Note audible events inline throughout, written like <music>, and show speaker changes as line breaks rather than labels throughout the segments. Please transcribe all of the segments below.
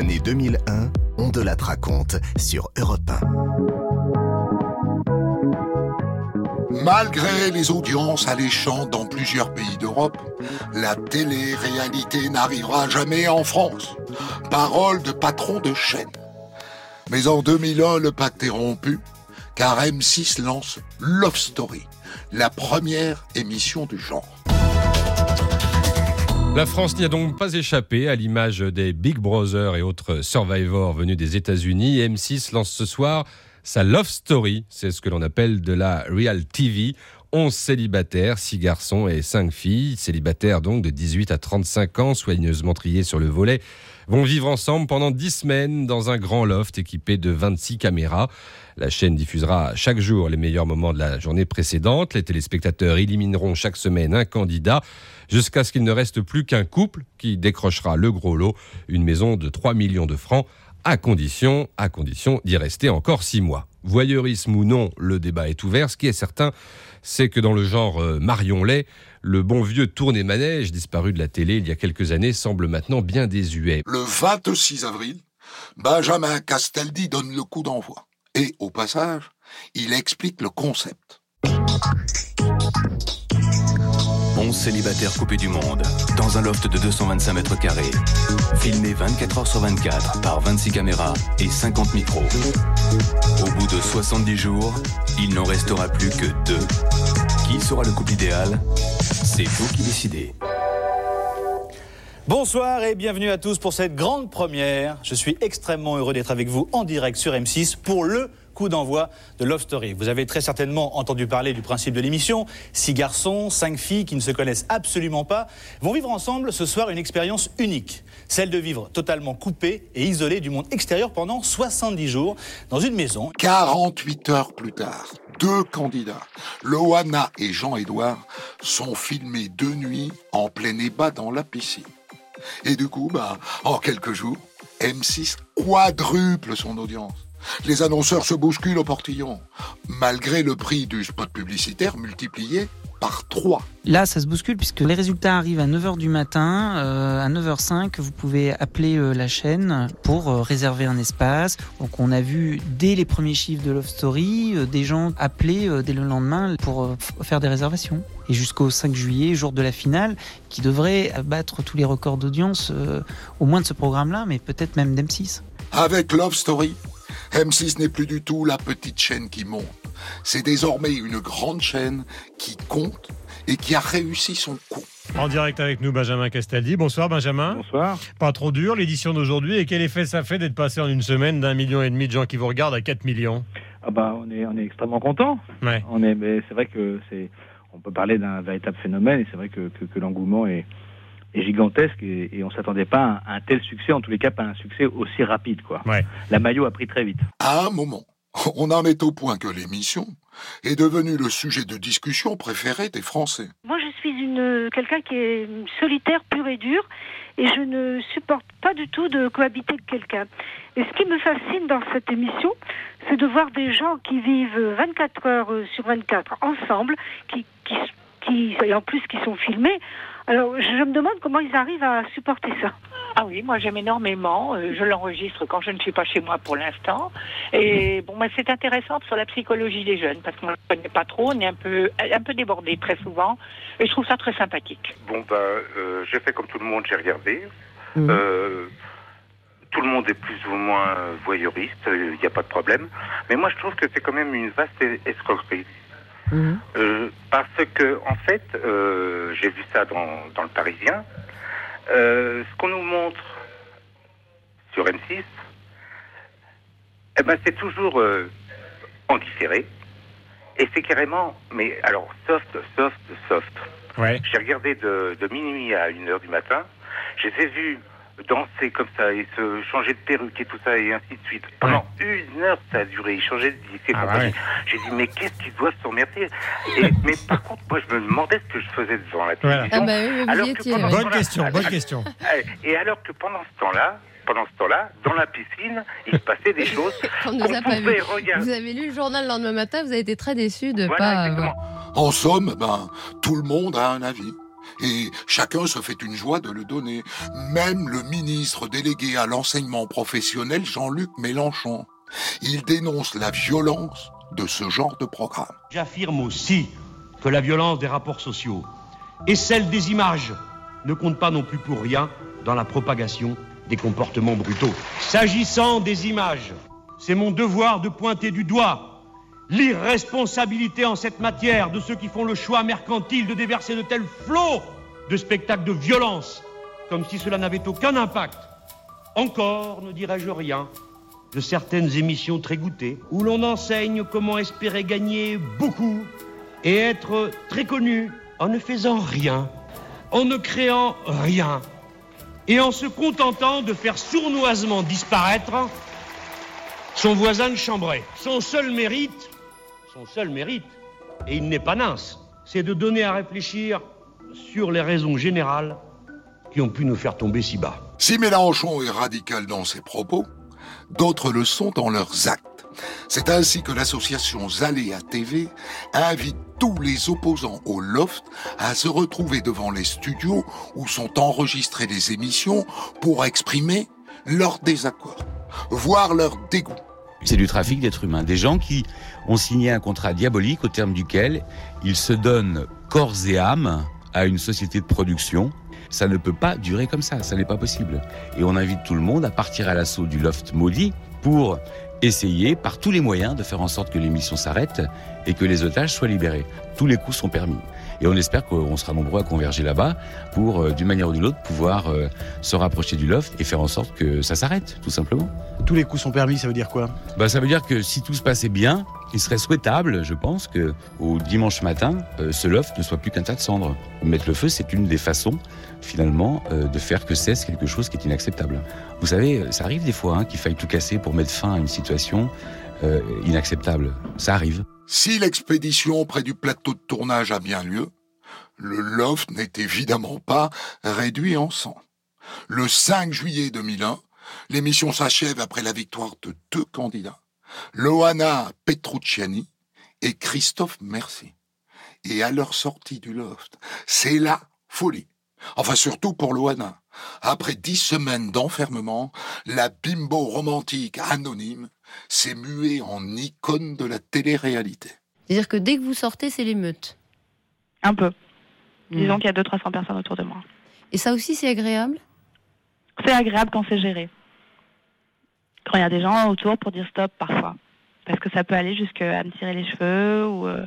L'année 2001, on de la raconte sur Europe 1.
Malgré les audiences alléchantes dans plusieurs pays d'Europe, la télé-réalité n'arrivera jamais en France. Parole de patron de chaîne. Mais en 2001, le pacte est rompu, car M6 lance Love Story, la première émission du genre.
La France n'y a donc pas échappé à l'image des Big Brother et autres Survivors venus des États-Unis. M6 lance ce soir sa Love Story, c'est ce que l'on appelle de la Real TV. 11 célibataires, 6 garçons et 5 filles, célibataires donc de 18 à 35 ans, soigneusement triés sur le volet, vont vivre ensemble pendant 10 semaines dans un grand loft équipé de 26 caméras. La chaîne diffusera chaque jour les meilleurs moments de la journée précédente. Les téléspectateurs élimineront chaque semaine un candidat jusqu'à ce qu'il ne reste plus qu'un couple qui décrochera le gros lot, une maison de 3 millions de francs à condition, à condition d'y rester encore six mois. Voyeurisme ou non, le débat est ouvert. Ce qui est certain, c'est que dans le genre euh, Marion Lay, le bon vieux tourné manège disparu de la télé il y a quelques années semble maintenant bien désuet.
Le 26 avril, Benjamin Castaldi donne le coup d'envoi. Et au passage, il explique le concept.
11 célibataires coupés du monde, dans un loft de 225 mètres carrés. Filmé 24 heures sur 24 par 26 caméras et 50 micros. Au bout de 70 jours, il n'en restera plus que deux. Qui sera le couple idéal C'est vous qui décidez.
Bonsoir et bienvenue à tous pour cette grande première. Je suis extrêmement heureux d'être avec vous en direct sur M6 pour le coup d'envoi de Love Story. Vous avez très certainement entendu parler du principe de l'émission. Six garçons, cinq filles qui ne se connaissent absolument pas vont vivre ensemble ce soir une expérience unique. Celle de vivre totalement coupés et isolés du monde extérieur pendant 70 jours dans une maison.
48 heures plus tard, deux candidats, Loana et Jean-Édouard, sont filmés de nuit en plein ébat dans la piscine. Et du coup, bah, en quelques jours, M6 quadruple son audience. Les annonceurs se bousculent au portillon, malgré le prix du spot publicitaire multiplié par 3.
Là, ça se bouscule puisque les résultats arrivent à 9h du matin. Euh, à 9h05, vous pouvez appeler euh, la chaîne pour euh, réserver un espace. Donc, on a vu dès les premiers chiffres de Love Story des gens appeler dès le lendemain pour faire des réservations. Et jusqu'au 5 juillet, jour de la finale, qui devrait battre tous les records d'audience, au moins de ce programme-là, mais peut-être même d'M6.
Avec Love Story, M6 n'est plus du tout la petite chaîne qui monte. C'est désormais une grande chaîne qui compte et qui a réussi son coup.
En direct avec nous, Benjamin Castaldi. Bonsoir, Benjamin.
Bonsoir.
Pas trop dur, l'édition d'aujourd'hui. Et quel effet ça fait d'être passé en une semaine d'un million et demi de gens qui vous regardent à 4 millions?
Ah bah, on, est, on est extrêmement content.
Ouais.
On est, mais c'est vrai que c'est, on peut parler d'un véritable phénomène et c'est vrai que, que, que l'engouement est, est gigantesque et, et on s'attendait pas à un tel succès, en tous les cas pas un succès aussi rapide. Quoi.
Ouais.
La maillot a pris très vite.
À un moment, <laughs> on en est au point que l'émission est devenue le sujet de discussion préféré des Français.
Moi, je suis une quelqu'un qui est solitaire, pur et dur, et je ne supporte pas du tout de cohabiter avec quelqu'un. Et ce qui me fascine dans cette émission, c'est de voir des gens qui vivent 24 heures sur 24 ensemble, qui, qui, qui et en plus qui sont filmés. Alors, je me demande comment ils arrivent à supporter ça.
Ah oui, moi j'aime énormément. Euh, je l'enregistre quand je ne suis pas chez moi pour l'instant. Et bon, bah, c'est intéressant sur la psychologie des jeunes parce qu'on ne connaît pas trop, on est un peu, un peu débordé très souvent. Et je trouve ça très sympathique.
Bon, bah, euh, j'ai fait comme tout le monde, j'ai regardé.
Mhm.
Euh, tout le monde est plus ou moins voyeuriste, il n'y a pas de problème. Mais moi je trouve que c'est quand même une vaste es- escroquerie.
Mhm.
Euh, parce que, en fait, euh, j'ai vu ça dans, dans le Parisien. Euh, ce qu'on nous montre sur M6, eh ben, c'est toujours euh, en différé. Et c'est carrément, mais alors, soft, soft, soft.
Ouais.
J'ai regardé de, de minuit à 1h du matin. Je les ai vus danser comme ça et se changer de perruque et tout ça et ainsi de suite. Pendant une heure, ça a duré. Ils changeaient de et
Ah ouais.
J'ai dit, mais qu'est-ce qu'ils doivent s'emmerder? Mais par contre, moi, je me demandais ce que je faisais devant la
Voilà.
télévision.
Ah bah oui, vous
Alors que
étiez.
pendant-.
Bonne question, bonne <laughs> question.
Et alors que pendant ce temps-là, pendant ce temps-là, dans la piscine, il se passait des choses <laughs>
On nous
qu'on
a pas vu.
pouvait regarder.
Vous avez lu le journal le lendemain matin, vous avez été très déçu de
Voilà,
pas
exactement.
avoir.
En somme, ben, tout le monde a un avis. Et chacun se fait une joie de le donner. Même le ministre délégué à l'enseignement professionnel, Jean-Luc Mélenchon. Il dénonce la violence de ce genre de programme.
J'affirme aussi que la violence des rapports sociaux et celle des images ne compte pas non plus pour rien dans la propagation des comportements brutaux. S'agissant des images, c'est mon devoir de pointer du doigt l'irresponsabilité en cette matière de ceux qui font le choix mercantile de déverser de tels flots de spectacles de violence, comme si cela n'avait aucun impact. Encore ne dirais-je rien de certaines émissions très goûtées, où l'on enseigne comment espérer gagner beaucoup et être très connu en ne faisant rien, en ne créant rien, et en se contentant de faire sournoisement disparaître son voisin de chambrée. Son seul mérite, son seul mérite, et il n'est pas mince, c'est de donner à réfléchir sur les raisons générales qui ont pu nous faire tomber si bas.
Si Mélenchon est radical dans ses propos, d'autres le sont dans leurs actes. C'est ainsi que l'association Zaléa TV invite tous les opposants au loft à se retrouver devant les studios où sont enregistrées les émissions pour exprimer leur désaccord, voire leur dégoût.
C'est du trafic d'êtres humains, des gens qui ont signé un contrat diabolique au terme duquel ils se donnent corps et âme à une société de production. Ça ne peut pas durer comme ça, ça n'est pas possible. Et on invite tout le monde à partir à l'assaut du loft maudit pour essayer par tous les moyens de faire en sorte que l'émission s'arrête et que les otages soient libérés. Tous les coups sont permis. Et on espère qu'on sera nombreux à converger là-bas pour, euh, d'une manière ou d'une autre, pouvoir euh, se rapprocher du loft et faire en sorte que ça s'arrête, tout simplement.
Tous les coups sont permis, ça veut dire quoi?
Bah, Ça veut dire que si tout se passait bien, il serait souhaitable, je pense, que au dimanche matin, euh, ce loft ne soit plus qu'un tas de cendres. Mettre le feu, c'est une des façons, finalement, de faire que cesse quelque chose qui est inacceptable. Vous savez, ça arrive des fois hein, qu'il faille tout casser pour mettre fin à une situation inacceptable. Ça arrive.
Si l'expédition près du plateau de tournage a bien lieu, le loft n'est évidemment pas réduit en sang. Le 5 juillet 2001, l'émission s'achève après la victoire de deux candidats, Loana Petrucciani et Christophe Mercy. Et à leur sortie du loft, c'est la folie. Enfin, surtout pour Loana. Après dix semaines d'enfermement, la bimbo romantique anonyme s'est muée en icône de la télé-réalité.
C'est-à-dire que dès que vous sortez, c'est l'émeute
Un peu. Disons qu'il y a 200-300 personnes autour de moi.
Et ça aussi, c'est agréable?
C'est agréable quand c'est géré. Quand il y a des gens autour pour dire stop parfois. Parce que ça peut aller jusqu'à me tirer les cheveux ou... Euh,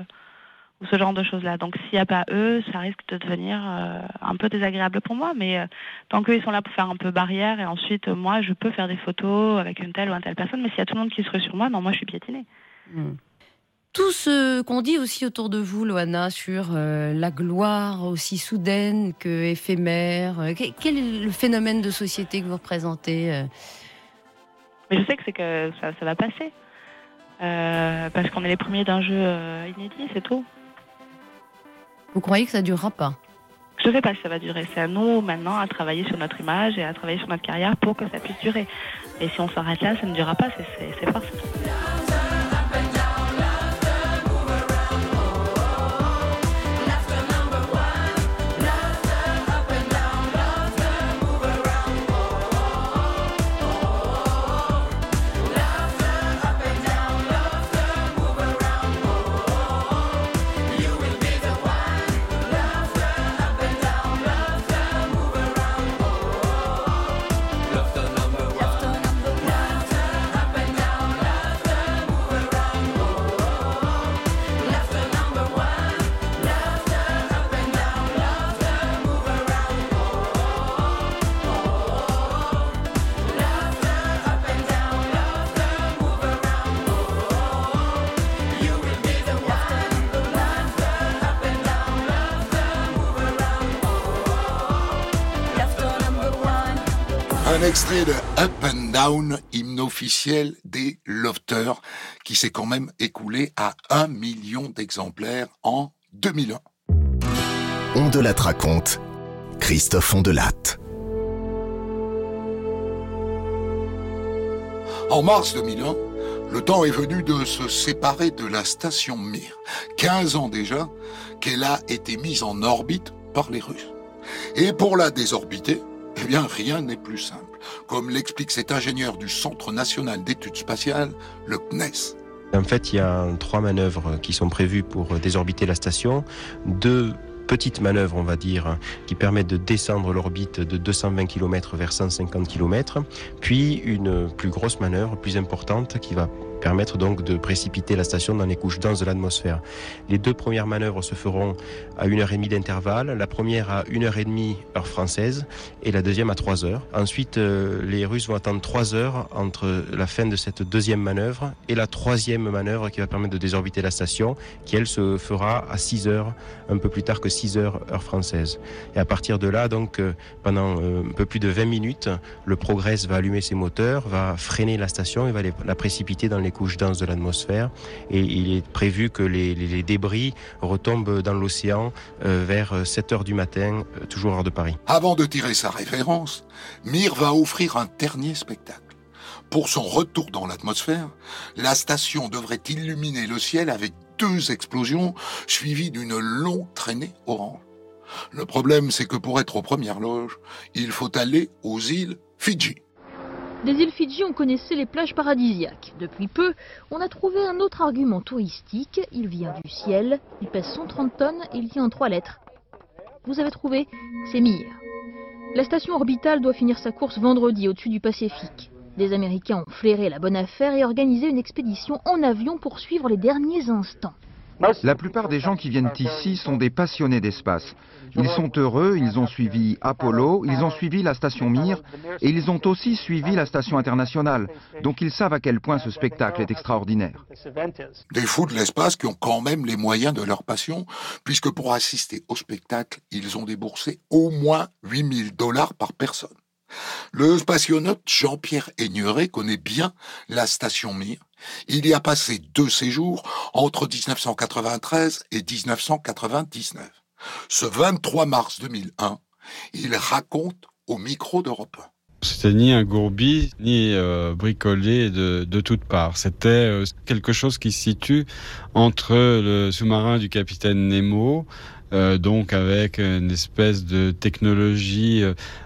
ce genre de choses-là. Donc s'il n'y a pas eux, ça risque de devenir euh, un peu désagréable pour moi. Mais euh, tant qu'eux, ils sont là pour faire un peu barrière, et ensuite, euh, moi, je peux faire des photos avec une telle ou une telle personne. Mais s'il y a tout le monde qui se sur moi, non, moi, je suis piétinée.
Hmm. Tout ce qu'on dit aussi autour de vous, Loana, sur la gloire aussi soudaine que éphémère, quel est le phénomène de société que vous représentez
Mais je sais que c'est que ça, ça, va passer. parce qu'on est les premiers d'un jeu inédit, c'est tout.
Vous croyez que ça durera pas?
Je ne sais pas si ça va durer. C'est à nous maintenant à travailler sur notre image et à travailler sur notre carrière pour que ça puisse durer. Et si on s'arrête là, ça ne durera pas. C'est force.
Extrait de Up and Down, hymne officiel des Lofters, qui s'est quand même écoulé à un million d'exemplaires en 2001.
On de la raconte, Christophe Ondelat.
En mars 2001, le temps est venu de se séparer de la station Mir. 15 ans déjà qu'elle a été mise en orbite par les Russes. Et pour la désorbiter, eh bien, rien n'est plus simple, comme l'explique cet ingénieur du Centre national d'études spatiales, le CNES.
En fait, il y a trois manœuvres qui sont prévues pour désorbiter la station. Deux petites manœuvres, on va dire, qui permettent de descendre l'orbite de 220 km vers 150 km, puis une plus grosse manœuvre, plus importante, qui va permettre donc de précipiter la station dans les couches denses de l'atmosphère. Les deux premières manœuvres se feront à 1h30 d'intervalle, la première à 1h30 heure française et la deuxième à 3 heures. Ensuite, euh, les Russes vont attendre 3 heures entre la fin de cette deuxième manœuvre et la troisième manœuvre qui va permettre de désorbiter la station, qui elle se fera à 6 heures, un peu plus tard que 6 heures heure française. Et à partir de là, donc euh, pendant euh, un peu plus de 20 minutes, le Progress va allumer ses moteurs, va freiner la station et va la précipiter dans les couches denses de l'atmosphère. Et il est prévu que les, débris retombent dans l'océan euh, vers 7 heures du matin, euh, toujours hors de Paris.
Avant de tirer sa référence, Mir va offrir un dernier spectacle. Pour son retour dans l'atmosphère, la station devrait illuminer le ciel avec deux explosions suivies d'une longue traînée orange. Le problème, c'est que pour être aux premières loges, il faut aller aux îles Fidji.
Des îles Fidji, on connaissait les plages paradisiaques. Depuis peu, on a trouvé un autre argument touristique. Il vient du ciel, il pèse 130 tonnes et il tient en trois lettres. Vous avez trouvé C'est Mir. La station orbitale doit finir sa course vendredi au-dessus du Pacifique. Des Américains ont flairé la bonne affaire et organisé une expédition en avion pour suivre les derniers instants.
La plupart des gens qui viennent ici sont des passionnés d'espace. Ils sont heureux, ils ont suivi Apollo, ils ont suivi la station Mir et ils ont aussi suivi la station internationale. Donc ils savent à quel point ce spectacle est extraordinaire.
Des fous de l'espace qui ont quand même les moyens de leur passion, puisque pour assister au spectacle, ils ont déboursé au moins 8000 dollars par personne. Le spationaute Jean-Pierre Aigneret connaît bien la station Mir. Il y a passé deux séjours entre 1993 et 1999. Ce 23 mars 2001, il raconte au micro d'Europe 1.
C'était ni un gourbi, ni euh, bricolé de, toutes parts. C'était euh, quelque chose qui se situe entre le sous-marin du capitaine Nemo, euh, donc avec une espèce de technologie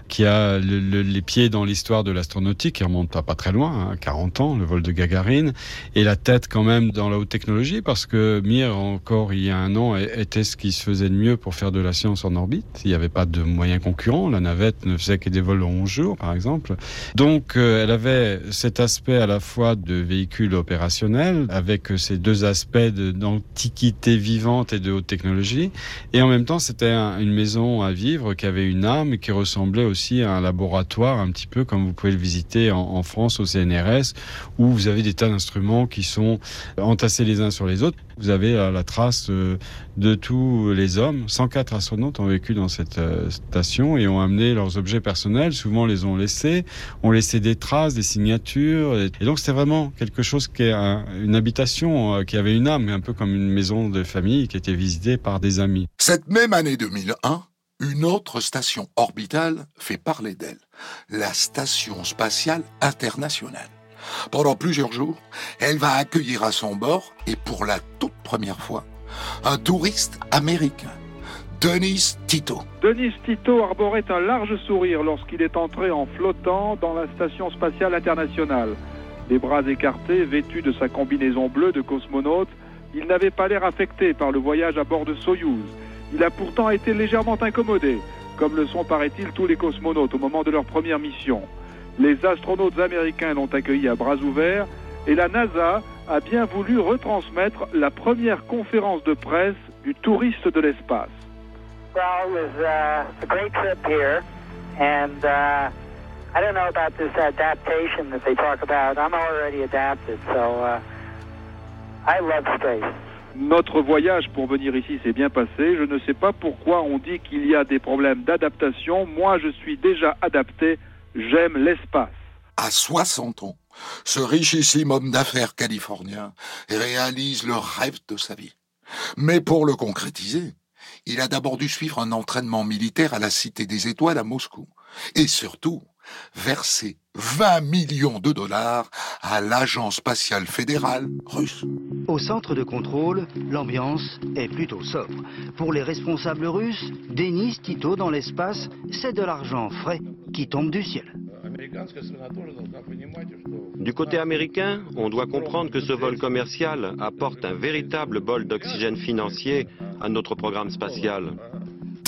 qui a les pieds dans l'histoire de l'astronautique, qui remonte à pas très loin, 40 hein, ans, le vol de Gagarine, et la tête quand même dans la haute technologie, parce que Mir, encore il y a un an, était ce qui se faisait de mieux pour faire de la science en orbite. Il n'y avait pas de moyens concurrents. La navette ne faisait que des vols en 11 jours, par exemple. Donc, euh, elle avait cet aspect à la fois de véhicule opérationnel, avec ces deux aspects d'antiquité vivante et de haute technologie. Et en même temps, c'était une maison à vivre qui avait une âme qui ressemblait aussi aussi un laboratoire, un petit peu comme vous pouvez le visiter en, France au CNRS, où vous avez des tas d'instruments qui sont entassés les uns sur les autres. Vous avez la, trace euh, de tous les hommes. 104 astronautes ont vécu dans cette euh, station et ont amené leurs objets personnels. Souvent, les ont laissés, ont laissé des traces, des signatures. Et donc, c'était vraiment quelque chose qui est une habitation, euh, qui avait une âme, un peu comme une maison de famille qui était visitée par des amis.
Cette même année 2001, une autre station orbitale fait parler d'elle, la Station spatiale internationale. Pendant plusieurs jours, elle va accueillir à son bord, et pour la toute première fois, un touriste américain, Denis Tito.
Denis Tito arborait un large sourire lorsqu'il est entré en flottant dans la Station spatiale internationale. Les bras écartés, vêtu de sa combinaison bleue de cosmonaute, il n'avait pas l'air affecté par le voyage à bord de Soyouz il a pourtant été légèrement incommodé, comme le sont, paraît-il, tous les cosmonautes au moment de leur première mission. Les astronautes américains l'ont accueilli à bras ouverts et la NASA a bien voulu retransmettre la première conférence de presse du touriste de l'espace.
It was uh, trip here, and uh, I don't know about this adaptation that they talk about. I'm already adapted, so uh, I love space.
Notre voyage pour venir ici s'est bien passé. Je ne sais pas pourquoi on dit qu'il y a des problèmes d'adaptation. Moi, je suis déjà adapté. J'aime l'espace.
À 60 ans, ce richissime homme d'affaires californien réalise le rêve de sa vie. Mais pour le concrétiser, il a d'abord dû suivre un entraînement militaire à la Cité des Étoiles à Moscou. Et surtout, verser 20 millions de dollars à l'agence spatiale fédérale russe.
Au centre de contrôle, l'ambiance est plutôt sobre. Pour les responsables russes, Denis Tito dans l'espace, c'est de l'argent frais qui tombe du ciel.
Du côté américain, on doit comprendre que ce vol commercial apporte un véritable bol d'oxygène financier à notre programme spatial.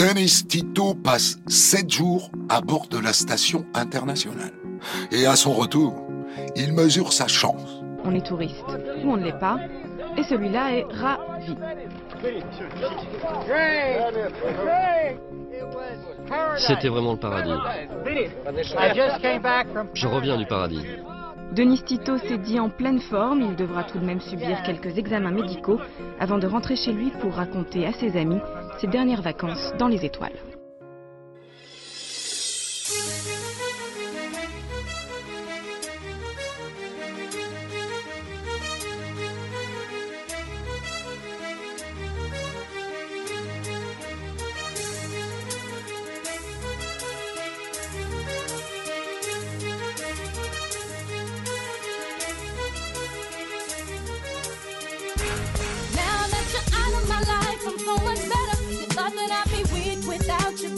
Denis Tito passe sept jours à bord de la station internationale. Et à son retour, il mesure sa chance.
On est touriste ou on ne l'est pas, et celui-là est ravi.
C'était vraiment le paradis. Je reviens du paradis.
Denis Tito s'est dit en pleine forme, il devra tout de même subir quelques examens médicaux avant de rentrer chez lui pour raconter à ses amis ses dernières vacances dans les étoiles.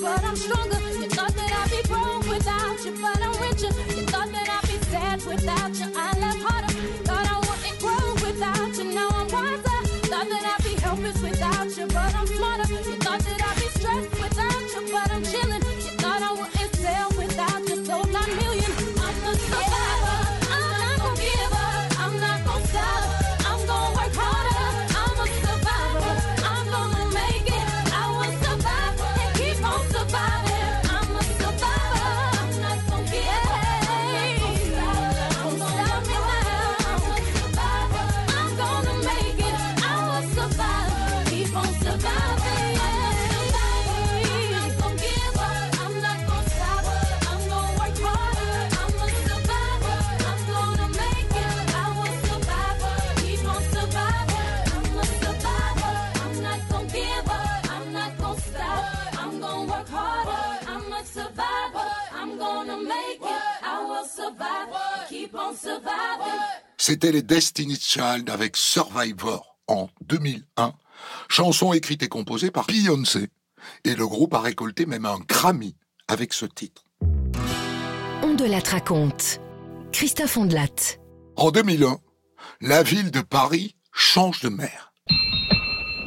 But I'm stronger. You thought that I'd be broke without you, but I'm richer. You thought that I'd be sad without you, I
C'était les Destiny's Child avec Survivor en 2001, chanson écrite et composée par Beyoncé. Et le groupe a récolté même un Grammy avec ce titre.
Ondelat raconte. Christophe Ondelat.
En 2001, la ville de Paris change de maire.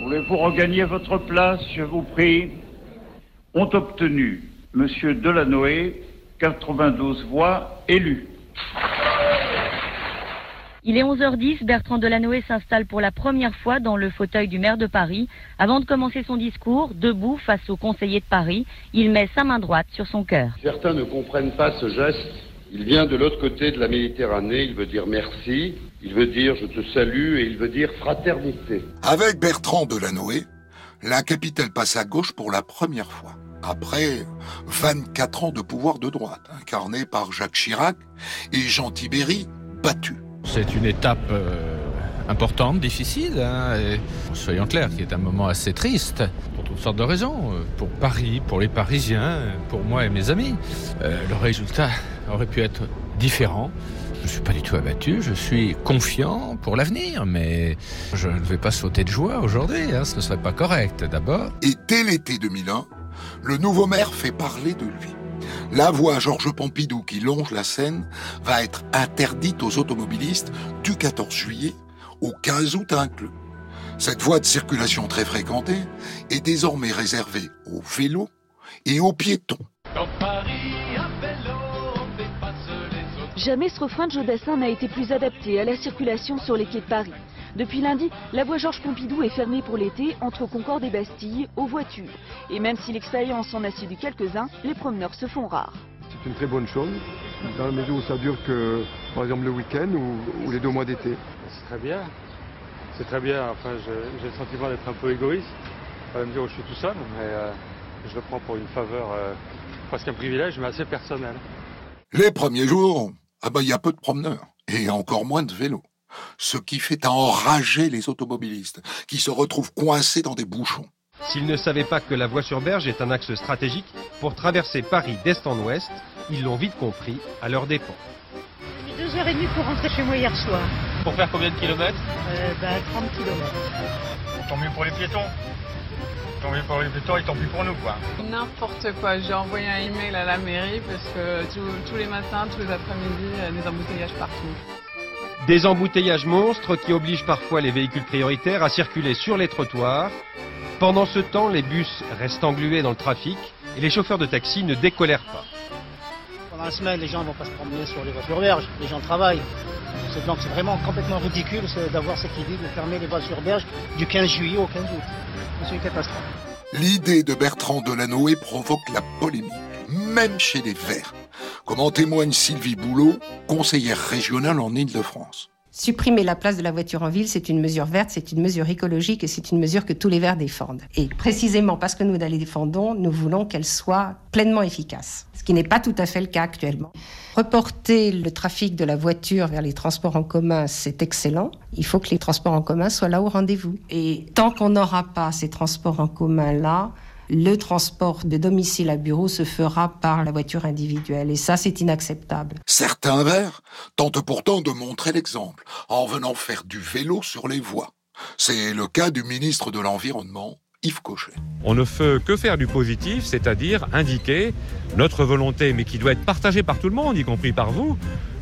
Voulez-vous regagner votre place, je vous prie? Ont obtenu Monsieur Delanoë 92 voix élues.
Il est 11h10, Bertrand Delanoë s'installe pour la première fois dans le fauteuil du maire de Paris. Avant de commencer son discours, debout face aux conseillers de Paris, il met sa main droite sur son cœur.
Certains ne comprennent pas ce geste. Il vient de l'autre côté de la Méditerranée, il veut dire merci, il veut dire je te salue et il veut dire fraternité.
Avec Bertrand Delanoë, la capitale passe à gauche pour la première fois. Après 24 ans de pouvoir de droite, incarné par Jacques Chirac et Jean Tibéry, battu.
C'est une étape euh, importante, difficile, hein, et, soyons clairs, qui est un moment assez triste, pour toutes sortes de raisons, euh, pour Paris, pour les Parisiens, pour moi et mes amis. Euh, le résultat aurait pu être différent. Je ne suis pas du tout abattu, je suis confiant pour l'avenir, mais je ne vais pas sauter de joie aujourd'hui, hein, ce ne serait pas correct d'abord.
Et dès l'été 2001, le nouveau maire fait parler de lui. La voie Georges Pompidou qui longe la Seine va être interdite aux automobilistes du 14 juillet au 15 août inclus. Cette voie de circulation très fréquentée est désormais réservée aux vélos et aux piétons.
Jamais ce refrain de Jodassin n'a été plus adapté à la circulation sur les quais de Paris. Depuis lundi, la voie Georges Pompidou est fermée pour l'été entre Concorde et Bastille aux voitures. Et même si l'expérience en a séduit quelques-uns, les promeneurs se font rares.
C'est une très bonne chose, dans la mesure où ça dure que, par exemple, le week-end ou, ou les deux mois d'été.
C'est très bien. C'est très bien. Enfin, j'ai le sentiment d'être un peu égoïste, à la mesure où je suis tout seul, mais euh, je le prends pour une faveur, euh, presque un privilège, mais assez personnel.
Les premiers jours, ah ben, il y a peu de promeneurs et encore moins de vélos. Ce qui fait enrager les automobilistes qui se retrouvent coincés dans des bouchons.
S'ils ne savaient pas que la voie sur berge est un axe stratégique pour traverser Paris d'est en ouest, ils l'ont vite compris à leurs dépens.
J'ai mis deux heures et demie pour rentrer chez moi hier soir.
Pour faire combien de kilomètres?
Euh, bah, 30 kilomètres.
Tant mieux pour les piétons. Tant mieux pour les piétons et tant pis pour nous, quoi.
N'importe quoi. J'ai envoyé un email à la mairie parce que tous- tous les matins, tous les après-midi, euh, des embouteillages partout.
Des embouteillages monstres qui obligent parfois les véhicules prioritaires à circuler sur les trottoirs. Pendant ce temps, les bus restent englués dans le trafic et les chauffeurs de taxi ne décolèrent pas.
Pendant la semaine, les gens ne vont pas se promener sur les voies sur berge, les gens travaillent. C'est- Donc c'est vraiment complètement ridicule d'avoir cette idée de fermer les voies sur berge du 15 juillet au 15 août. C'est une catastrophe.
L'idée de Bertrand Delanoë provoque la polémique, même chez les Verts, comme en témoigne Sylvie Boulot, conseillère régionale en Île-de-France.
Supprimer la place de la voiture en ville, c'est une mesure verte, c'est une mesure écologique et c'est une mesure que tous les Verts défendent. Et précisément parce que nous la défendons, nous voulons qu'elle soit pleinement efficace, ce qui n'est pas tout à fait le cas actuellement. Reporter le trafic de la voiture vers les transports en commun, c'est excellent. Il faut que les transports en commun soient là au rendez-vous. Et tant qu'on n'aura pas ces transports en commun là, le transport de domicile à bureau se fera par la voiture individuelle. Et ça, c'est inacceptable.
Certains Verts tentent pourtant de montrer l'exemple en venant faire du vélo sur les voies. C'est le cas du ministre de l'Environnement, Yves Cochet.
On ne peut que faire du positif, c'est-à-dire indiquer notre volonté, mais qui doit être partagée par tout le monde, y compris par vous,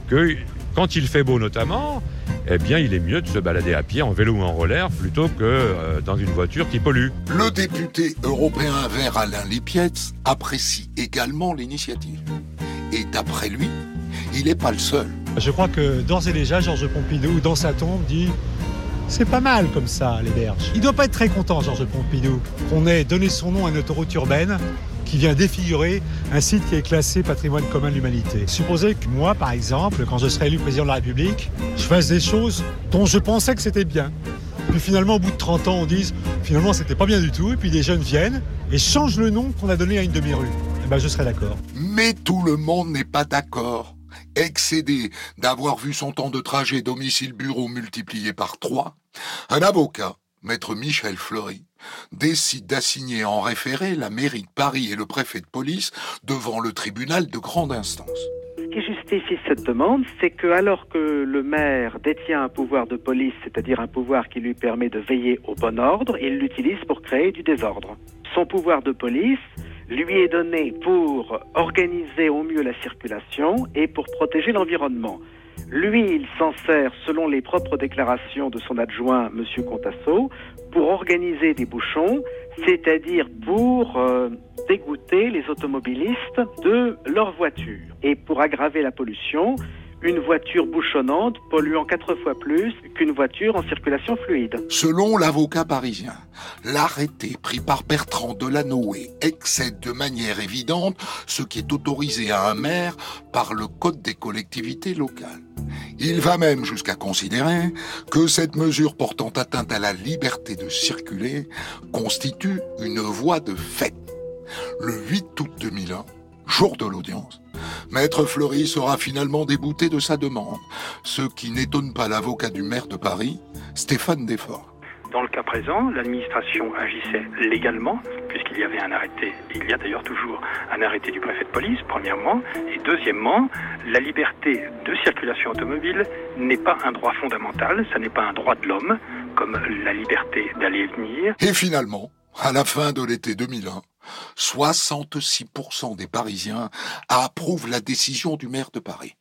que quand il fait beau notamment, eh bien il est mieux de se balader à pied, en vélo ou en roller, plutôt que euh, dans une voiture qui pollue.
Le député européen vert Alain Lipietz apprécie également l'initiative. Et d'après lui, il n'est pas le seul.
Je crois que d'ores et déjà, Georges Pompidou, dans sa tombe, dit c'est pas mal comme ça, les berges. Il doit pas être très content, Georges Pompidou, qu'on ait donné son nom à une autoroute urbaine qui vient défigurer un site qui est classé patrimoine commun de l'humanité. Supposez que moi, par exemple, quand je serai élu président de la République, je fasse des choses dont je pensais que c'était bien. Puis finalement, au bout de 30 ans, on dise finalement c'était pas bien du tout, et puis des jeunes viennent et changent le nom qu'on a donné à une demi-rue. Eh ben, je serais d'accord.
Mais tout le monde n'est pas d'accord. Excédé d'avoir vu son temps de trajet domicile-bureau multiplié par trois, un avocat, maître Michel Fleury, décide d'assigner en référé la mairie de Paris et le préfet de police devant le tribunal de grande instance.
Ce qui justifie cette demande, c'est que alors que le maire détient un pouvoir de police, c'est-à-dire un pouvoir qui lui permet de veiller au bon ordre, il l'utilise pour créer du désordre. Son pouvoir de police lui est donné pour organiser au mieux la circulation et pour protéger l'environnement. Lui, il s'en sert, selon les propres déclarations de son adjoint, M. Contasso, pour organiser des bouchons, c'est-à-dire pour euh, dégoûter les automobilistes de leur voiture. Et pour aggraver la pollution, une voiture bouchonnante polluant quatre fois plus qu'une voiture en circulation fluide.
Selon l'avocat parisien, l'arrêté pris par Bertrand Delanoë excède de manière évidente ce qui est autorisé à un maire par le Code des collectivités locales. Il va même jusqu'à considérer que cette mesure portant atteinte à la liberté de circuler constitue une voie de fait. Le 8 août 2001, jour de l'audience, Maître Fleury sera finalement débouté de sa demande, ce qui n'étonne pas l'avocat du maire de Paris, Stéphane Desforts.
Dans le cas présent, l'administration agissait légalement, puisqu'il y avait un arrêté, il y a d'ailleurs toujours un arrêté du préfet de police, premièrement, et deuxièmement, la liberté de circulation automobile n'est pas un droit fondamental, ça n'est pas un droit de l'homme, comme la liberté d'aller et venir.
Et finalement, à la fin de l'été 2001, 66% des Parisiens approuvent la décision du maire de Paris.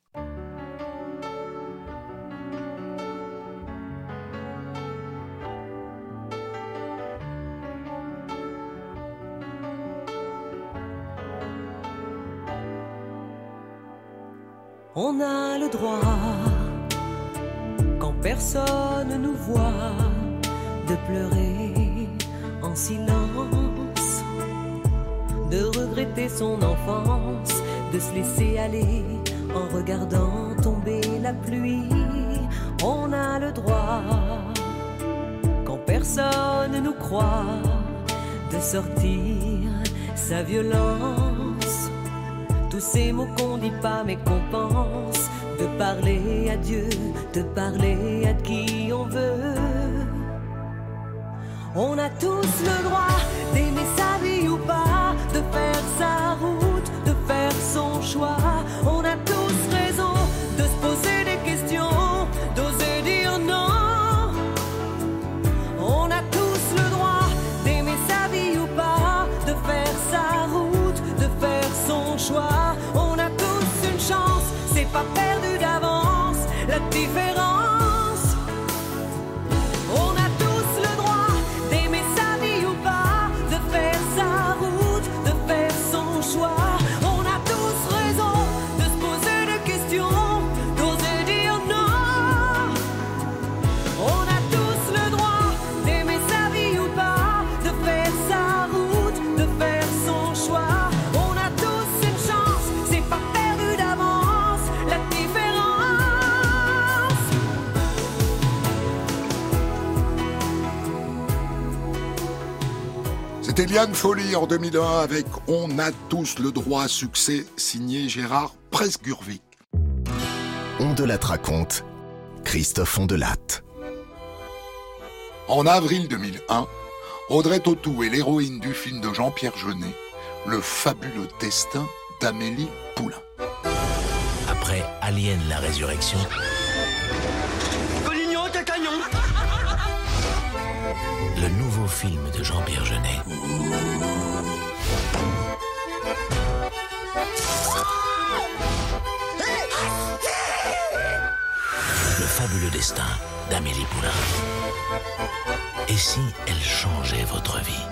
On a le droit, quand personne nous voit, de pleurer en silence, de regretter son enfance, de se laisser aller en regardant tomber la pluie. On a le droit, quand personne nous croit, de sortir sa violence. Tous ces mots qu'on dit pas mais qu'on pense, de parler à Dieu, de parler à qui on veut. On a tous le droit d'aimer sa vie faire sa route, de faire son choix. On a tous raison de se poser des questions, d'oser dire non. On a tous le droit d'aimer sa vie ou pas, de faire sa route, de faire son choix. On a tous une chance, c'est pas perdu d'avance. La différence.
C'était Liane Folly en 2001 avec On a tous le droit à succès, signé Gérard Presgurvic.
On de la raconte, Christophe Ondelatte.
En avril 2001, Audrey Tautou est l'héroïne du film de Jean-Pierre Jeunet, Le fabuleux destin d'Amélie Poulain.
Après Alien la résurrection, film de Jean-Pierre Jeunet. Le fabuleux destin d'Amélie Poulain. Et si elle changeait votre vie?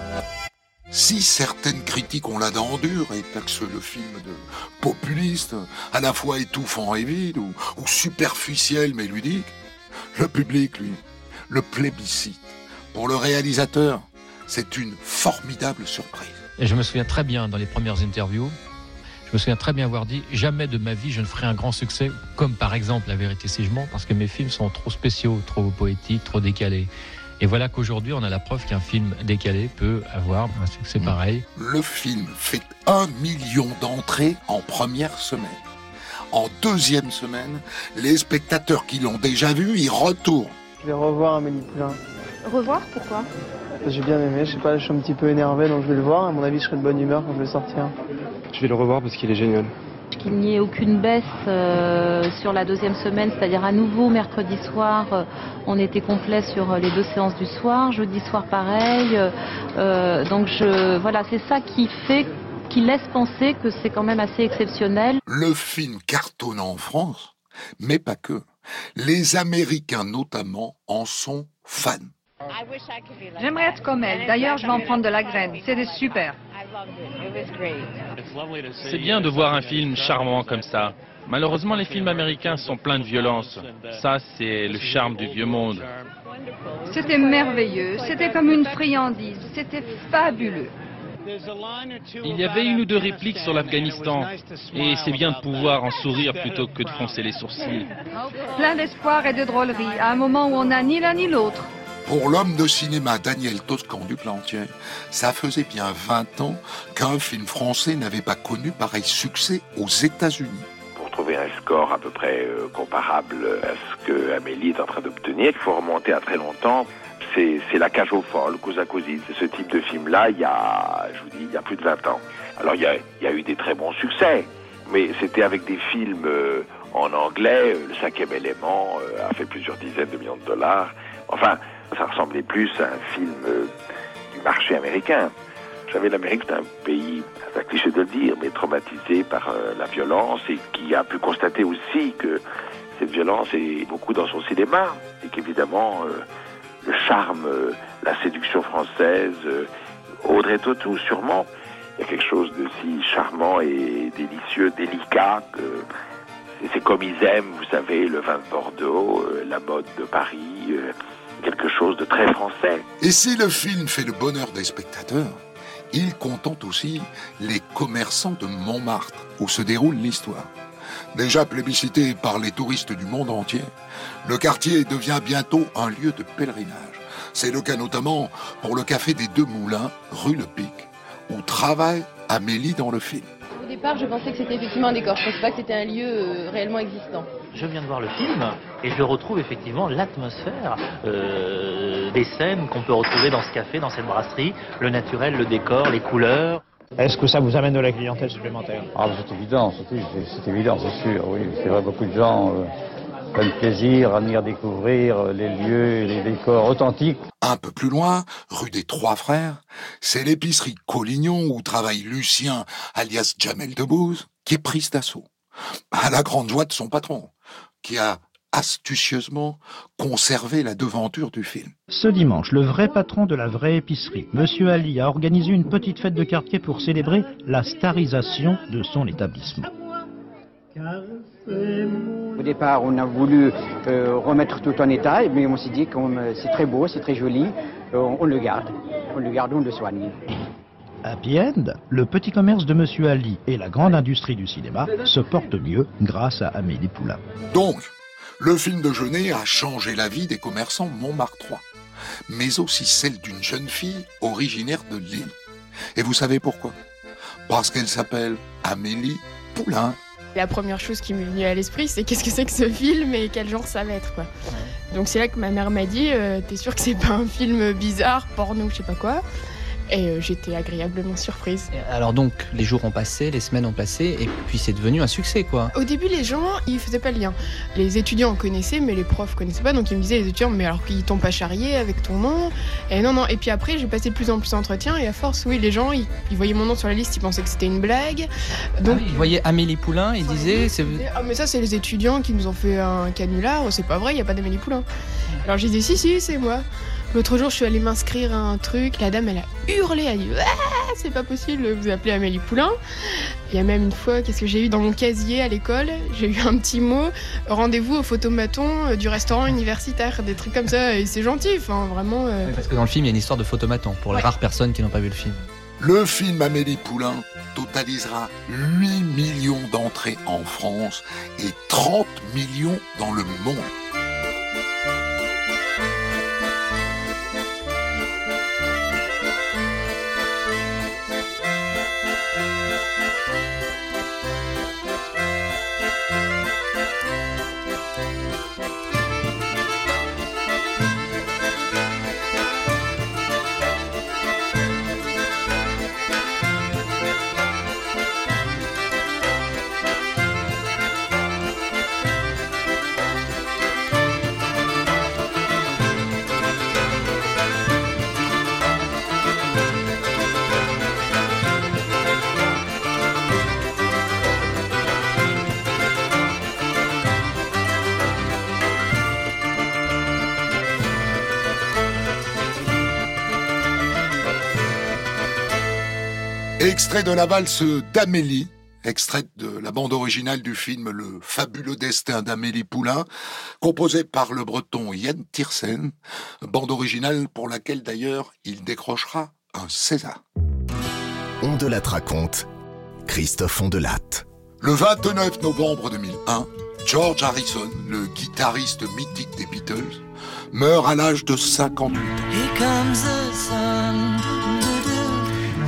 Si certaines critiques ont la dent dure et taxent le film de populiste, à la fois étouffant et vide, ou, ou superficiel mais ludique, le public, lui, le plébiscite. Pour le réalisateur, c'est une formidable surprise.
Et je me souviens très bien dans les premières interviews, je me souviens très bien avoir dit jamais de ma vie je ne ferai un grand succès, comme par exemple La vérité si je mens, parce que mes films sont trop spéciaux, trop poétiques, trop décalés. Et voilà qu'aujourd'hui on a la preuve qu'un film décalé peut avoir un succès pareil.
Le film fait un million d'entrées en première semaine. En deuxième semaine, les spectateurs qui l'ont déjà vu y retournent.
Je vais revoir Amélie Poulain.
Revoir, pourquoi
J'ai bien aimé, je sais pas, je suis un petit peu énervé donc je vais le voir. À mon avis, je serai de bonne humeur quand je vais sortir.
Je vais le revoir parce qu'il est génial.
Qu'il n'y ait aucune baisse euh, sur la deuxième semaine, c'est-à-dire à nouveau mercredi soir, euh, on était complet sur euh, les deux séances du soir, jeudi soir pareil. euh, donc je, voilà, c'est ça qui fait, qui laisse penser que c'est quand même assez exceptionnel.
Le film cartonne en France, mais pas que. Les Américains notamment en sont fans.
J'aimerais être comme elle. D'ailleurs, je vais en prendre de la graine. C'était super.
C'est bien de voir un film charmant comme ça. Malheureusement, les films américains sont pleins de violence. Ça, c'est le charme du vieux monde.
C'était merveilleux. C'était comme une friandise. C'était fabuleux.
Il y avait une ou deux répliques sur l'Afghanistan. Et c'est bien de pouvoir en sourire plutôt que de froncer les sourcils.
Plein d'espoir et de drôlerie, à un moment où on n'a ni l'un ni l'autre.
Pour l'homme de cinéma Daniel Toscan du Plantier, ça faisait bien 20 ans qu'un film français n'avait pas connu pareil succès aux États-Unis.
Pour trouver un score à peu près euh, comparable à ce que Amélie est en train d'obtenir, il faut remonter à très longtemps. C'est La cage aux folles, Cosa Così. C'est ce type de film-là, il y a, je vous dis, il y a plus de 20 ans. Alors il y a, il y a eu des très bons succès, mais c'était avec des films euh, en anglais. Le cinquième élément euh, a fait plusieurs dizaines de millions de dollars. Enfin, ça ressemblait plus à un film euh, du marché américain. Vous savez, l'Amérique, c'est un pays, c'est cliché de le dire, mais traumatisé par euh, la violence et qui a pu constater aussi que cette violence est beaucoup dans son cinéma et qu'évidemment, euh, le charme, la séduction française, Audrey Tautou sûrement, il y a quelque chose de si charmant et délicieux, délicat que c'est- comme ils aiment, vous savez, le vin de Bordeaux, la mode de Paris, quelque chose de très français.
Et si le film fait le bonheur des spectateurs, il contente aussi les commerçants de Montmartre, où se déroule l'histoire. Déjà plébiscité par les touristes du monde entier, le quartier devient bientôt un lieu de pèlerinage. C'est le cas notamment pour le café des Deux Moulins, rue Le Pic, où travaille Amélie dans le film.
Au départ, je pensais que c'était effectivement un décor. Je pensais pas que c'était un lieu euh, réellement existant.
Je viens de voir le film et je retrouve effectivement l'atmosphère euh, des scènes qu'on peut retrouver dans ce café, dans cette brasserie, le naturel, le décor, les couleurs.
Est-ce que ça vous amène de la clientèle supplémentaire?
Ah, c'est évident, c'est évident, c'est sûr, oui. C'est vrai, beaucoup de gens euh, prennent plaisir à venir découvrir euh, les lieux, les décors authentiques.
Un peu plus loin, rue des Trois Frères, c'est l'épicerie Collignon où travaille Lucien, alias Jamel Debbouze, qui est prise d'assaut. À la grande joie de son patron, qui a astucieusement conservé la devanture du film.
Ce dimanche, le vrai patron de la vraie épicerie, Monsieur Ali, a organisé une petite fête de quartier pour célébrer la starisation de son établissement.
Au départ, on a voulu euh, remettre tout en état, mais on s'est dit que c'est très beau, c'est très joli, euh, on le garde. On le garde, on le soigne.
Happy End, le petit commerce de Monsieur Ali et la grande industrie du cinéma se portent mieux grâce à Amélie Poulain.
Donc, le film de Jeunet a changé la vie des commerçants Montmartrois, mais aussi celle d'une jeune fille originaire de Lille. Et vous savez pourquoi? Parce qu'elle s'appelle Amélie Poulain.
La première chose qui m'est venue à l'esprit, c'est qu'est-ce que c'est que ce film et quel genre ça va être. Quoi. Donc c'est là que ma mère m'a dit, euh, t'es sûr que c'est pas un film bizarre, porno, je sais pas quoi? Et euh, j'étais agréablement surprise.
Alors donc, les jours ont passé, les semaines ont passé, et puis c'est devenu un succès, quoi.
Au début, les gens, ils faisaient pas le lien. Les étudiants en connaissaient, mais les profs connaissaient pas, donc ils me disaient, les étudiants, mais alors qu'ils t'ont pas charrié avec ton nom? Et non, non. Et puis après, j'ai passé de plus en plus d'entretiens, et à force, oui, les gens, ils, voyaient mon nom sur la liste, ils pensaient que c'était une blague.
Donc, ah ils voyaient Amélie Poulain, ils disaient...
Ah, mais ça, c'est les étudiants qui nous ont fait un canular, c'est pas vrai, il y a pas d'Amélie Poulain. Alors j'ai dit, si, si, c'est moi. L'autre jour, je suis allée m'inscrire à un truc. La dame, elle a hurlé. Elle a dit ah, C'est pas possible, vous appelez Amélie Poulain. Il y a même une fois, qu'est-ce que j'ai eu dans mon casier à l'école J'ai eu un petit mot rendez-vous au photomaton euh, du restaurant universitaire. Des trucs comme ça. Et c'est gentil, enfin, vraiment. Euh.
parce que dans le film, il y a une histoire de photomaton pour les rares personnes qui n'ont pas vu le film.
Le film Amélie Poulain totalisera 8 millions d'entrées en France et 30 millions dans le monde. Extrait de la valse d'Amélie, extrait de la bande originale du film Le fabuleux destin d'Amélie Poulain, composé par le breton Yann Tiersen, bande originale pour laquelle d'ailleurs il décrochera un César.
On de la raconte, Christophe Ondelatte.
Le 29 novembre 2001, George Harrison, le guitariste mythique des Beatles, meurt à l'âge de 58 ans.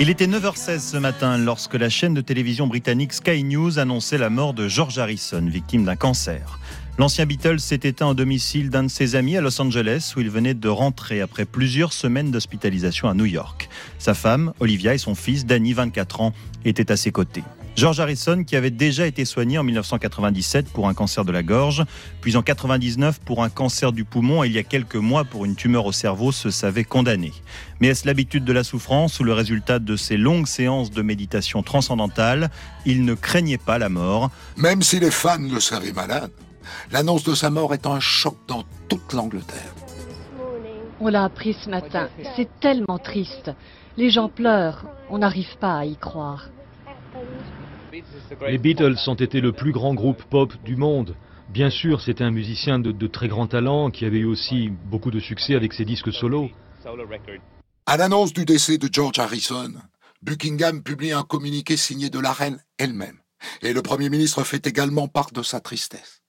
Il était 9h16 ce matin lorsque la chaîne de télévision britannique Sky News annonçait la mort de George Harrison, victime d'un cancer. L'ancien Beatles s'est éteint au domicile d'un de ses amis à Los Angeles où il venait de rentrer après plusieurs semaines d'hospitalisation à New York. Sa femme, Olivia, et son fils, Danny, 24 ans, étaient à ses côtés. George Harrison, qui avait déjà été soigné en 1997 pour un cancer de la gorge, puis en 99 pour un cancer du poumon et il y a quelques mois pour une tumeur au cerveau, se savait condamné. Mais est-ce l'habitude de la souffrance ou le résultat de ces longues séances de méditation transcendantale Il ne craignait pas la mort.
Même si les fans le savaient malade, l'annonce de sa mort est un choc dans toute l'Angleterre.
On l'a appris ce matin. C'est tellement triste. Les gens pleurent. On n'arrive pas à y croire.
Les Beatles ont été le plus grand groupe pop du monde. Bien sûr, c'était un musicien de, très grand talent qui avait eu aussi beaucoup de succès avec ses disques solos.
À l'annonce du décès de George Harrison, Buckingham publie un communiqué signé de la reine elle-même. Et le Premier ministre fait également part de sa tristesse.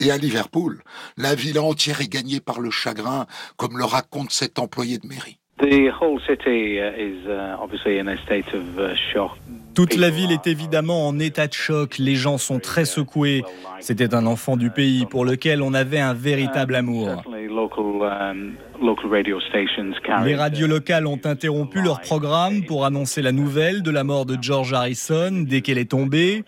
Et à Liverpool, la ville entière est gagnée par le chagrin, comme le raconte cet employé de mairie.
The whole city is obviously in a state of shock.
Toute la ville est évidemment en état de choc, les gens sont très secoués. C'était un enfant du pays pour lequel on avait un véritable amour. Les radios locales ont interrompu leur programme pour annoncer la nouvelle de la mort de George Harrison dès qu'elle est tombée.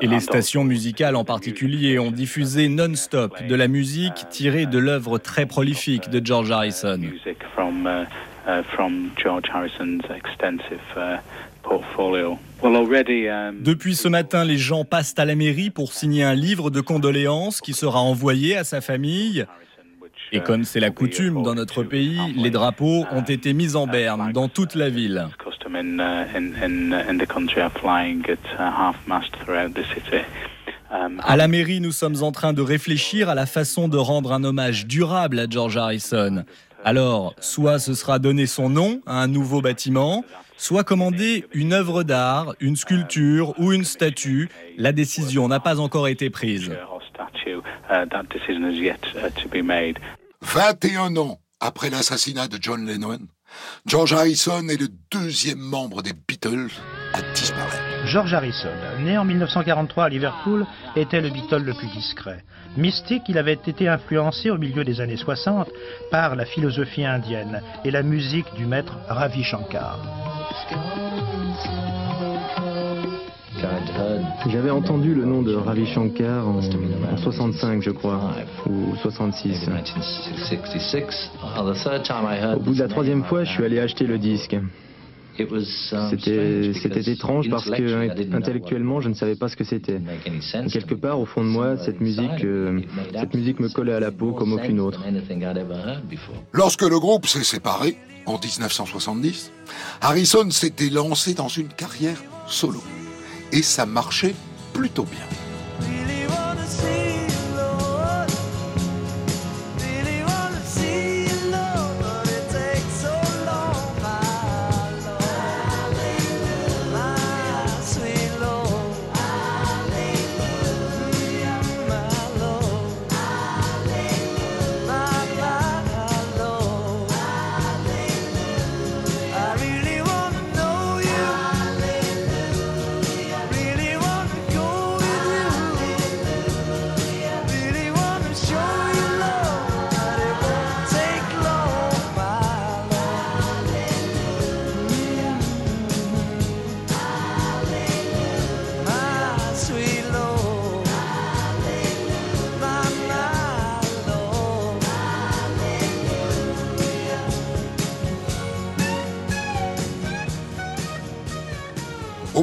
Et les stations musicales en particulier ont diffusé non-stop de la musique tirée de l'œuvre très prolifique de George Harrison.
Um,
Depuis ce matin, les gens passent à la mairie pour signer un livre de condoléances qui sera envoyé à sa famille. Et comme c'est la coutume dans notre pays, les drapeaux ont été mis en berne dans toute la ville.
uh, uh, uh. Um,
À la mairie, nous sommes en train de réfléchir à la façon de rendre un hommage durable à George Harrison. Alors, soit ce sera donner son nom à un nouveau bâtiment, soit commander une œuvre d'art, une sculpture ou une statue. La décision n'a pas encore été prise.
or statue, uh, that decision is yet uh, to be made.
21 ans après l'assassinat de John Lennon, George Harrison est le deuxième membre des Beatles à disparaître.
George Harrison, né en 1943 à Liverpool, était le Beatle le plus discret. Mystique, il avait été influencé au milieu des années 60 par la philosophie indienne et la musique du maître Ravi Shankar.
J'avais entendu le nom de Ravi Shankar en, en 65, je crois, ou 66. Au bout de la troisième fois, je suis allé acheter le disque. C'était c'était étrange parce que intellectuellement, je ne savais pas ce que c'était. Quelque part, au fond de moi, cette musique, euh, cette musique me collait à la peau comme aucune autre.
Lorsque le groupe s'est séparé, en 1970, Harrison s'était lancé dans une carrière solo. Et ça marchait plutôt bien.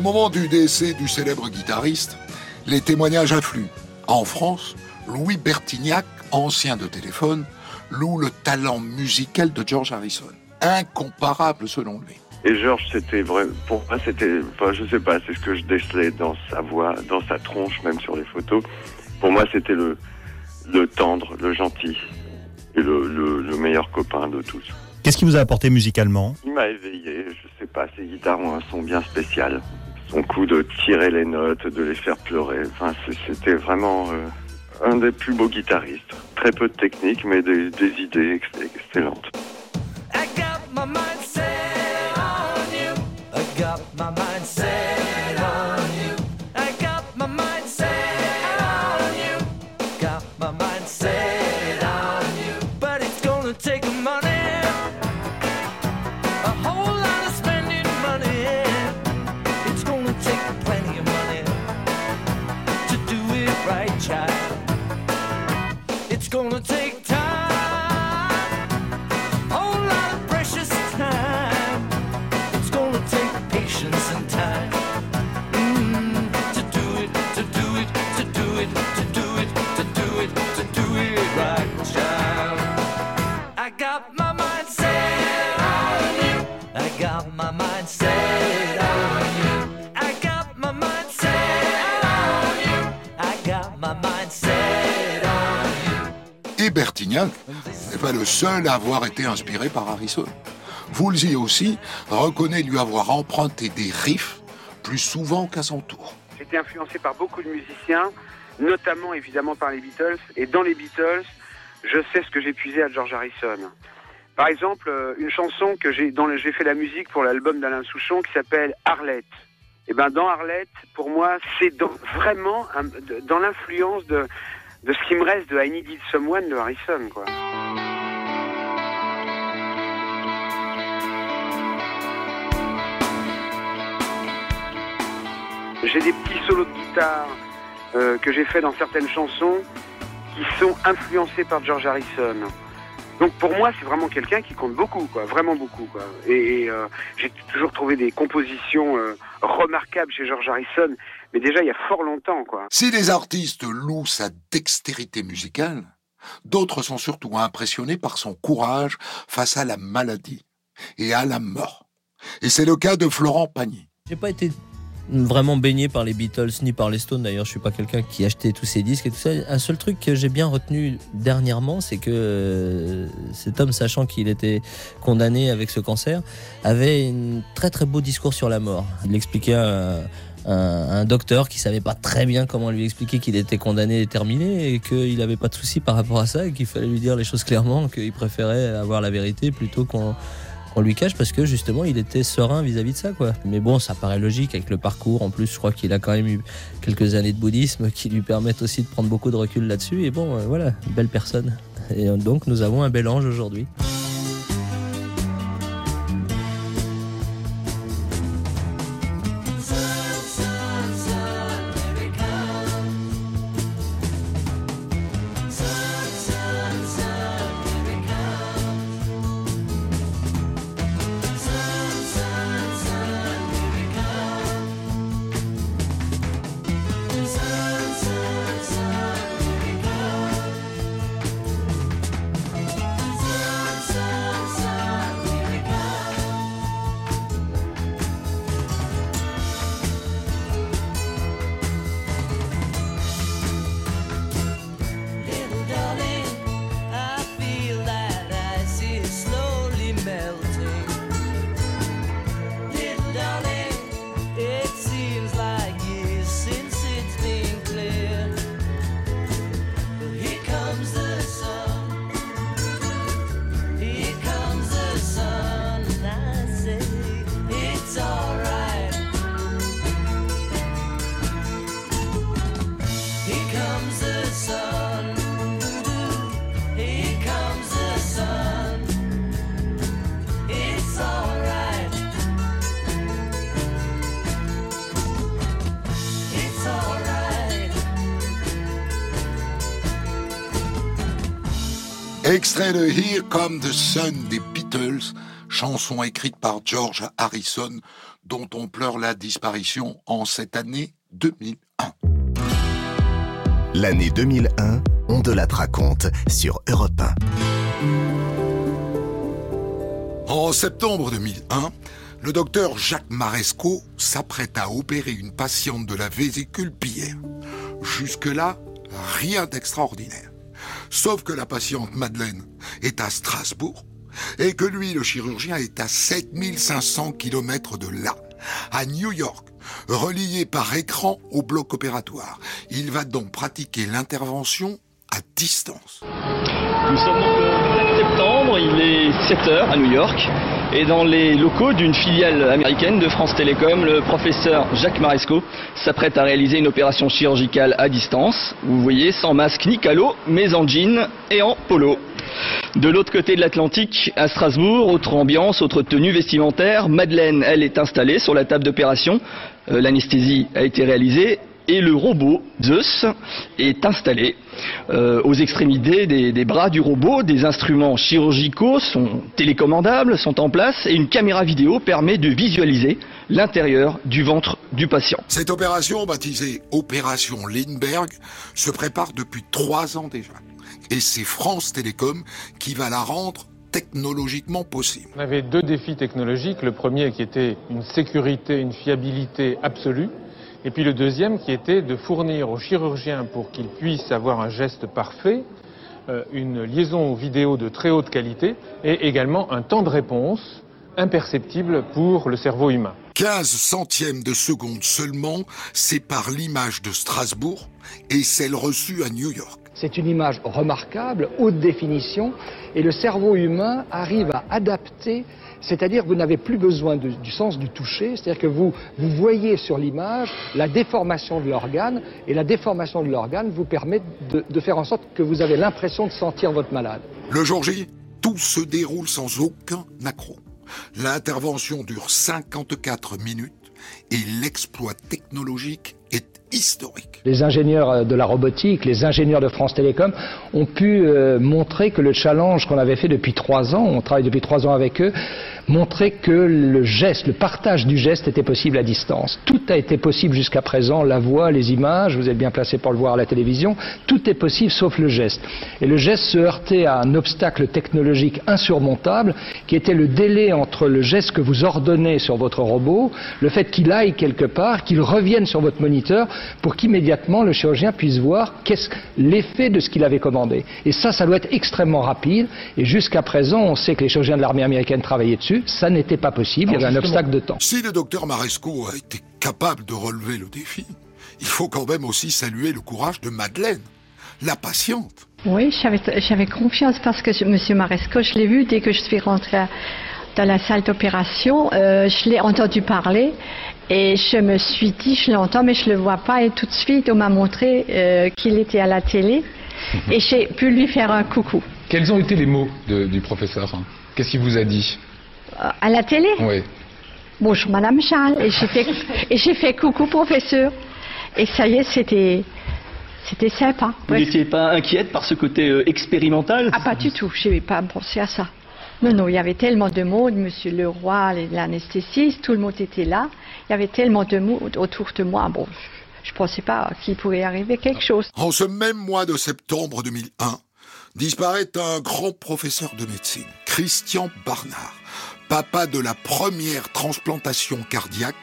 Moment du décès du célèbre guitariste, les témoignages affluent. En France, Louis Bertignac, ancien de téléphone, loue le talent musical de George Harrison. Incomparable selon lui.
Et Georges, c'était vrai, pour moi, c'était, enfin, je sais pas, c'est ce que je décelais dans sa voix, dans sa tronche, même sur les photos. Pour moi, c'était le, le tendre, le gentil et le, le, le meilleur copain de tous.
Qu'est-ce qui vous a apporté musicalement?
Il m'a éveillé, je sais pas, ses guitares ont un son bien spécial. Son coup de tirer les notes, de les faire pleurer, enfin, c'était vraiment euh, un des plus beaux guitaristes. Très peu de technique, mais des, idées ex- excellentes.
Bertignac n'est pas le seul à avoir été inspiré par Harrison. Woolsey aussi reconnaît lui avoir emprunté des riffs plus souvent qu'à son tour.
J'étais influencé par beaucoup de musiciens, notamment évidemment par les Beatles. Et dans les Beatles, je sais ce que j'ai puisé à George Harrison.
Par exemple, euh, une chanson que j'ai dont j'ai fait la musique pour l'album d'Alain Souchon qui s'appelle Arlette. Et ben dans Arlette, pour moi, c'est vraiment dans l'influence de, de ce qui me reste de I Needed Someone de Harrison, quoi. J'ai des petits solos de guitare euh, que j'ai fait dans certaines chansons qui sont influencés par George Harrison. Donc pour moi, c'est vraiment quelqu'un qui compte beaucoup, quoi, vraiment beaucoup, quoi. Et, euh, j'ai toujours trouvé des compositions euh, remarquables chez George Harrison, mais déjà il y a fort longtemps, quoi.
Si les artistes louent sa dextérité musicale, d'autres sont surtout impressionnés par son courage face à la maladie et à la mort. Et c'est le cas de Florent Pagny.
J'ai pas été vraiment baigné par les Beatles ni par les Stones d'ailleurs je suis pas quelqu'un qui achetait tous ces disques et tout ça un seul truc que j'ai bien retenu dernièrement c'est que euh, cet homme sachant qu'il était condamné avec ce cancer avait un très très beau discours sur la mort il expliquait à un, un docteur qui savait pas très bien comment lui expliquer qu'il était condamné et terminé et qu'il avait pas de souci par rapport à ça et qu'il fallait lui dire les choses clairement qu'il préférait avoir la vérité plutôt qu'on on lui cache parce que justement il était serein vis-à-vis de ça quoi. Mais bon, ça paraît logique avec le parcours. En plus, je crois qu'il a quand même eu quelques années de bouddhisme qui lui permettent aussi de prendre beaucoup de recul là-dessus. Et bon, euh, voilà, belle personne. Et donc nous avons un bel ange aujourd'hui.
Extrait de Here Come the Sun des Beatles, chanson écrite par George Harrison, dont on pleure la disparition en cette année 2001.
L'année 2001, on de la raconte sur Europe 1.
En septembre 2001, le docteur Jacques Maresco s'apprête à opérer une patiente de la vésicule biliaire. Jusque-là, rien d'extraordinaire. Sauf que la patiente Madeleine est à Strasbourg et que lui, le chirurgien, est à 7500 km de là, à New York, relié par écran au bloc opératoire. Il va donc pratiquer l'intervention à distance.
Nous sommes donc le 7 septembre, il est 7 heures à New York. Et dans les locaux d'une filiale américaine de France Télécom, le professeur Jacques Maresco s'apprête à réaliser une opération chirurgicale à distance. Vous voyez, sans masque ni calot, mais en jean et en polo. De l'autre côté de l'Atlantique, à Strasbourg, autre ambiance, autre tenue vestimentaire. Madeleine, elle, est installée sur la table d'opération. Euh, L'anesthésie a été réalisée et le robot Zeus est installé euh, aux extrémités des, des bras du robot. Des instruments chirurgicaux sont télécommandables, sont en place et une caméra vidéo permet de visualiser l'intérieur du ventre du patient.
Cette opération, baptisée Opération Lindbergh, se prépare depuis trois ans déjà. Et c'est France Télécom qui va la rendre technologiquement possible.
On avait deux défis technologiques. Le premier qui était une sécurité, une fiabilité absolue. Et puis le deuxième qui était de fournir aux chirurgiens pour qu'ils puissent avoir un geste parfait, euh, une liaison vidéo de très haute qualité et également un temps de réponse imperceptible pour le cerveau humain.
15 centièmes de seconde seulement séparent l'image de Strasbourg et celle reçue à New York.
C'est une image remarquable, haute définition, et le cerveau humain arrive à adapter, c'est-à-dire que vous n'avez plus besoin de- du sens du toucher, c'est-à-dire que vous, vous voyez sur l'image la déformation de l'organe, et la déformation de l'organe vous permet de, de faire en sorte que vous avez l'impression de sentir votre malade.
Le jour J, tout se déroule sans aucun accroc. L'intervention dure 54 minutes et l'exploit technologique est historique.
Les ingénieurs euh, de la robotique, les ingénieurs de France Télécom ont pu euh, montrer que le challenge qu'on avait fait depuis trois ans, on travaille depuis trois ans avec eux, montrait que le geste, le partage du geste était possible à distance. Tout a été possible jusqu'à présent, la voix, les images, vous êtes bien placé pour le voir à la télévision, tout est possible sauf le geste. Et le geste se heurtait à un obstacle technologique insurmontable qui était le délai entre le geste que vous ordonnez sur votre robot, le fait qu'il aille quelque part, qu'il revienne sur votre moniteur pour qu'immédiatement le chirurgien puisse voir l'effet de ce qu'il avait commandé. Et ça, ça doit être extrêmement rapide. Et jusqu'à présent, on sait que les chirurgiens de l'armée américaine travaillaient dessus. Ça n'était pas possible. Il y avait un obstacle de temps.
Si le docteur Maresco a été capable de relever le défi, il faut quand même aussi saluer le courage de Madeleine, la patiente.
Oui, j'avais confiance parce que je- Monsieur Maresco, je l'ai vu dès que je suis rentrée dans la salle d'opération. euh, je l'ai entendu parler et je me suis dit, je l'entends mais je le vois pas. Et tout de suite, on m'a montré euh, qu'il était à la télé et j'ai pu lui faire un coucou.
Quels ont été les mots de- du professeur? Qu'est-ce qu'il vous a dit?
À la télé
Oui.
Bonjour Madame Charles. Et j'ai fait, et j'ai fait coucou professeur. Et ça y est, c'était, c'était sympa.
Vous n'étiez pas inquiète par ce côté euh, expérimental?
Ah, pas du tout, je n'avais pas pensé à ça. Non, non, il y avait tellement de monde, Monsieur Leroy, l'anesthésiste, tout le monde était là. Il y avait tellement de monde autour de moi. Bon, je ne pensais pas qu'il pouvait arriver quelque chose.
En ce même mois de septembre 2001, disparaît un grand professeur de médecine, Christian Barnard, papa de la première transplantation cardiaque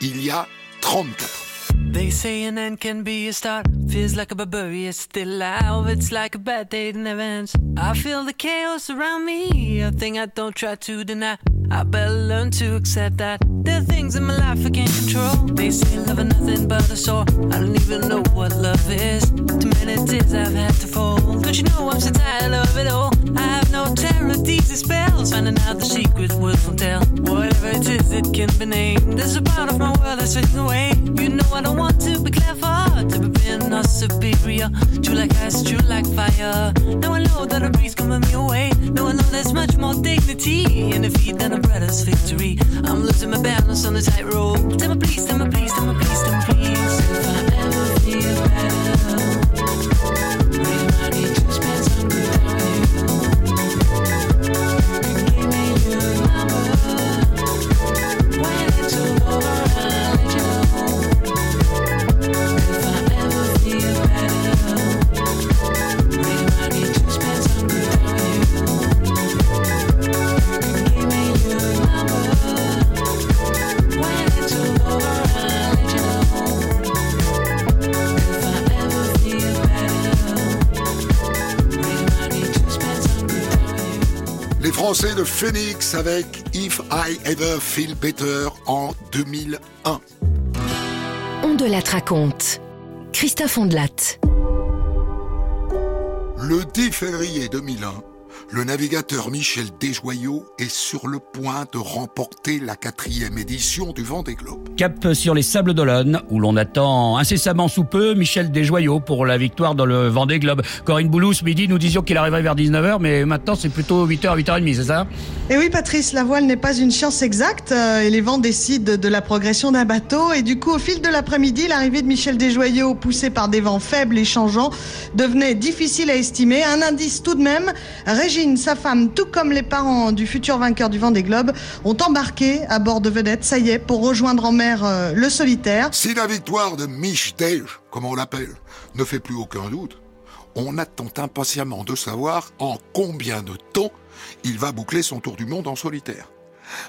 il y a 34 ans.
They say an end can be a start. Feels like a barbarian still alive. It's like a bad day that never ends. I feel the chaos around me, a thing I don't try to deny. I better learn to accept that there are things in my life I can't control. They say love is nothing but a sore. I don't even know what love is. Too many tears I've had to fold. Don't you know I'm so tired of it all? Terror, these are spells. Finding out the secret words won't tell. Whatever it is, it can be named. There's a part of my world that's fading away. You know I don't want to be clever, to be being or superior. True like ice, true like fire. Now I know that a breeze coming me away. Now I know there's much more dignity in defeat than a brother's victory. I'm losing my balance on the tightrope. Tell me please, tell me please, tell me please, tell me please. If I
Français de Phoenix avec If I Ever Feel Better en 2001.
On de la raconte. Christophe Ondelat.
Le 10 février 2001, le navigateur Michel Desjoyaux est sur le point de remporter la quatrième édition du Vendée Globe.
Cap sur les Sables d'Olonne, où l'on attend incessamment sous peu Michel Desjoyaux pour la victoire dans le Vendée Globe. Corinne Boulou, ce midi, nous disions qu'il arriverait vers 19h, mais maintenant c'est plutôt 8h, 8h30, c'est ça?
Et oui, Patrice, la voile n'est pas une science exacte euh, et les vents décident de la progression d'un bateau. Et du coup, au fil de l'après-midi, l'arrivée de Michel Desjoyaux, poussée par des vents faibles et changeants, devenait difficile à estimer. Un indice tout de même, Régine, sa femme, tout comme les parents du futur vainqueur du Vendée Globe, ont embarqué à bord de vedettes, ça y est, pour rejoindre en mer euh, le solitaire.
Si la victoire de Mich Dej, comme on l'appelle, ne fait plus aucun doute, on attend impatiemment de savoir en combien de temps il va boucler son tour du monde en solitaire.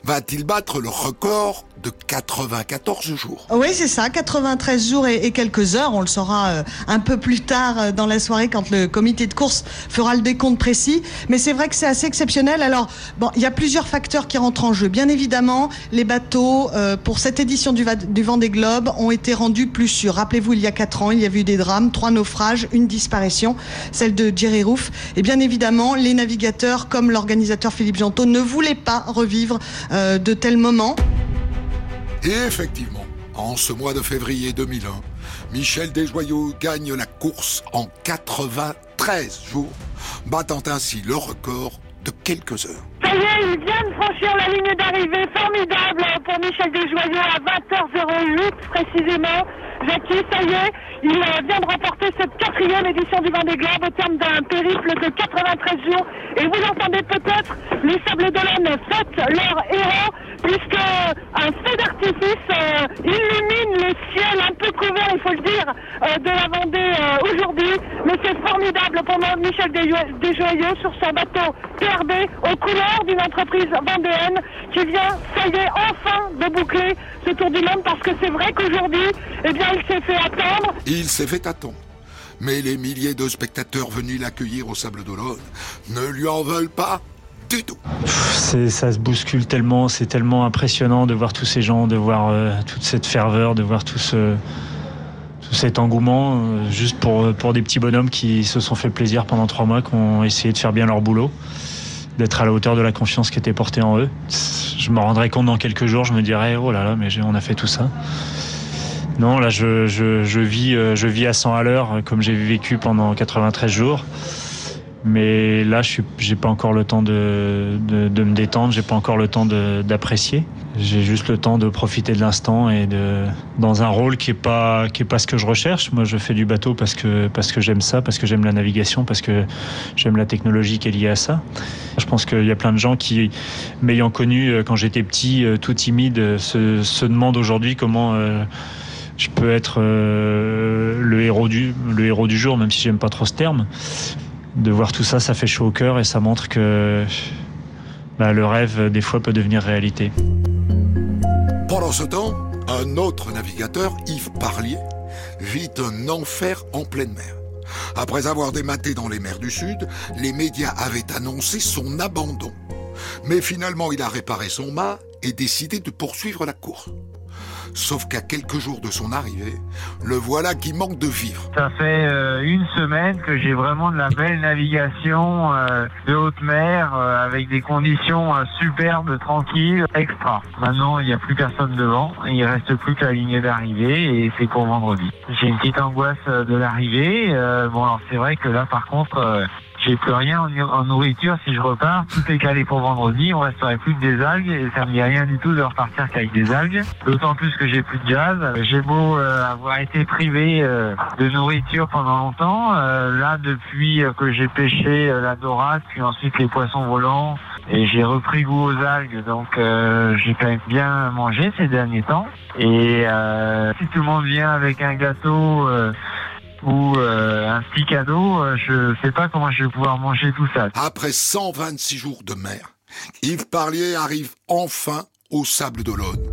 Va-t-il battre le record de 94 jours?
Oui, c'est ça, 93 jours et, quelques heures. On le saura euh, un peu plus tard euh, dans la soirée quand le comité de course fera le décompte précis. Mais c'est vrai que c'est assez exceptionnel. Alors, bon, il y a plusieurs facteurs qui rentrent en jeu. Bien évidemment, les bateaux euh, pour cette édition du, du Vendée Globe ont été rendus plus sûrs. Rappelez-vous, il y a quatre ans, il y a eu des drames, trois naufrages, une disparition, celle de Jerry Roof. Et bien évidemment, les navigateurs, comme l'organisateur Philippe Jantot, ne voulaient pas revivre euh, de tels moments.
Et effectivement, en ce mois de février 2001, Michel Desjoyaux gagne la course en 93 jours, battant ainsi le record de quelques heures.
Ça y est, il vient de franchir la ligne d'arrivée. Formidable pour Michel Desjoyaux à 20h08 précisément. Jackie, ça y est, il euh, vient de remporter cette quatrième édition du Vendée Globe au terme d'un périple de 93 jours. Et vous entendez peut-être les Sables d'Olonne fêtent leur héros puisque un feu d'artifice euh, illumine le ciel un peu couvert, il faut le dire, euh, de la Vendée euh, aujourd'hui. Mais c'est formidable pour Michel Desjo- Desjoyaux sur son bateau PRB aux couleurs d'une entreprise vendéenne qui vient, ça y est, enfin de boucler ce tour du monde parce que c'est vrai qu'aujourd'hui, eh bien, il s'est fait attendre.
Il s'est fait attendre. Mais les milliers de spectateurs venus l'accueillir au Sable d'Olonne ne lui en veulent pas du tout.
C'est- ça se bouscule tellement, c'est tellement impressionnant de voir tous ces gens, de voir euh, toute cette ferveur, de voir tout, ce, tout cet engouement, euh, juste pour, pour des petits bonhommes qui se sont fait plaisir pendant trois mois, qui ont essayé de faire bien leur boulot, d'être à la hauteur de la confiance qui était portée en eux. Je me rendrai compte dans quelques jours, je me dirai, oh là là, mais on a fait tout ça. Non, là, je, je, je vis, euh, je vis à 100 à l'heure, euh, comme j'ai vécu pendant 93 jours. Mais là, je j'ai pas encore le temps de, de, de me détendre, j'ai pas encore le temps d'apprécier. J'ai juste le temps de profiter de l'instant et de dans un rôle qui est pas qui est pas ce que je recherche. Moi, je fais du bateau parce que parce que j'aime ça, parce que j'aime la navigation, parce que j'aime la technologie qui est liée à ça. Je pense qu'il y a plein de gens qui, m'ayant connu euh, quand j'étais petit, euh, tout timide, euh, se, se demandent aujourd'hui comment je peux être le héros du le héros du jour, même si j'aime pas trop ce terme de voir tout ça, ça fait chaud au cœur et ça montre que bah, le rêve, des fois, peut devenir réalité.
Pendant ce temps, un autre navigateur, Yves Parlier, vit un enfer en pleine mer. Après avoir dématé dans les mers du Sud, les médias avaient annoncé son abandon. Mais finalement, il a réparé son mât et décidé de poursuivre la course. Sauf qu'à quelques jours de son arrivée, le voilà qui manque de vivre.
Ça fait euh, une semaine que j'ai vraiment de la belle navigation euh, de haute mer euh, avec des conditions euh, superbes, tranquilles, extra. Maintenant, il n'y a plus personne devant, il reste plus que la ligne d'arrivée et c'est pour vendredi. J'ai une petite angoisse euh, de l'arrivée. euh, bon, alors c'est vrai que là, par contre, j'ai plus rien en, nourriture si je repars. Tout est calé pour vendredi. On resterait plus que des algues et ça me dit rien du tout de repartir qu'avec des algues. D'autant plus que j'ai plus de jazz. J'ai beau euh, avoir été privé euh, de nourriture pendant longtemps. euh, là, depuis que j'ai pêché euh, la dorade, puis ensuite les poissons volants, et j'ai repris goût aux algues. Donc, euh, j'ai quand même bien mangé ces derniers temps. Et euh, si tout le monde vient avec un gâteau. Ou euh, un petit cadeau, euh, je sais pas comment je vais pouvoir manger tout ça.
Après 126 jours de mer, Yves Parlier arrive enfin au Sable d'Olonne.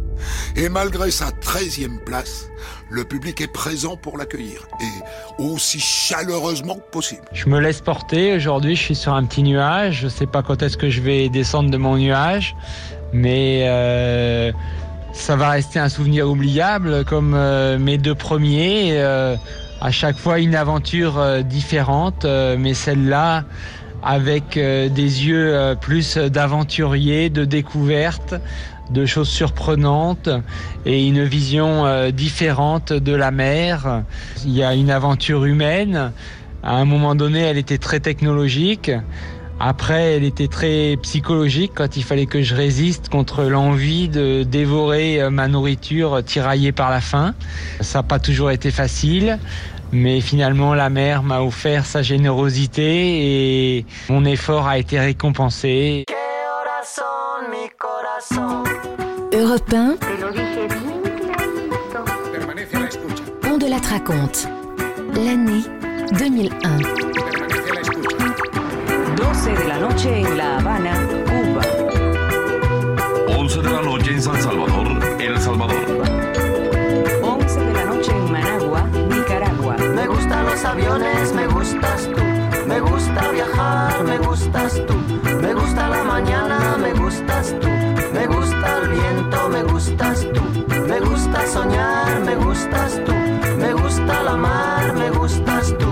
Et malgré sa 13e place, le public est présent pour l'accueillir, et aussi chaleureusement que possible.
Je me laisse porter. Aujourd'hui, je suis sur un petit nuage. Je sais pas quand est-ce que je vais descendre de mon nuage, mais euh, ça va rester un souvenir oubliable comme euh, mes deux premiers. euh, à chaque fois une aventure euh, différente, euh, mais celle-là avec euh, des yeux plus d'aventurier, de découverte, de choses surprenantes et une vision différente de la mer. Il y a une aventure humaine. À un moment donné, elle était très technologique. Après, elle était très psychologique quand il fallait que je résiste contre l'envie de dévorer ma nourriture tiraillée par la faim. Ça n'a pas toujours été facile. Mais finalement, la mer m'a offert sa générosité et mon effort a été récompensé.
Europe 1, on de la raconte. L'année 2001.
12 de la noche en La Habana, Cuba.
San Salvador,
los aviones, me gustas tú. Me gusta viajar, me gustas tú. Me gusta la mañana, me gustas tú. Me gusta el viento, me gustas tú. Me gusta soñar, me gustas tú. Me gusta la mar, me gustas tú.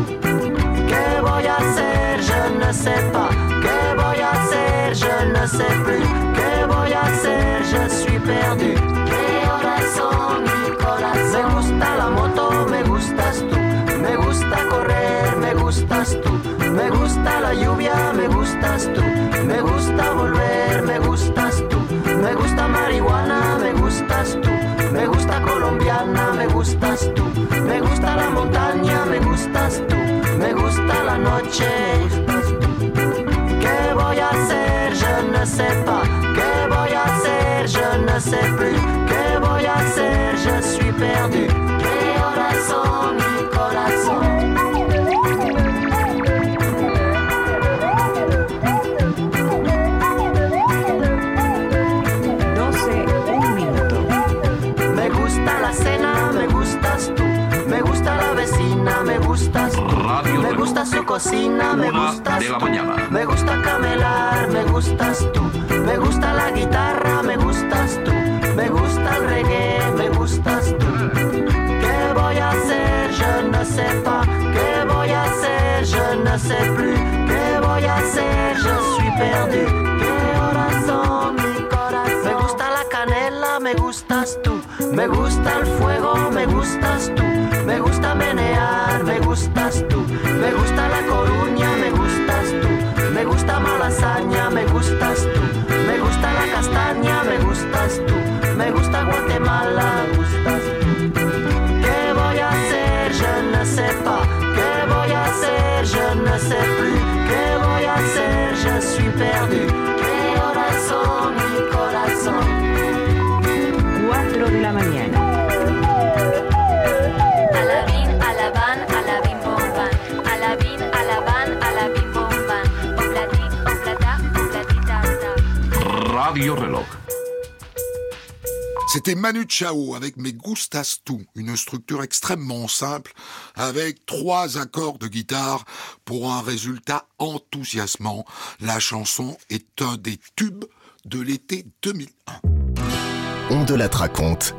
¿Qué voy a hacer? Je ne sais pas. ¿Qué voy a hacer? Je ne sais plus. Gusta la lluvia, me gustas tú. Me gusta volver, me gustas tú. Me gusta marihuana, me gustas tú. Me gusta colombiana, me gustas tú. Me gusta la montaña, me gustas tú. Me gusta la noche. ¿Qué voy a hacer? Je ne sais pas. ¿Qué voy a hacer? Je ne sais plus. ¿Qué voy a hacer? Je suis perdu. Me gusta su cocina, me gustas
de la
tú.
mañana.
Me gusta camelar, me gustas tú. Me gusta la guitarra, me gustas tú. Me gusta el reggae, me gustas tú. ¿Qué voy a hacer? Je ne sais pas. ¿Qué voy a hacer? Je ne sais plus. ¿Qué voy a hacer? Je suis perdu. ¿Qué horas son mi corazón? Me gusta la canela, me gustas tú. Me gusta el fuego, me gustas tú. Me gusta menear, me gustas tú. Me gusta la coruña, me gustas tú. Me gusta malasaña, me gustas tú.
Radio Reloj.
C'était Manu Chao avec Me Gustas Tu, une structure extrêmement simple avec trois accords de guitare pour un résultat enthousiasmant. La chanson est un des tubes de l'été 2001.
On de la raconte.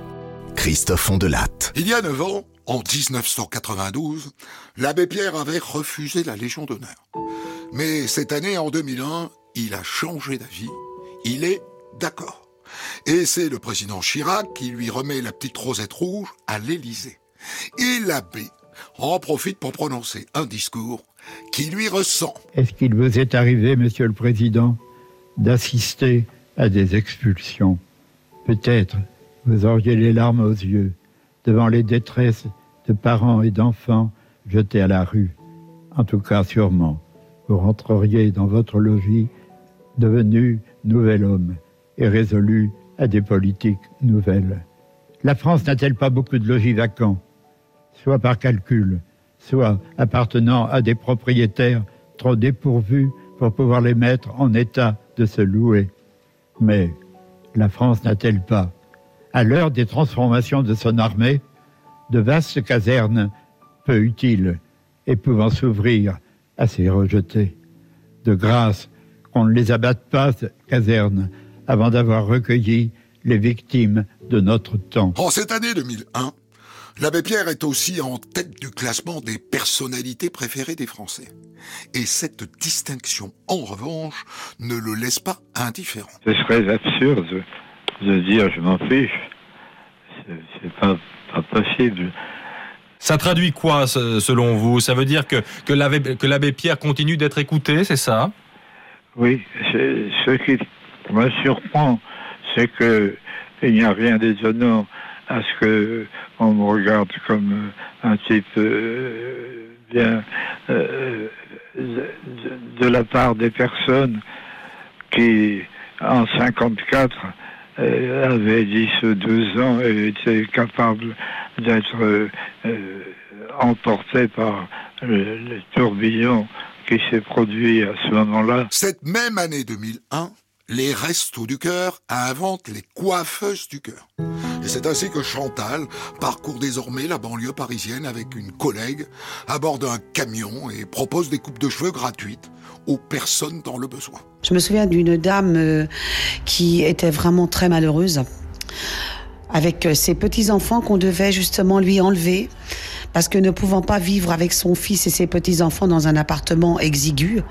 Christophe Ondelat.
Il y a 9 ans, en 1992, l'abbé Pierre avait refusé la Légion d'honneur. Mais cette année, en 2001, il a changé d'avis. Il est d'accord. Et c'est le président Chirac qui lui remet la petite rosette rouge à l'Élysée. Et l'abbé en profite pour prononcer un discours qui lui ressemble.
Est-ce qu'il vous est arrivé, Monsieur le Président, d'assister à des expulsions? Peut-être vous auriez les larmes aux yeux devant les détresses de parents et d'enfants jetés à la rue. En tout cas, sûrement, vous rentreriez dans votre logis devenu nouvel homme et résolu à des politiques nouvelles. La France n'a-t-elle pas beaucoup de logis vacants soit par calcul, soit appartenant à des propriétaires trop dépourvus pour pouvoir les mettre en état de se louer? Mais la France n'a-t-elle pas, à l'heure des transformations de son armée, de vastes casernes peu utiles et pouvant s'ouvrir à ses rejetés De grâce qu'on ne les abatte pas, ces casernes, avant d'avoir recueilli les victimes de notre temps.
En cette année 2001, l'abbé Pierre est aussi en tête du classement des personnalités préférées des Français. Et cette distinction, en revanche, ne le laisse pas indifférent.
Ce serait absurde de dire je m'en fiche. C'est- pas, pas possible.
Ça traduit quoi, selon vous? Ça veut dire que, que l'abbé Pierre continue d'être écouté, c'est ça?
Oui, ce qui me surprend, c'est que il n'y a rien d'étonnant à ce que on me regarde comme un type euh, bien euh, de, la part des personnes qui, en 54, euh, avaient 10 ou 12 ans et étaient capables d'être euh, emportés par le tourbillon qui s'est produit à ce moment-là.
Cette même année 2001, les restos du cœur inventent les coiffeuses du cœur. Et c'est ainsi que Chantal parcourt désormais la banlieue parisienne avec une collègue à bord d'un camion et propose des coupes de cheveux gratuites aux personnes dans le besoin.
Je me souviens d'une dame euh, qui était vraiment très malheureuse, avec euh, ses petits-enfants qu'on devait justement lui enlever, parce que ne pouvant pas vivre avec son fils et ses petits-enfants dans un appartement exigu,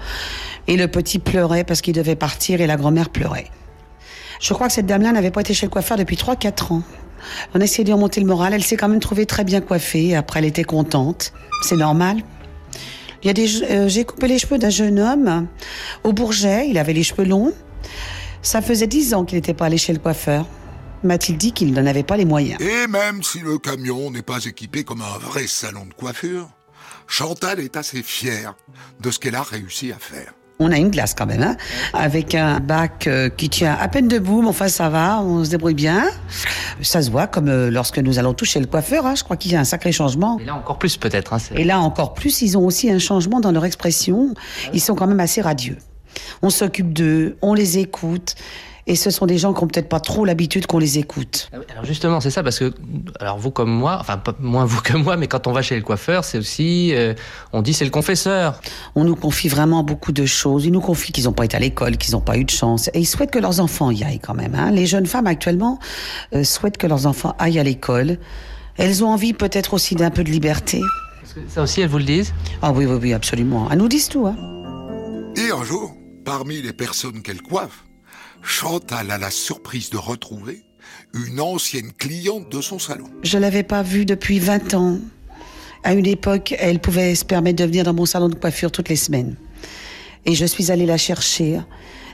et le petit pleurait parce qu'il devait partir et la grand-mère pleurait. Je crois que cette dame-là n'avait pas été chez le coiffeur depuis 3-4 ans. On a essayé de remonter le moral, elle s'est quand même trouvée très bien coiffée, après elle était contente, c'est normal. Il y a des, euh, j'ai coupé les cheveux d'un jeune homme au Bourget. Il avait les cheveux longs. Ça faisait dix ans qu'il n'était pas allé chez le coiffeur. M'a-t-il dit qu'il n'en avait pas les moyens.
Et même si le camion n'est pas équipé comme un vrai salon de coiffure, Chantal est assez fière de ce qu'elle a réussi à faire.
On a une glace quand même, hein, avec un bac euh, qui tient à peine debout, mais enfin ça va, on se débrouille bien. Ça se voit comme euh, lorsque nous allons toucher le coiffeur, hein, je crois qu'il y a un sacré changement.
Et là encore plus peut-être. Hein,
Et là encore plus, ils ont aussi un changement dans leur expression. Ils sont quand même assez radieux. On s'occupe d'eux, on les écoute. Et ce sont des gens qui n'ont peut-être pas trop l'habitude qu'on les écoute.
Ah Alors justement, c'est ça parce que alors vous comme moi, enfin pas moins vous que moi, mais quand on va chez le coiffeur, c'est aussi euh, on dit c'est le confesseur.
On nous confie vraiment beaucoup de choses. Ils nous confient qu'ils n'ont pas été à l'école, qu'ils n'ont pas eu de chance. Et ils souhaitent que leurs enfants y aillent quand même. hein. Les jeunes femmes actuellement euh, souhaitent que leurs enfants aillent à l'école. Elles ont envie peut-être aussi d'un peu de liberté.
Est-ce que ça aussi elles vous le disent?
Ah oui, oui, oui, absolument. Elles nous disent tout. Hein.
Et un jour, parmi les personnes qu'elle coiffe, Chantal a la surprise de retrouver une ancienne cliente de son salon.
Je l'avais pas vue depuis 20 ans. À une époque, elle pouvait se permettre de venir dans mon salon de coiffure toutes les semaines. Et je suis allée la chercher.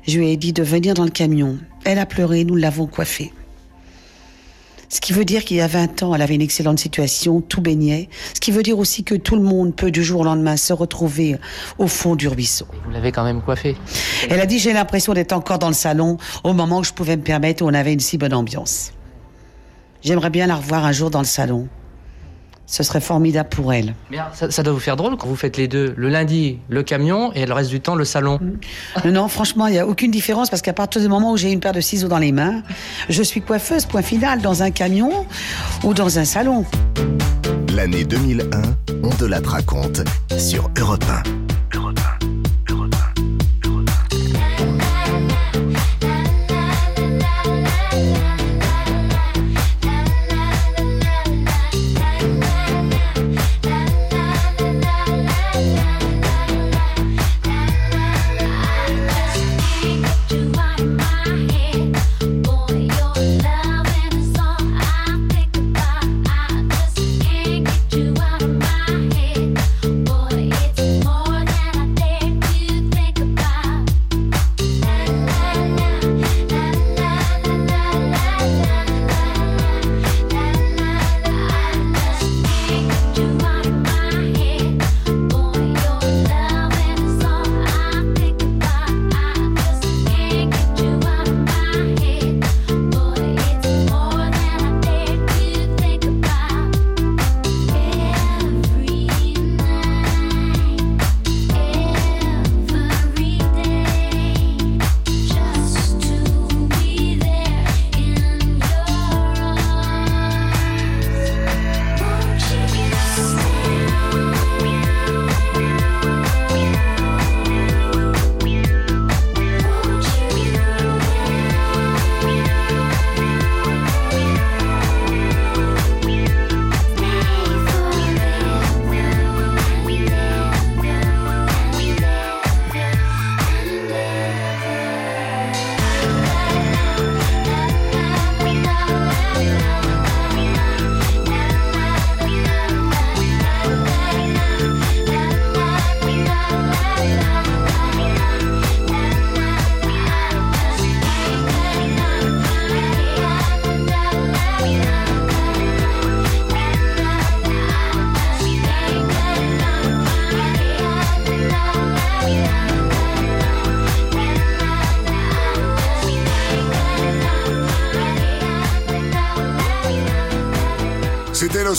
Je lui ai dit de venir dans le camion. Elle a pleuré, nous l'avons coiffée. Ce qui veut dire qu'il y a 20 ans, elle avait une excellente situation, tout baignait. Ce qui veut dire aussi que tout le monde peut du jour au lendemain se retrouver au fond du ruisseau.
Vous l'avez quand même coiffé.
Elle a dit j'ai l'impression d'être encore dans le salon au moment où je pouvais me permettre où on avait une si bonne ambiance. J'aimerais bien la revoir un jour dans le salon. Ce serait formidable pour elle.
Mais alors, ça, ça doit vous faire drôle quand vous faites les deux. Le lundi, le camion et le reste du temps, le salon.
Non, non, franchement, il n'y a aucune différence parce qu'à partir du moment où j'ai une paire de ciseaux dans les mains, je suis coiffeuse, point final, dans un camion ou dans un salon.
L'année 2001, on te la raconte sur Europe 1.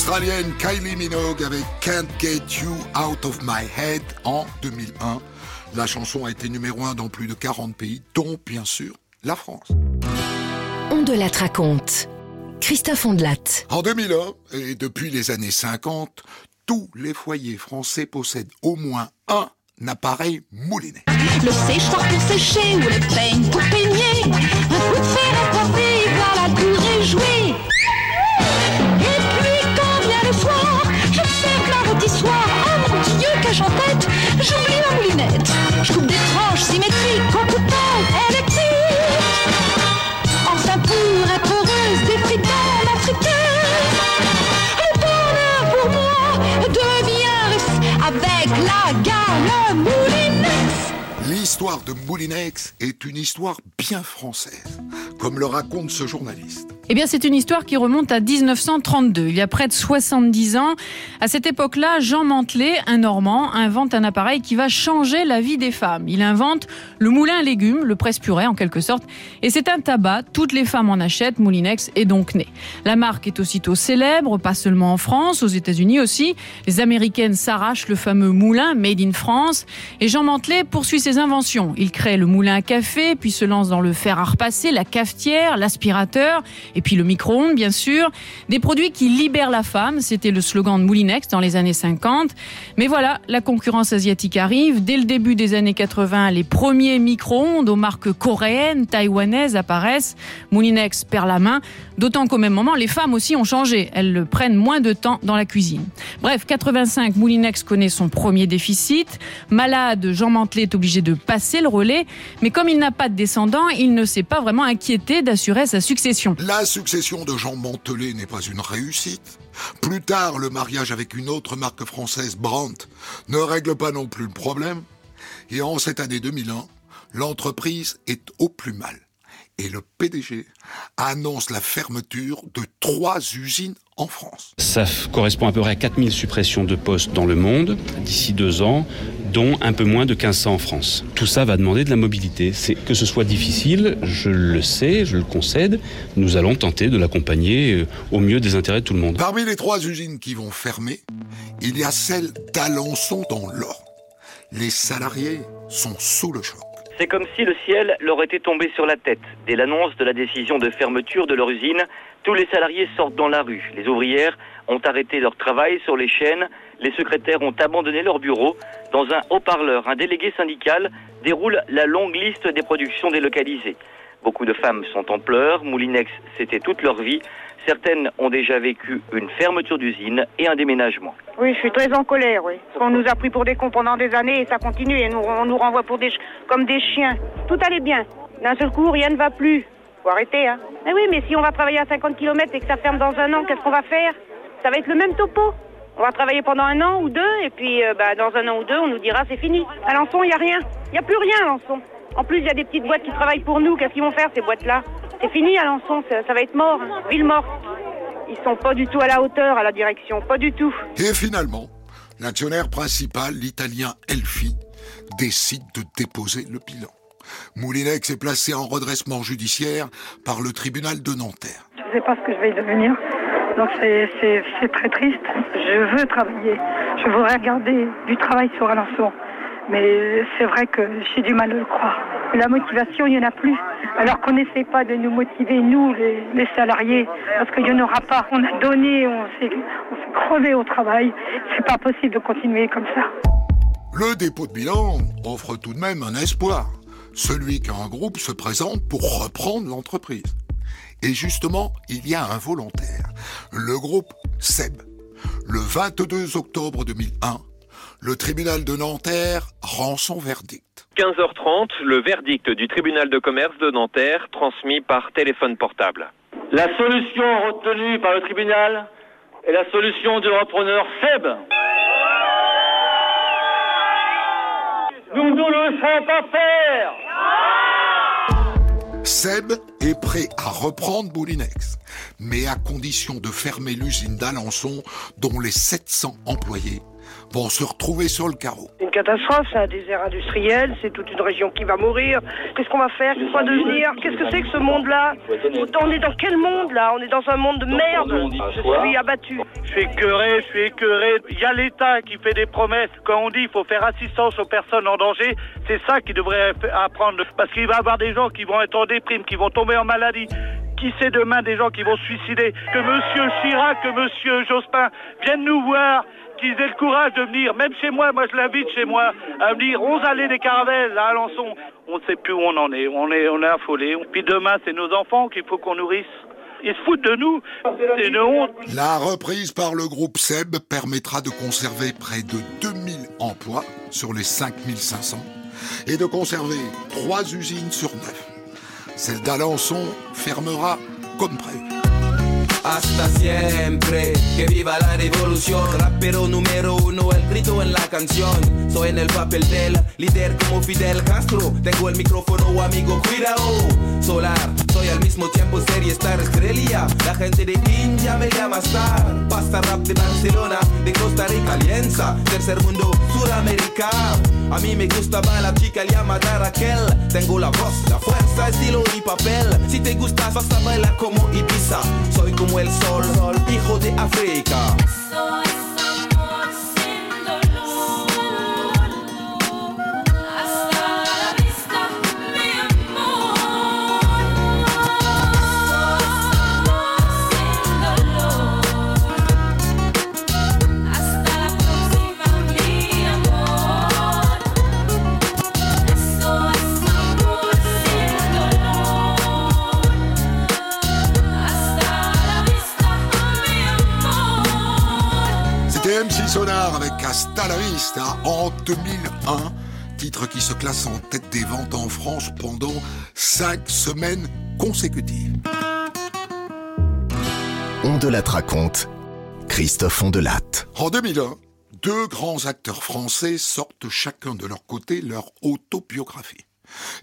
l'Australienne Kylie Minogue avec Can't Get You Out of My Head en 2001. La chanson a été numéro un dans plus de 40 pays, dont bien sûr la France.
On de la raconte. Christophe Ondelat.
En 2001, et depuis les années 50, tous les foyers français possèdent au moins un appareil moulinet.
Le séchoir pour sécher ou le peigne pour peigner. Un coup de fer à taper, voilà tout réjoui. Puis quand vient le soir, la. Oh mon Dieu, qu'ai-je en tête J'oublie ma moulinette. Je coupe des tranches symétriques en coupant électrique. Enfin pour être heureuse, des frites dans ma friteuse. Le bonheur pour moi devient russe avec la gamme Moulinex.
L'histoire de Moulinex est une histoire bien française, comme le raconte ce journaliste.
Eh bien, c'est une histoire qui remonte à 1932, il y a près de 70 ans. À cette époque-là, Jean Mantelet, un Normand, invente un appareil qui va changer la vie des femmes. Il invente le moulin à légumes, le presse-purée en quelque sorte, et c'est un tabac, toutes les femmes en achètent, Moulinex est donc né. La marque est aussitôt célèbre, pas seulement en France, aux États-Unis aussi. Les Américaines s'arrachent le fameux moulin Made in France, et Jean Mantelet poursuit ses inventions. Il crée le moulin à café, puis se lance dans le fer à repasser, la cafetière, l'aspirateur, puis le micro-ondes, bien sûr. Des produits qui libèrent la femme, c'était le slogan de Moulinex dans les années 50. Mais voilà, la concurrence asiatique arrive. Dès le début des années 80, les premiers micro-ondes aux marques coréennes, taïwanaises apparaissent. Moulinex perd la main, d'autant qu'au même moment, les femmes aussi ont changé. Elles prennent moins de temps dans la cuisine. Bref, 85, Moulinex connaît son premier déficit. Malade, Jean Mantelet est obligé de passer le relais. Mais comme il n'a pas de descendant, il ne s'est pas vraiment inquiété d'assurer sa succession.
La succession de Jean Mantelet n'est pas une réussite. Plus tard, le mariage avec une autre marque française, Brandt, ne règle pas non plus le problème. Et en cette année 2001, l'entreprise est au plus mal. Et le PDG annonce la fermeture de trois usines en France.
Ça correspond à peu près à 4000 suppressions de postes dans le monde d'ici deux ans, dont un peu moins de 1500 en France. Tout ça va demander de la mobilité. C'est que ce soit difficile, je le sais, je le concède. Nous allons tenter de l'accompagner euh, au mieux des intérêts de tout le monde.
Parmi les trois usines qui vont fermer, il y a celle d'Alençon dans l'Orne. Les salariés sont sous le choc.
C'est comme si le ciel leur était tombé sur la tête. Dès l'annonce de la décision de fermeture de leur usine, tous les salariés sortent dans la rue. Les ouvrières ont arrêté leur travail sur les chaînes, les secrétaires ont abandonné leur bureau. Dans un haut-parleur, un délégué syndical déroule la longue liste des productions délocalisées. Beaucoup de femmes sont en pleurs, Moulinex, c'était toute leur vie. Certaines ont déjà vécu une fermeture d'usine et un déménagement.
Oui, je suis très en colère, oui. Parce qu'on nous a pris pour des cons pendant des années et ça continue et on nous renvoie pour des, comme des chiens. Tout allait bien. D'un seul coup, rien ne va plus. Faut arrêter, hein. Mais oui, mais si on va travailler à 50 km et que ça ferme dans un an, qu'est-ce qu'on va faire? Ça va être le même topo. On va travailler pendant un an ou deux et puis euh, bah, dans un an ou deux, on nous dira c'est fini. À Lançon, il n'y a rien. Il n'y a plus rien à Lançon. En plus, il y a des petites boîtes qui travaillent pour nous. Qu'est-ce qu'ils vont faire, ces boîtes-là? C'est fini à Lançon, ça, ça va être mort. hein. Ville morte. Ils sont pas du tout à la hauteur à la direction, pas du tout.
Et finalement, l'actionnaire principal, l'italien Elfi, décide de déposer le bilan. Moulinex est placé en redressement judiciaire par le tribunal de Nanterre.
Je ne sais pas ce que je vais devenir. Donc c'est- très triste. Je veux travailler. Je voudrais regarder du travail sur Alençon. Mais c'est vrai que j'ai du mal à le croire. La motivation, il n'y en a plus. Alors qu'on n'essaie pas de nous motiver, nous, les, les salariés, parce qu'il n'y en aura pas. On a donné, on s'est crevé au travail. C'est pas possible de continuer comme ça.
Le dépôt de bilan offre tout de même un espoir. Celui qu'un groupe se présente pour reprendre l'entreprise. Et justement, il y a un volontaire. Le groupe SEB. Le 22 octobre 2001, le tribunal de Nanterre rend son verdict.
15h30, le verdict du tribunal de commerce de Nanterre transmis par téléphone portable.
La solution retenue par le tribunal est la solution du repreneur Seb. Nous ne le laisserons pas faire
Seb est prêt à reprendre Moulinex, mais à condition de fermer l'usine d'Alençon dont les 700 employés vont se retrouver sur le carreau.
C'est une catastrophe, c'est un désert industriel, c'est toute une région qui va mourir. Qu'est-ce qu'on va faire Qu'est-ce qu'on va devenir Qu'est-ce que c'est que ce monde-là On est dans quel monde là On est dans un monde de merde. Je suis abattu.
Je suis écœuré, je suis écœuré. Il y a l'État qui fait des promesses. Quand on dit qu'il faut faire assistance aux personnes en danger, c'est ça qu'il devrait apprendre. Parce qu'il va y avoir des gens qui vont être en déprime, qui vont tomber en maladie. Qui sait demain des gens qui vont se suicider Que Monsieur Chirac, que Monsieur Jospin viennent nous voir, qu'ils aient le courage de venir, même chez moi, moi je l'invite chez moi, à venir 11 allées des Caravelles à Alençon. On ne sait plus où on en est, on est, on est affolé. Puis demain, c'est nos enfants qu'il faut qu'on nourrisse. Ils se foutent de nous. C'est une honte.
La reprise par le groupe SEB permettra de conserver près de 2000 emplois sur les 5500 et de conserver trois usines sur neuf. Celle d'Alençon fermera comme prévu.
Hasta siempre. Que viva la revolución, rapero número uno, el grito en la canción. Soy en el papel del líder como Fidel Castro. Tengo el micrófono, amigo, cuidado. Solar, soy al mismo tiempo serie Star Estrella. La gente de King ya me llama Star. Pasta rap de Barcelona, de Costa Rica, Alianza. Tercer mundo, Sudamérica. A mí me gustaba la chica llamada Raquel. Tengo la voz, la fuerza, estilo y papel. Si te gustas, vas a bailar como Ibiza. Soy como el sol, hijo de África.
Vista en 2001, titre qui se classe en tête des ventes en France pendant cinq semaines consécutives.
On de la raconte. Christophe Ondelatte.
En 2001, deux grands acteurs français sortent chacun de leur côté leur autobiographie.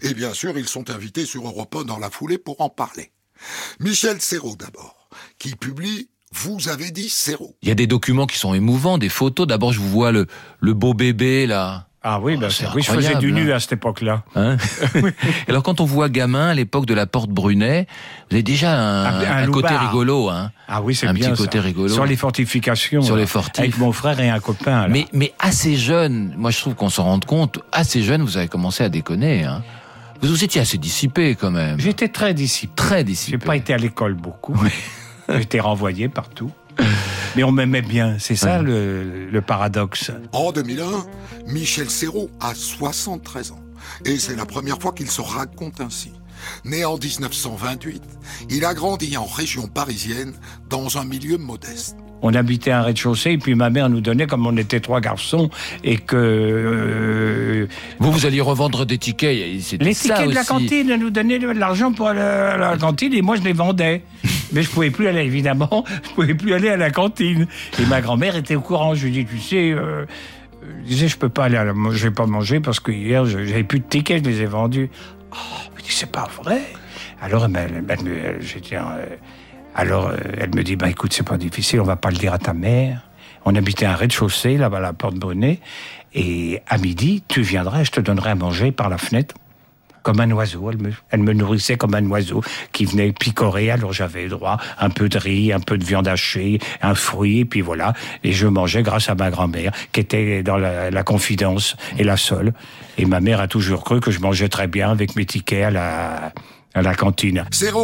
Et bien sûr, ils sont invités sur Europe 1 dans la foulée pour en parler. Michel Serrault d'abord, qui publie Vous avez dit Serrault.
Il y a des documents qui sont émouvants, des photos. D'abord, je vous vois le, le beau bébé, là.
Ah oui, bah,
c'est
oui, je faisais du nu
hein.
à cette époque-là.
Hein <laughs> Alors, quand on voit gamin, à l'époque de la porte Brunet, vous avez déjà un,
Un- un
un côté rigolo. Hein
Ah oui, c'est
Un
bien
petit côté
ça.
rigolo.
Sur les fortifications.
Sur
là,
les fortifs.
Avec mon frère et un copain. là.
Mais, mais assez jeune, moi je trouve qu'on s'en rend compte, assez jeune, vous avez commencé à déconner. Hein. Vous vous étiez assez dissipé quand même.
J'étais très dissipé.
Très dissipé.
J'ai pas été à l'école beaucoup. <laughs> J'étais renvoyé partout. Mais on m'aimait bien. C'est ça le, le paradoxe.
En 2001, Michel Serrault a 73 ans. Et c'est la première fois qu'il se raconte ainsi. Né en 1928, il a grandi en région parisienne dans un milieu modeste.
On habitait un rez-de-chaussée et puis ma mère nous donnait, comme on était trois garçons, et que... euh,
Vous, vous alliez revendre des tickets.
les tickets de la cantine, elle nous donnait de l'argent pour aller à la cantine et moi je les vendais. <laughs> Mais je pouvais plus aller, évidemment, <laughs> je pouvais plus aller à la cantine. Et ma grand-mère était au courant. Je lui dis, tu sais, euh, je disais, je peux pas aller à la, je vais pas manger parce que hier, je- j'avais plus de tickets, je les ai vendus. Oh, dis, c'est pas vrai. Alors, elle, m'a- elle me- elle- j'étais, euh, alors, euh, elle me dit, bah, écoute, c'est pas difficile, on va pas le dire à ta mère. On habitait un rez-de-chaussée, là-bas, la porte Brunet. Et à midi, tu viendras, je te donnerai à manger par la fenêtre comme un oiseau. Elle me, elle me nourrissait comme un oiseau qui venait picorer. Alors j'avais droit un peu de riz, un peu de viande hachée, un fruit, et puis voilà. Et je mangeais grâce à ma grand-mère, qui était dans la, la confidence et la seule. Et ma mère a toujours cru que je mangeais très bien avec mes tickets à la, à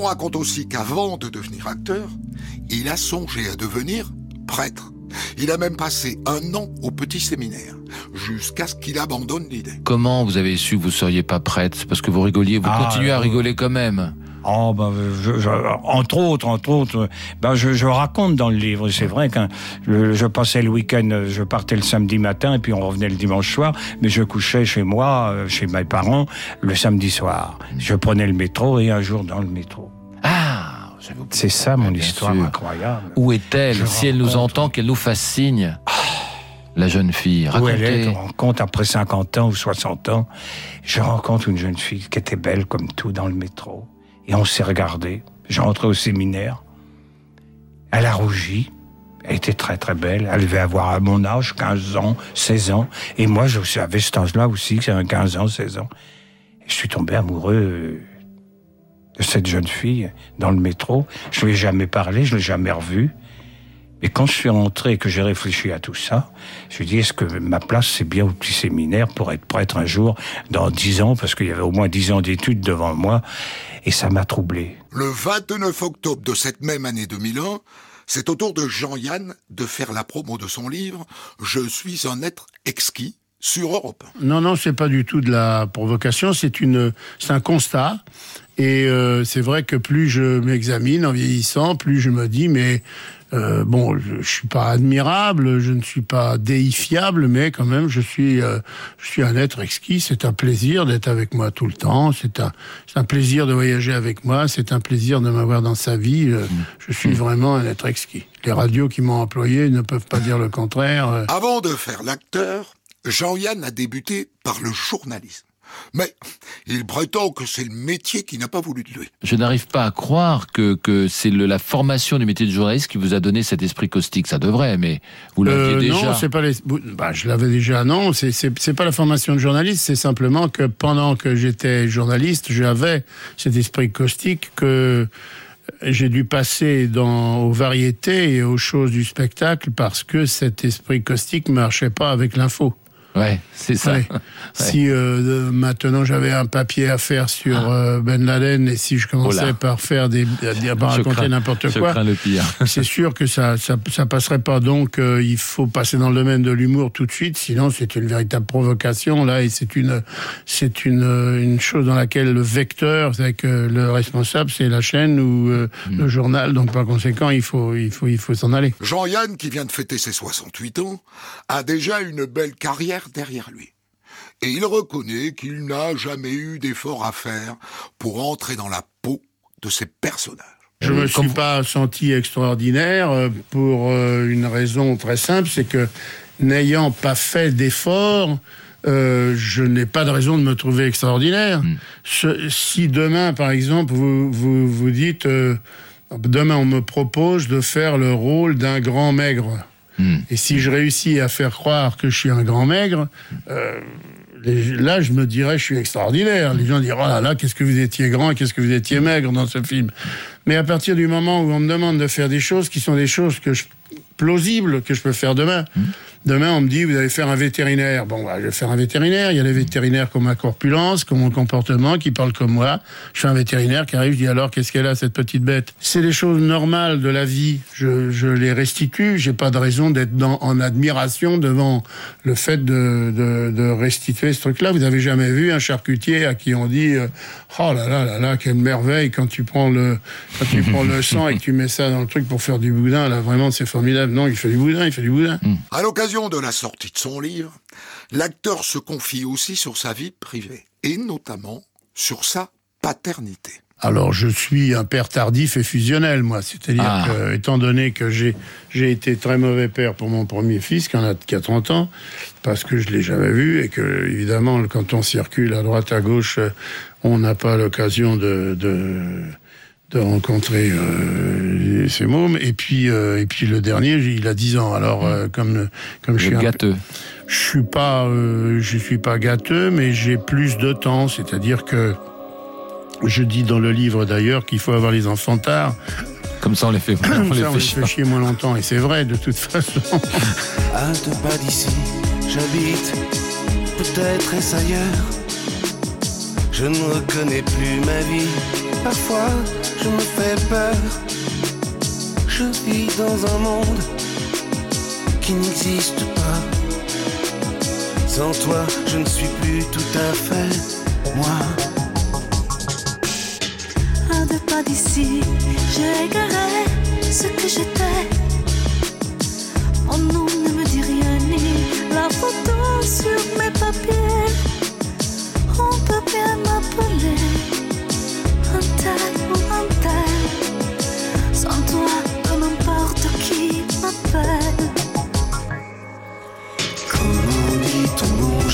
raconte aussi qu'avant de devenir acteur, il a songé à devenir prêtre. Il a même passé un an au petit séminaire, jusqu'à ce qu'il abandonne l'idée.
Comment vous avez su que vous seriez pas prête C'est Parce que vous rigoliez, vous
Ah,
continuez à
euh,
rigoler quand même.
Oh, ben, je- je- entre autres, entre autres, ben, je, je raconte dans le livre. C'est vrai que je, je passais le week-end, je partais le samedi matin et puis on revenait le dimanche soir, mais je couchais chez moi, euh, chez mes parents, le samedi soir. Je prenais le métro et un jour dans le métro.
Ah
C'est ça mon histoire incroyable.
Où est-elle
Je
Si elle nous entend, qu'elle nous fasse signe. La jeune fille,
Où elle est,
racontez.
on rencontre après 50 ans ou 60 ans, je rencontre une jeune fille qui était belle comme tout dans le métro. Et on s'est regardé. J'ai rentré au séminaire. Elle a rougi. Elle était très très belle. Elle devait avoir à mon âge 15 ans, 16 ans. Et moi, j'avais cet âge-là aussi, j'avais 15 ans, 16 ans. Et je suis tombé amoureux euh, de cette jeune fille dans le métro. Je ne lui ai jamais parlé, je ne l'ai jamais revue. Et quand je suis rentré et que j'ai réfléchi à tout ça, je me suis dit, est-ce que ma place, c'est bien au petit séminaire pour être prêtre un jour, dans 10 ans, parce qu'il y avait au moins 10 ans d'études devant moi, et ça m'a troublé.
Le 29 octobre de cette même année 2001, c'est au tour de Jean-Yann de faire la promo de son livre Je suis un être exquis sur Europe.
Non, non, c'est pas du tout de la provocation, c'est une, c'est un constat. Et euh, c'est vrai que plus je m'examine en vieillissant, plus je me dis, mais euh, bon, je, je suis pas admirable, je ne suis pas déifiable, mais quand même, je suis, euh, je suis un être exquis. C'est un plaisir d'être avec moi tout le temps. C'est un, c'est un plaisir de voyager avec moi. C'est un plaisir de m'avoir dans sa vie. Euh, Je suis vraiment un être exquis. Les radios qui m'ont employé ne peuvent pas dire le contraire. Euh,
Avant de faire l'acteur, Jean-Yann a débuté par le journalisme. Mais il prétend que c'est le métier qui n'a pas voulu de lui.
Je n'arrive pas à croire que, que c'est le- la formation du métier de journaliste qui vous a donné cet esprit caustique. Ça devrait, mais vous l'aviez
Euh,
déjà.
Non, c'est pas les. Bah, je l'avais déjà. Non, c'est c'est c'est pas la formation de journaliste. C'est simplement que pendant que j'étais journaliste, j'avais cet esprit caustique que j'ai dû passer dans aux variétés et aux choses du spectacle parce que cet esprit caustique marchait pas avec l'info.
Ouais, c'est ça.
Ouais. <laughs> Si euh, maintenant j'avais un papier à faire sur euh, Ben Laden et si je commençais
Ah. Oh
par faire des, à raconter n'importe quoi, <laughs> c'est sûr que ça, ça, ça passerait pas. Donc euh, il faut passer dans le domaine de l'humour tout de suite, sinon c'est une véritable provocation là et c'est une, c'est une, une chose dans laquelle le vecteur, c'est que le responsable c'est la chaîne ou euh,
Hmm.
le journal. Donc par conséquent il faut, il faut, il faut s'en aller.
Jean-Yann, qui vient de fêter ses 68 ans, a déjà une belle carrière derrière lui. Et il reconnaît qu'il n'a jamais eu d'effort à faire pour entrer dans la peau de ses personnages.
Je me suis pas senti extraordinaire euh, pour euh, une raison très simple, c'est que n'ayant pas fait d'effort, euh, je n'ai pas de raison de me trouver extraordinaire. Ce- si demain, par exemple, vous vous, vous dites, euh, demain on me propose de faire le rôle d'un grand maigre, et si je réussis à faire croire que je suis un grand maigre, euh, les- là, je me dirais, je suis extraordinaire. Les gens diront, oh là là, qu'est-ce que vous étiez grand qu'est-ce que vous étiez maigre dans ce film. Mais à partir du moment où on me demande de faire des choses qui sont des choses que je, plausibles que je peux faire demain, demain on me dit, vous allez faire un vétérinaire. Bon, bah, je vais faire un vétérinaire. Il y a les vétérinaires qui ont ma corpulence, qui ont mon comportement, qui parlent comme moi. Je suis un vétérinaire qui arrive, je dis alors, qu'est-ce qu'elle a, cette petite bête? C'est des choses normales de la vie. Je, je les restitue. J'ai pas de raison d'être dans- en admiration devant le fait de, de, de restituer ce truc-là. Vous avez jamais vu un charcutier à qui on dit euh, oh là là là là quelle merveille quand tu prends le quand tu prends le <laughs> sang et que tu mets ça dans le truc pour faire du boudin là vraiment c'est formidable. Non, il fait du boudin, il fait du boudin.
À l'occasion de la sortie de son livre, l'acteur se confie aussi sur sa vie privée, et notamment sur sa paternité.
Alors, je suis un père tardif et fusionnel, moi. C'est-à-dire
Ah.
que, étant donné que j'ai, j'ai été très mauvais père pour mon premier fils, qui en a, qui a 30 ans, parce que je l'ai jamais vu, et que, évidemment, quand on circule à droite, à gauche, on n'a pas l'occasion de, de, de rencontrer euh, ces mômes. Et puis, euh, et puis le dernier, il a 10 ans. Alors, euh, comme, comme je suis
êtes
un-
gâteux.
je suis pas, euh, je suis pas gâteux, mais j'ai plus de temps. C'est-à-dire que je dis dans le livre d'ailleurs qu'il faut avoir les enfants tard.
Comme ça, on les fait,
Comme <coughs>
on les
ça, on
fait
les fait
chier.
chier moins longtemps. Et c'est vrai, de toute façon. <laughs>
À deux pas d'ici, j'habite, peut-être est-ce ailleurs. Je ne reconnais plus ma vie, parfois je me fais peur. Je vis dans un monde qui n'existe pas. Sans toi, je ne suis plus tout à fait moi.
À deux pas d'ici, j'ai ce que j'étais. Mon nom ne me dit rien ni la photo sur mes papiers. On peut bien m'appeler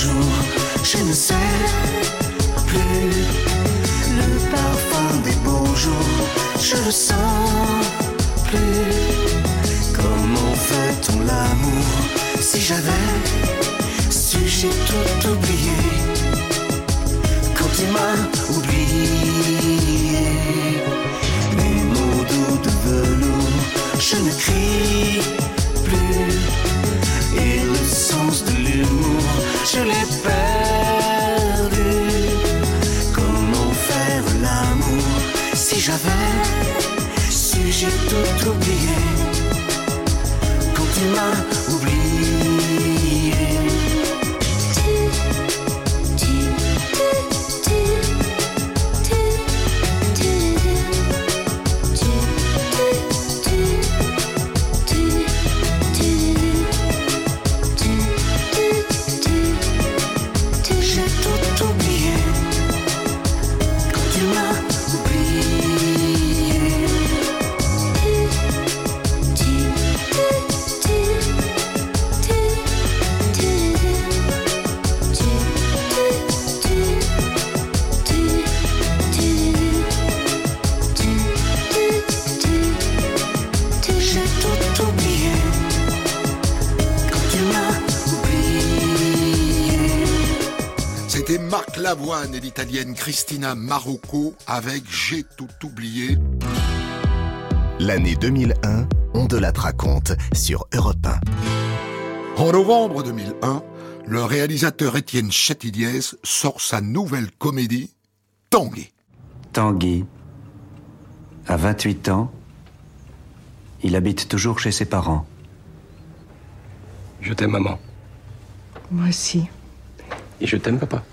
Je ne sais plus. Le parfum des beaux jours, je le sens plus. Comment ton l'amour. Si j'avais su, j'ai tout oublié. Quand tu m'as oublié, mes mots doux de velours, je ne crie plus. Et le sens de je l'ai perdu. Comment faire l'amour si j'avais su, j'ai tout oublié? Quand tu m'as
Marc Lavoine et l'italienne Cristina Marocco avec J'ai tout oublié.
L'année 2001, on de la raconte sur Europe 1.
En novembre 2001, le réalisateur Étienne Châtilliez sort sa nouvelle comédie Tanguy.
Tanguy, à 28 ans, il habite toujours chez ses parents.
Je t'aime, maman.
Moi aussi.
Et je t'aime, papa.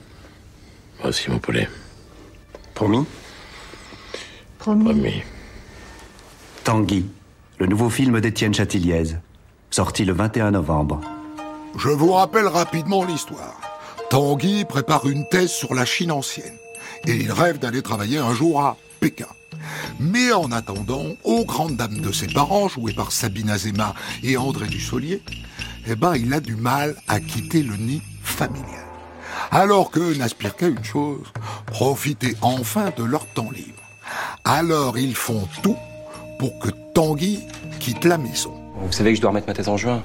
Moi aussi, mon poulet. Promis
Promis.
Tanguy, le nouveau film d'Étienne Châtilliez, sorti le 21 novembre.
Je vous rappelle rapidement l'histoire. Tanguy prépare une thèse sur la Chine ancienne et il rêve d'aller travailler un jour à Pékin. Mais en attendant, aux grandes dames de ses parents, jouées par Sabine Azema et André Dussolier, eh ben, il a du mal à quitter le nid familial. Alors qu'eux n'aspirent qu'à une chose, profiter enfin de leur temps libre. Alors ils font tout pour que Tanguy quitte la maison.
Vous savez que je dois remettre ma thèse en juin.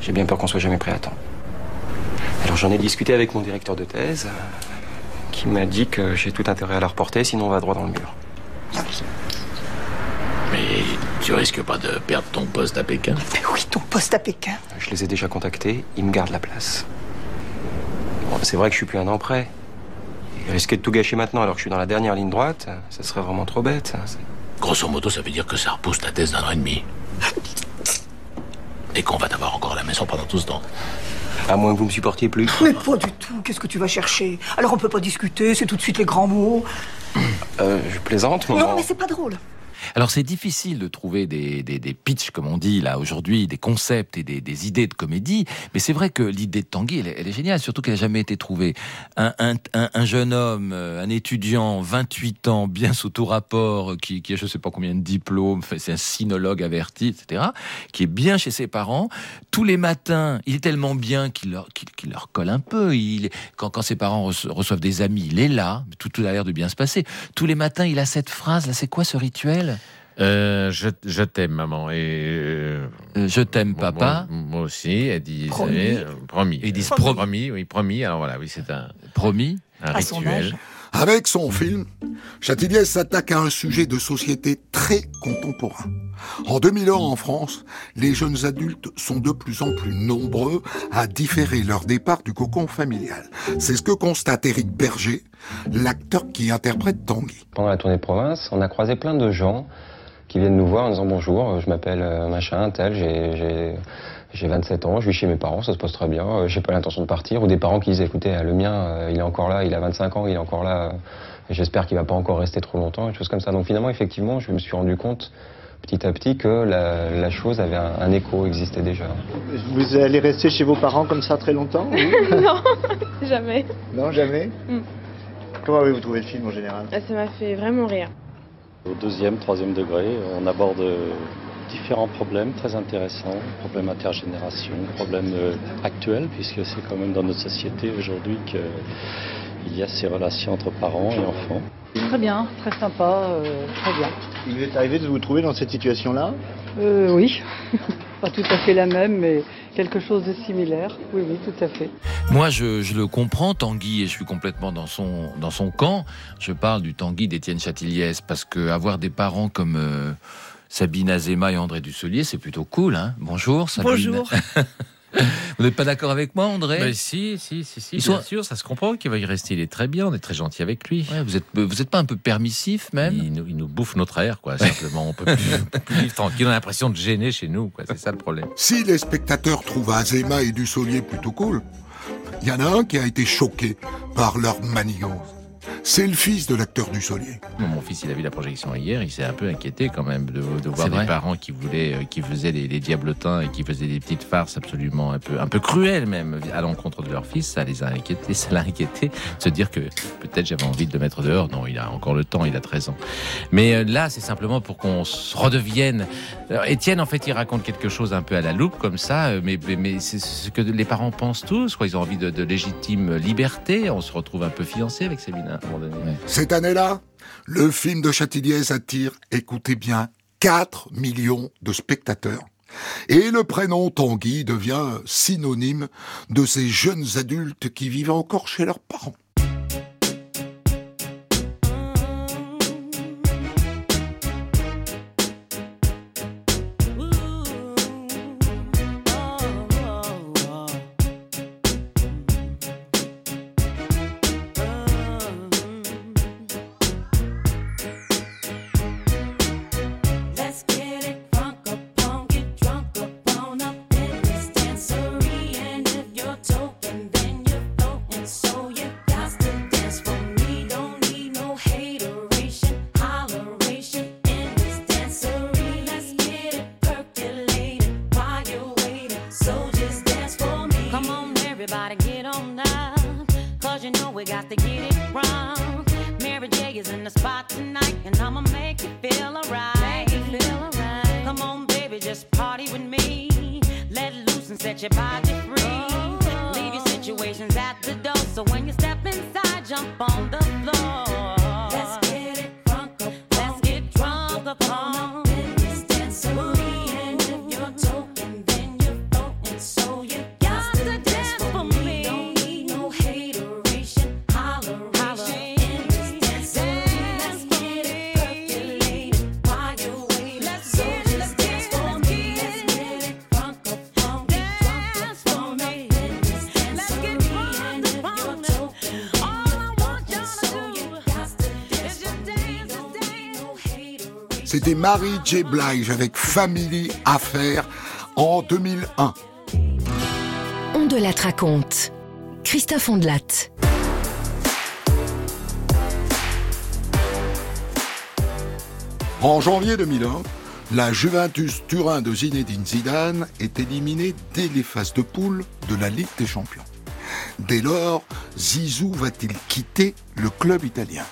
J'ai bien peur qu'on soit jamais prêt à temps. Alors j'en ai discuté avec mon directeur de thèse, qui m'a dit que j'ai tout intérêt à la reporter, sinon on va droit dans le mur.
Mais tu risques pas de perdre ton poste à Pékin?
Oui, ton poste à Pékin.
Je les ai déjà contactés, ils me gardent la place. Bon, c'est vrai que je suis plus un an près. Et risquer de tout gâcher maintenant alors que je suis dans la dernière ligne droite, ça serait vraiment trop bête.
Grosso modo, ça veut dire que ça repousse ta thèse d'un an et demi. Et qu'on va t'avoir encore à la maison pendant tout ce temps.
À moins que vous me supportiez plus.
Mais pas du tout. Qu'est-ce que tu vas chercher? Alors on peut pas discuter, c'est tout de suite les grands mots.
Euh, je plaisante,
Non,
maman.
mais c'est pas drôle.
Alors c'est difficile de trouver des, des, pitchs, comme on dit là aujourd'hui, des concepts et des, idées de comédie, mais c'est vrai que l'idée de Tanguy, elle, est- géniale, surtout qu'elle n'a jamais été trouvée. Un, un, un, un jeune homme, euh, un étudiant, 28 ans, bien sous tout rapport, qui, qui a je sais pas combien de diplômes, c'est un sinologue averti, etc., qui est bien chez ses parents. Tous les matins, il est tellement bien qu'il leur, leur colle un peu. Il, quand, quand ses parents reço- reçoivent des amis, il est là, tout, tout a l'air de bien se passer. Tous les matins, il a cette phrase, là, c'est quoi ce rituel?
Euh, je je t'aime, maman. Et euh,
je t'aime, papa.
Moi, moi aussi, elle dit.
Promis.
euh, promis.
Ils disent
promis.
promis.
oui, promis. Alors voilà, oui, c'est un.
Promis.
Un
À son
rituel.
âge.
Avec son film, Châtilliez s'attaque à un sujet de société très contemporain. En 2001 en France, les jeunes adultes sont de plus en plus nombreux à différer leur départ du cocon familial. C'est ce que constate Éric Berger, l'acteur qui interprète Tanguy.
Pendant la tournée province, on a croisé plein de gens qui viennent nous voir en disant bonjour, je m'appelle euh, machin, tel, j'ai- j'ai j'ai 27 ans, je vis chez mes parents, ça se passe très bien, euh, j'ai pas l'intention de partir. Ou des parents qui disent écoutez, euh, le mien, euh, il est encore là, il a 25 ans, il est encore là, j'espère qu'il va pas encore rester trop longtemps, des choses comme ça. Donc finalement, effectivement, je me suis rendu compte petit à petit que la, la chose avait un, un écho, existait déjà.
Vous allez rester chez vos parents comme ça très longtemps <laughs>
non, <laughs> jamais.
Non, jamais
Mm.
Comment avez-vous trouvé le film en général?
Ah, Ça m'a fait vraiment rire.
Au deuxième, troisième degré, on aborde différents problèmes très intéressants, problèmes intergénération, problèmes euh, actuels, puisque c'est quand même dans notre société aujourd'hui qu'il y a ces relations entre parents et enfants.
Très bien, très sympa, euh, très bien.
Il vous est arrivé de vous trouver dans cette situation-là?
Euh, oui, <laughs> pas tout à fait la même, mais quelque chose de similaire. Oui, oui, tout à fait.
Moi, je, je le comprends, Tanguy, et je suis complètement dans son, dans son camp. Je parle du Tanguy d'Étienne Chatiliès, parce que avoir des parents comme euh, Sabine Azema et André Dusselier, c'est plutôt cool. Hein Bonjour, Sabine.
Bonjour. <laughs>
Vous n'êtes pas d'accord avec moi, André?
Ben, si, si, si, si,
Ils
bien
sont-
sûr, ça se comprend qu'il va y rester. Il est très bien, on est très gentil avec lui.
Ouais, vous êtes, vous êtes pas un peu permissif même?
Il nous, il nous bouffe notre air, quoi. Simplement, on peut plus, on peut plus vivre tranquille. On a l'impression de gêner chez nous, quoi. C'est ça le problème.
Si les spectateurs trouvent Azema et Dussolier plutôt cool, il y en a un qui a été choqué par leur manigance. C'est le fils de l'acteur Dussolier.
Bon, Mon fils, il a vu la projection hier, il s'est un peu inquiété quand même de, de voir des parents qui voulaient, euh, qui faisaient des, des diablotins et qui faisaient des petites farces absolument un peu, un peu cruelles même à l'encontre de leur fils. Ça les a inquiétés, <laughs> ça l'a inquiété de se dire que peut-être j'avais envie de le mettre dehors. Non, il a encore le temps, il a 13 ans. Mais euh, là, c'est simplement pour qu'on se redevienne. Alors, Étienne, en fait, il raconte quelque chose un peu à la loupe comme ça, euh, mais, mais, mais c'est ce que les parents pensent tous. Quoi. Ils ont envie de, de légitime liberté. On se retrouve un peu fiancé avec Sabine moment donné.
Cette année-là, le film de Châtilliez attire, écoutez bien, 4 millions de spectateurs. Et le prénom Tanguy devient synonyme de ces jeunes adultes qui vivent encore chez leurs parents.
Hateration.
C'était Marie J. Blige avec Family Affaires en 2001.
On de la raconte. Christophe Ondelat.
En janvier 2001, la Juventus Turin de Zinedine Zidane est éliminée dès les phases de poule de la Ligue des Champions. Dès lors, Zizou va-t-il quitter le club italien?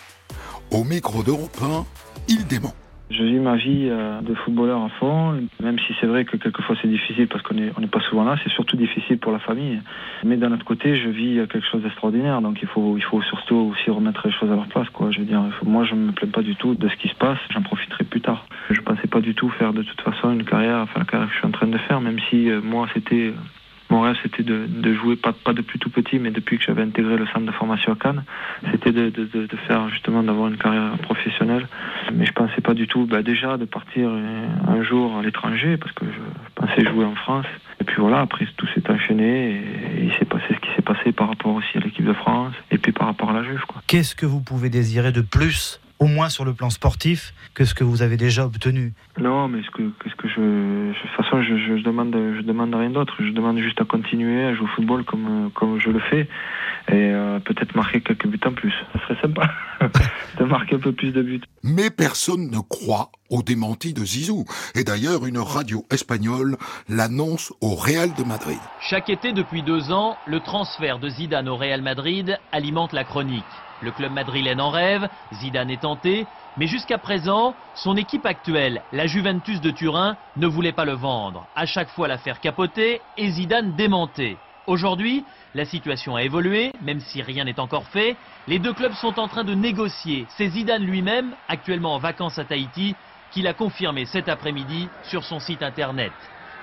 Au micro d'Europe 1, il dément.
Je vis ma vie euh, de footballeur à fond, même si c'est vrai que quelquefois c'est difficile parce qu'on n'est pas souvent là, c'est surtout difficile pour la famille. Mais d'un autre côté, je vis euh, quelque chose d'extraordinaire, donc il faut, il faut surtout aussi remettre les choses à leur place. Quoi. Je veux dire, moi je me plains pas du tout de ce qui se passe, j'en profiterai plus tard. Je pensais pas du tout faire de toute façon une carrière, enfin la carrière que je suis en train de faire, même si euh, moi c'était... Mon rêve, c'était de, jouer, pas, pas depuis tout petit, mais depuis que j'avais intégré le centre de formation à Cannes, c'était de, faire justement d'avoir une carrière professionnelle. Mais je pensais pas du tout, bah, déjà, de partir euh, un jour à l'étranger, parce que je, pensais jouer en France. Et puis voilà, après tout s'est enchaîné et, et il s'est passé ce qui s'est passé par rapport aussi à l'équipe de France et puis par rapport à la Juve.
Qu'est-ce que vous pouvez désirer de plus, au moins sur le plan sportif, que ce que vous avez déjà obtenu
Non, mais ce que, qu'est-ce que de toute façon, je, je, demande, je demande rien d'autre. Je demande juste à continuer à jouer au football comme, comme je le fais et euh, peut-être marquer quelques buts en plus. Ce serait sympa <laughs> de marquer un peu plus de buts.
Mais personne ne croit au démenti de Zizou. Et d'ailleurs, une radio espagnole l'annonce au Real de Madrid.
Chaque été depuis deux ans, le transfert de Zidane au Real Madrid alimente la chronique. Le club madrilène en rêve, Zidane est tenté, mais jusqu'à présent, son équipe actuelle, la Juventus de Turin, ne voulait pas le vendre. À chaque fois l'affaire capotée et Zidane démenté. Aujourd'hui, la situation a évolué, même si rien n'est encore fait. Les deux clubs sont en train de négocier. C'est Zidane lui-même, actuellement en vacances à Tahiti, qui l'a confirmé cet après-midi sur son site internet.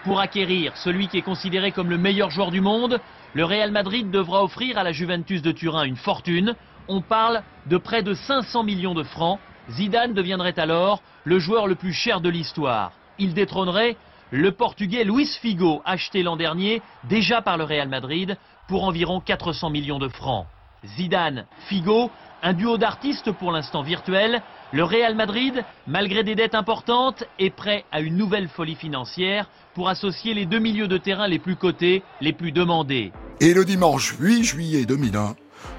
Pour acquérir celui qui est considéré comme le meilleur joueur du monde, le Real Madrid devra offrir à la Juventus de Turin une fortune. On parle de près de 500 millions de francs. Zidane deviendrait alors le joueur le plus cher de l'histoire. Il détrônerait le Portugais Luis Figo, acheté l'an dernier déjà par le Real Madrid pour environ 400 millions de francs. Zidane, Figo, un duo d'artistes pour l'instant virtuel. Le Real Madrid, malgré des dettes importantes, est prêt à une nouvelle folie financière pour associer les deux milieux de terrain les plus cotés, les plus demandés.
Et le dimanche 8 juillet 2001,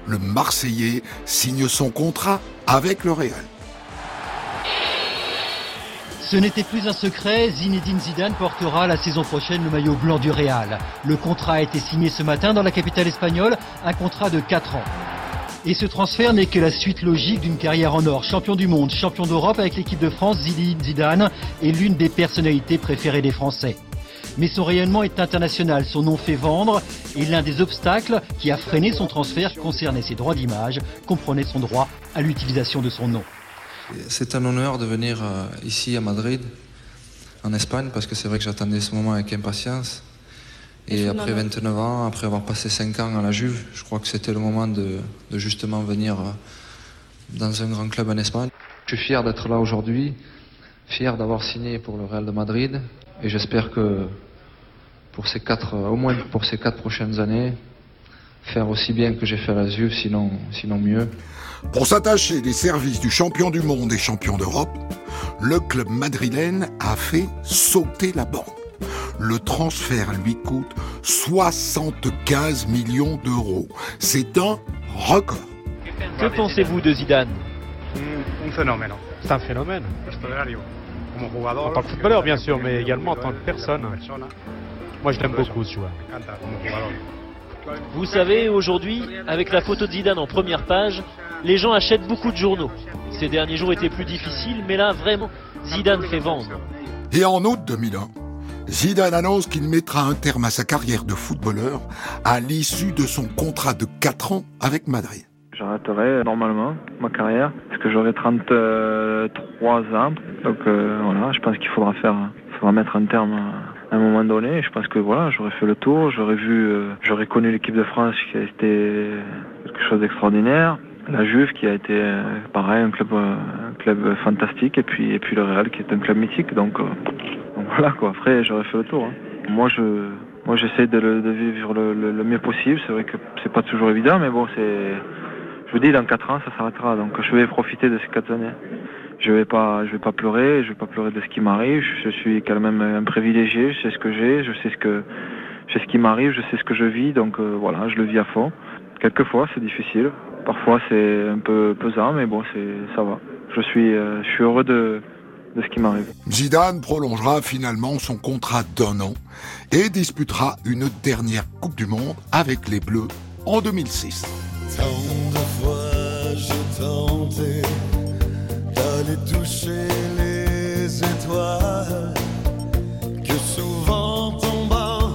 le Marseillais signe son contrat avec le Real.
Ce n'était plus un secret, Zinedine Zidane portera la saison prochaine le maillot blanc du Real. Le contrat a été signé ce matin dans la capitale espagnole, un contrat de 4 ans. Et ce transfert n'est que la suite logique d'une carrière en or. Champion du monde, champion d'Europe avec l'équipe de France, Zinedine Zidane est l'une des personnalités préférées des Français. Mais son rayonnement est international, son nom fait vendre, et l'un des obstacles qui a freiné son transfert concernait ses droits d'image, comprenait son droit à l'utilisation de son nom.
C'est un honneur de venir euh, ici à Madrid, en Espagne, parce que c'est vrai que j'attendais ce moment avec impatience. Et après 29 ans, après avoir passé 5 ans à la Juve, je crois que c'était le moment de, de justement venir euh, dans un grand club en Espagne. Je suis fier d'être là aujourd'hui, fier d'avoir signé pour le Real de Madrid, et j'espère que pour ces quatre, euh, au moins pour ces quatre prochaines années, faire aussi bien que j'ai fait à la Juve, sinon, sinon mieux.
Pour s'attacher des services du champion du monde et champion d'Europe, le club madrilène a fait sauter la banque. Le transfert lui coûte 75 millions d'euros. C'est un record.
Que pensez-vous de Zidane?
Un phénomène. C'est un phénomène. En tant que footballeur, bien sûr, mais également en tant que personne. Moi, je l'aime beaucoup, ce joueur.
Vous savez, aujourd'hui, avec la photo de Zidane en première page, les gens achètent beaucoup de journaux. Ces derniers jours étaient plus difficiles, mais là, vraiment, Zidane fait vendre.
Et en août 2001, Zidane annonce qu'il mettra un terme à sa carrière de footballeur à l'issue de son contrat de 4 ans avec Madrid.
J'arrêterai normalement ma carrière parce que j'aurai 33 ans. Donc euh, voilà, je pense qu'il faudra faire, faudra mettre un terme à un moment donné. Je pense que voilà, j'aurais fait le tour, j'aurais vu, euh, j'aurais connu l'équipe de France qui a été quelque chose d'extraordinaire. La Juve qui a été euh, pareil un club, euh, un club fantastique et puis et puis le Real qui est un club mythique. Donc, euh, voilà quoi. Après j'aurais fait le tour. hein. Moi je moi j'essaie de, de vivre le, le- le mieux possible. C'est vrai que c'est pas toujours évident, mais bon c'est je vous dis, dans 4 ans, ça s'arrêtera. Donc, je vais profiter de ces 4 années. Je vais pas, je vais pas pleurer. Je vais pas pleurer de ce qui m'arrive. Je suis quand même un privilégié. Je sais ce que j'ai. Je sais ce que, je sais ce qui m'arrive. Je sais ce que je vis. Donc, euh, voilà, je le vis à fond. Quelquefois, c'est difficile. Parfois, c'est un peu pesant, mais bon, c'est, ça va. Je suis, euh, je suis heureux de, de ce qui m'arrive.
Zidane prolongera finalement son contrat d'un an et disputera une dernière Coupe du Monde avec les Bleus en 2006.
Tant de fois j'ai tenté d'aller toucher les étoiles, que souvent tombant,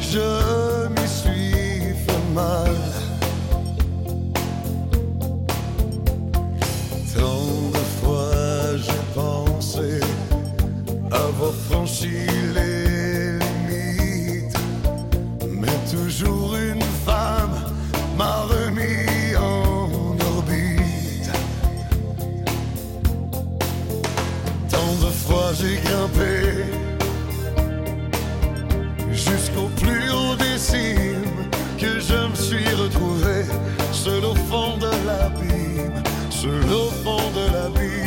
je m'y suis fait mal. Tant de fois j'ai pensé avoir franchi j'ai grimpé jusqu'au plus haut des cimes que je me suis retrouvé seul au fond de l'abîme, seul au fond de l'abîme.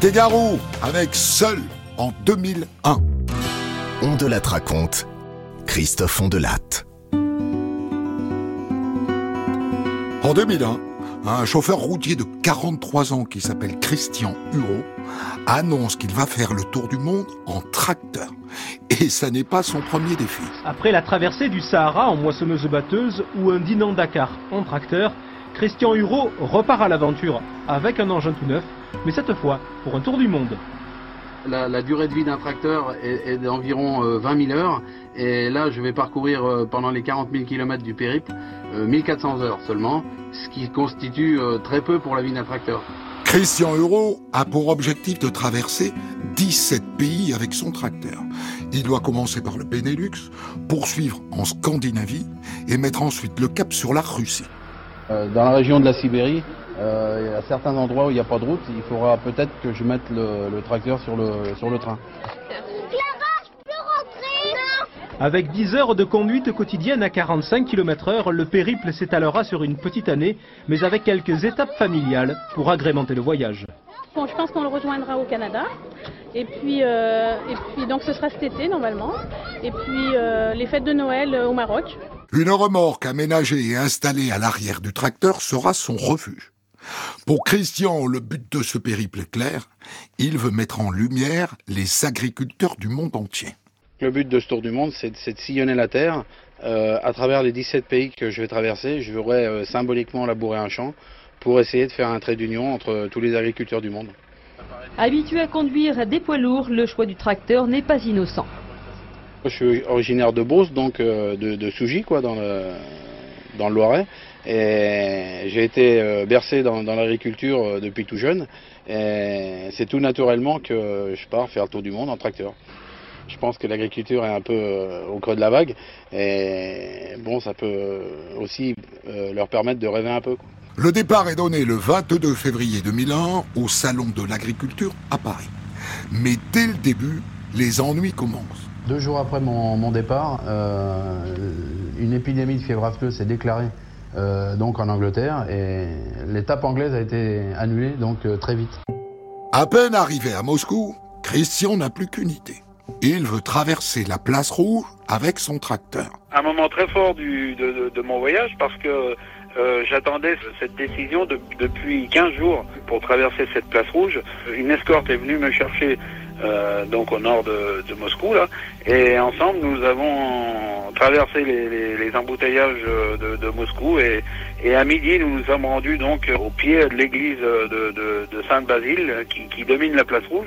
C'était Garou avec Seul en 2001.
On de la raconte. Christophe Ondelatte.
En 2001, un chauffeur routier de 43 ans qui s'appelle Christian Hureau annonce qu'il va faire le tour du monde en tracteur. Et ça n'est pas son premier défi.
Après la traversée du Sahara en moissonneuse-batteuse ou un Dinan Dakar en tracteur, Christian Hureau repart à l'aventure avec un engin tout neuf, mais cette fois pour un tour du monde.
La, la durée de vie d'un tracteur est, est d'environ euh, 20 000 heures. Et là, je vais parcourir euh, pendant les 40 000 km du périple euh, 1400 heures seulement, ce qui constitue euh, très peu pour la vie d'un tracteur.
Christian Euro a pour objectif de traverser 17 pays avec son tracteur. Il doit commencer par le Benelux, poursuivre en Scandinavie et mettre ensuite le cap sur la Russie.
Euh, dans la région de la Sibérie, euh, y a certains endroits où il n'y a pas de route. Il faudra peut-être que je mette le, le tracteur sur le, sur le train.
Avec 10 heures de conduite quotidienne à 45 km heure, le périple s'étalera sur une petite année, mais avec quelques étapes familiales pour agrémenter le voyage.
Bon, je pense qu'on le rejoindra au Canada. Et puis, euh, et puis donc ce sera cet été normalement. Et puis euh, les fêtes de Noël euh, au Maroc.
Une remorque aménagée et installée à l'arrière du tracteur sera son refuge. Pour Christian, le but de ce périple est clair. Il veut mettre en lumière les agriculteurs du monde entier.
Le but de ce tour du monde, c'est de sillonner la Terre. Euh, à travers les 17 pays que je vais traverser, je voudrais euh, symboliquement labourer un champ pour essayer de faire un trait d'union entre tous les agriculteurs du monde.
Habitué à conduire des poids lourds, le choix du tracteur n'est pas innocent.
Je suis originaire de Beauce, donc euh, de, de Sougy, quoi, dans le, dans le Loiret. Et j'ai été euh, bercé dans, dans l'agriculture euh, depuis tout jeune. Et c'est tout naturellement que je pars faire le tour du monde en tracteur. Je pense que l'agriculture est un peu euh, au creux de la vague. Et bon, ça peut euh, aussi euh, leur permettre de rêver un peu. quoi.
Le départ est donné le 22 février 2001 au Salon de l'Agriculture à Paris. Mais dès le début, les ennuis commencent.
Deux jours après mon, mon départ, euh, une épidémie de fièvre afteuse s'est déclarée euh, donc en Angleterre et l'étape anglaise a été annulée donc euh, très vite.
À peine arrivé à Moscou, Christian n'a plus qu'une idée. Il veut traverser la place rouge avec son tracteur.
un moment très fort du, de, de- de mon voyage parce que euh, j'attendais cette décision de- depuis 15 jours pour traverser cette place rouge. Une escorte est venue me chercher euh, donc au nord de, de Moscou là et ensemble nous avons traversé les, les- les embouteillages de, de Moscou et, et à midi nous nous sommes rendus donc au pied de l'église de, de- Sainte-Basile qui, qui domine la place rouge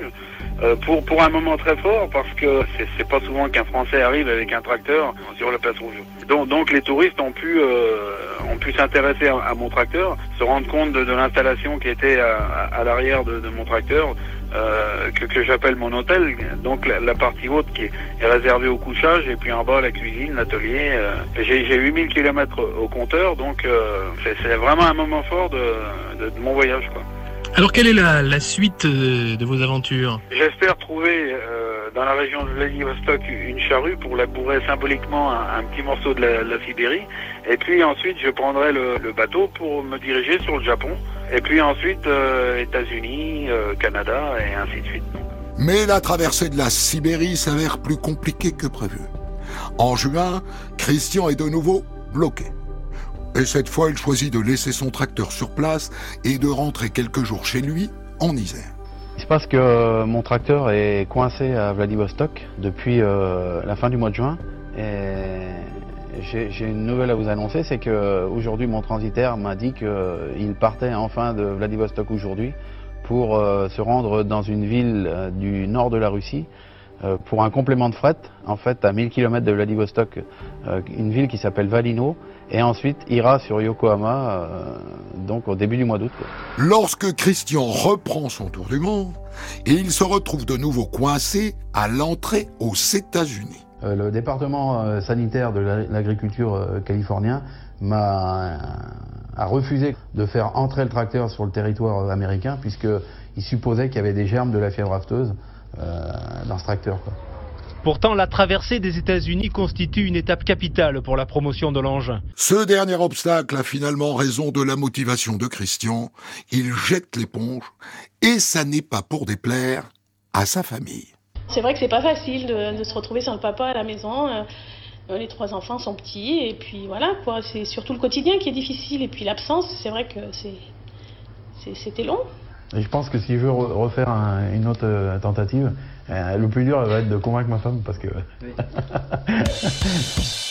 euh, pour, pour un moment très fort parce que c'est- pas souvent qu'un Français arrive avec un tracteur sur la place rouge. Donc, donc les touristes ont pu, euh, ont pu s'intéresser à, à mon tracteur, se rendre compte de, de l'installation qui était à, à- à l'arrière de, de mon tracteur, euh, que, que j'appelle mon hôtel. Donc la, la partie haute qui est, est réservée au couchage et puis en bas la cuisine, l'atelier. euh. J'ai j'ai 8000 km au compteur, donc euh, c'est c'est vraiment un moment fort de, de- de mon voyage. Quoi.
Alors, quelle est la, la suite euh, de vos aventures?
J'espère trouver euh, dans la région de Vladivostok une charrue pour labourer symboliquement un, un petit morceau de la, la Sibérie. Et puis ensuite, je prendrai le, le bateau pour me diriger sur le Japon. Et puis ensuite, euh, États-Unis, euh, Canada et ainsi de suite.
Mais la traversée de la Sibérie s'avère plus compliquée que prévu. En juin, Christian est de nouveau bloqué. Et cette fois, il choisit de laisser son tracteur sur place et de rentrer quelques jours chez lui en Isère.
Il se passe que euh, mon tracteur est coincé à Vladivostok depuis euh, la fin du mois de juin. Et j'ai une nouvelle à vous annoncer, c'est que aujourd'hui mon transitaire m'a dit qu'il partait enfin de Vladivostok aujourd'hui pour euh, se rendre dans une ville euh, du nord de la Russie euh, pour un complément de fret, en fait à 1000 km de Vladivostok, une ville qui s'appelle Valino, et ensuite ira sur Yokohama, donc au début du mois d'août.
Lorsque Christian reprend son tour du monde, il se retrouve de nouveau coincé à l'entrée aux États-Unis.
Euh, le département euh, sanitaire de la- l'agriculture euh, californien m'a a refusé de faire entrer le tracteur sur le territoire américain puisqu'il supposait qu'il y avait des germes de la fièvre afteuse euh, dans ce tracteur. quoi.
Pourtant, la traversée des États-Unis constitue une étape capitale pour la promotion de l'engin.
Ce dernier obstacle a finalement raison de la motivation de Christian. Il jette l'éponge et ça n'est pas pour déplaire à sa famille.
C'est vrai que c'est pas facile de, de se retrouver sans le papa à la maison. euh, les trois enfants sont petits et puis voilà quoi. C'est surtout le quotidien qui est difficile et puis l'absence. C'est vrai que c'était long.
Et je pense que si je veux re- refaire un- une autre euh, tentative, euh, le plus dur va être de convaincre ma femme parce que. <laughs>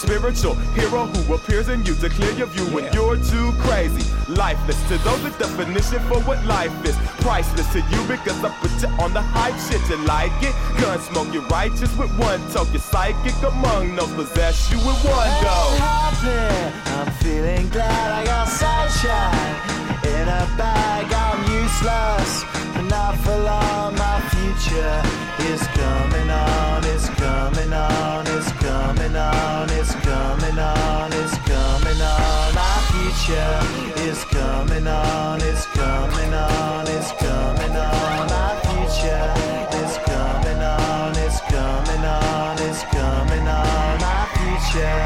spiritual hero who appears in you to clear your view when you're too crazy. Lifeless to those, the definition for what life is. Priceless to you because I put you on the hype shit. You like it? Gun smoke, you're righteous with one toke. You're psychic among no possess you with one go.
I'm feeling glad I got sunshine in a bag. I'm useless, but not for long. My future is coming on. It's coming on. Coming on. It's coming on. My future is coming on. It's coming on. It's coming on. My future is coming on. It's coming on. It's coming on. My future.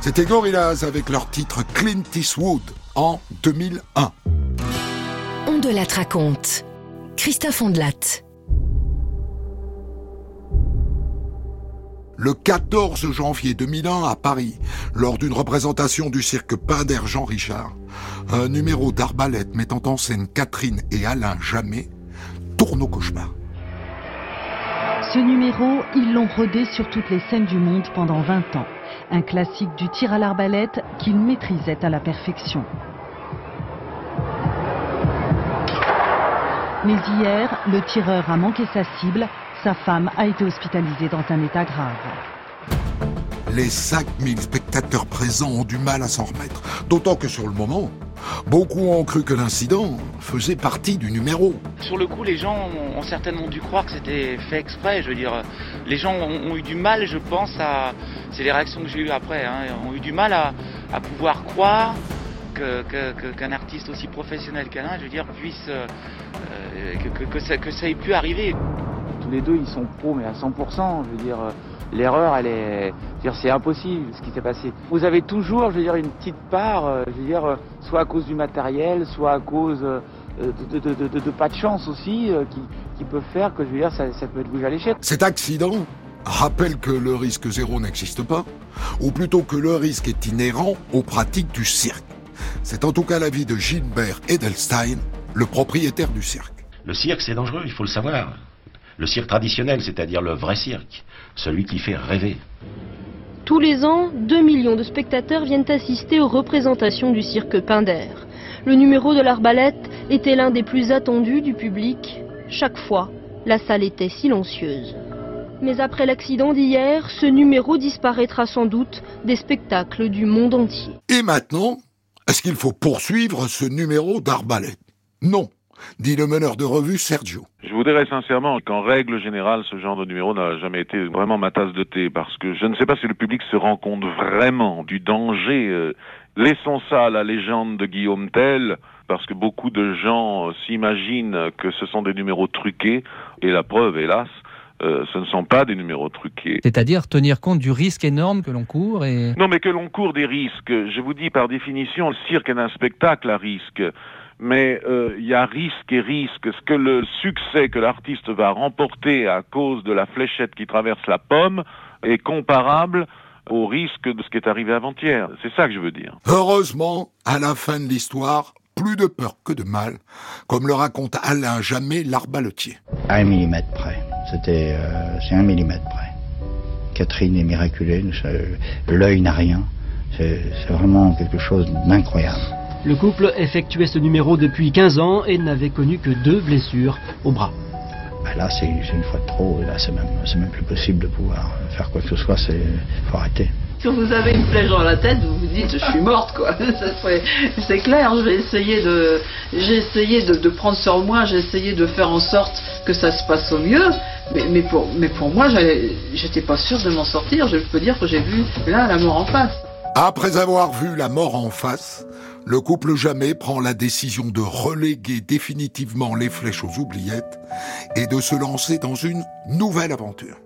C'était Gorillaz avec leur titre Clint Eastwood en 2001.
On de la raconte. Christophe Ondelat.
Le 14 janvier 2001 à Paris, lors d'une représentation du cirque Pinder Jean Richard, un numéro d'arbalète mettant en scène Catherine et Alain Jamais tourne au cauchemar.
Ce numéro, ils l'ont rodé sur toutes les scènes du monde pendant 20 ans. Un classique du tir à l'arbalète qu'ils maîtrisaient à la perfection. Mais hier, le tireur a manqué sa cible. Sa femme a été hospitalisée dans un état grave.
Les 5000 spectateurs présents ont du mal à s'en remettre. D'autant que sur le moment, beaucoup ont cru que l'incident faisait partie du numéro.
Sur le coup, les gens ont, certainement dû croire que c'était fait exprès. Je veux dire, les gens ont, ont eu du mal, je pense, à. C'est les réactions que j'ai eues après, hein, ont eu du mal à, à pouvoir croire que- que- que- qu'un artiste aussi professionnel qu'Alain, je veux dire, puisse. euh, euh, que, que- que ça, que ça ait pu arriver. Tous les deux, ils sont pros, mais à 100%. Je veux dire, euh, l'erreur, elle est. je veux dire, c'est impossible ce qui s'est passé. Vous avez toujours, je veux dire, une petite part, euh, je veux dire, euh, soit à cause du matériel, soit à cause de, de- de- de- de pas de chance aussi, qui, qui peuvent faire que, je veux dire, ça, ça peut être bouger à l'échelle.
Cet accident rappelle que le risque zéro n'existe pas, ou plutôt que le risque est inhérent aux pratiques du cirque. C'est en tout cas l'avis de Gilbert Edelstein, le propriétaire du cirque.
Le cirque, c'est dangereux, il faut le savoir. Le cirque traditionnel, c'est-à-dire le vrai cirque, celui qui fait rêver.
Tous les ans, 2 millions de spectateurs viennent assister aux représentations du cirque Pinder. Le numéro de l'arbalète était l'un des plus attendus du public. Chaque fois, la salle était silencieuse. Mais après l'accident d'hier, ce numéro disparaîtra sans doute des spectacles du monde entier.
Et maintenant, est-ce qu'il faut poursuivre ce numéro d'arbalète? Non, dit le meneur de revue Sergio.
Je vous dirais sincèrement qu'en règle générale, ce genre de numéro n'a jamais été vraiment ma tasse de thé parce que je ne sais pas si le public se rend compte vraiment du danger. euh, laissons ça à la légende de Guillaume Tell parce que beaucoup de gens euh, s'imaginent que ce sont des numéros truqués et la preuve, hélas, Euh, ce ne sont pas des numéros truqués.
C'est-à-dire tenir compte du risque énorme que l'on court et...
Non, mais que l'on court des risques. Je vous dis, par définition, le cirque est un spectacle à risque. Mais euh, il y a risque et risque. Ce que le succès que l'artiste va remporter à cause de la fléchette qui traverse la pomme est comparable au risque de ce qui est arrivé avant-hier. C'est ça que je veux dire.
Heureusement, à la fin de l'histoire, plus de peur que de mal, comme le raconte Alain Jamais l'arbaletier.
À un millimètre près. C'était euh, c'est un millimètre près. Catherine est miraculeuse, l'œil n'a rien. C'est vraiment quelque chose d'incroyable.
Le couple effectuait ce numéro depuis 15 ans et n'avait connu que deux blessures au bras.
Bah là, c'est une fois de trop. Là, c'est même, même plus possible de pouvoir faire quoi que ce soit. C'est faut arrêter.
Quand vous avez une flèche dans la tête, vous vous dites je suis morte quoi. <laughs> C'est clair. J'ai essayé de, j'ai essayé de, de, prendre sur moi. J'ai essayé de faire en sorte que ça se passe au mieux. Mais, mais pour, mais pour moi, j'étais pas sûre de m'en sortir. Je peux dire que j'ai vu là la mort en face.
Après avoir vu la mort en face, le couple Jamais prend la décision de reléguer définitivement les flèches aux oubliettes et de se lancer dans une nouvelle aventure.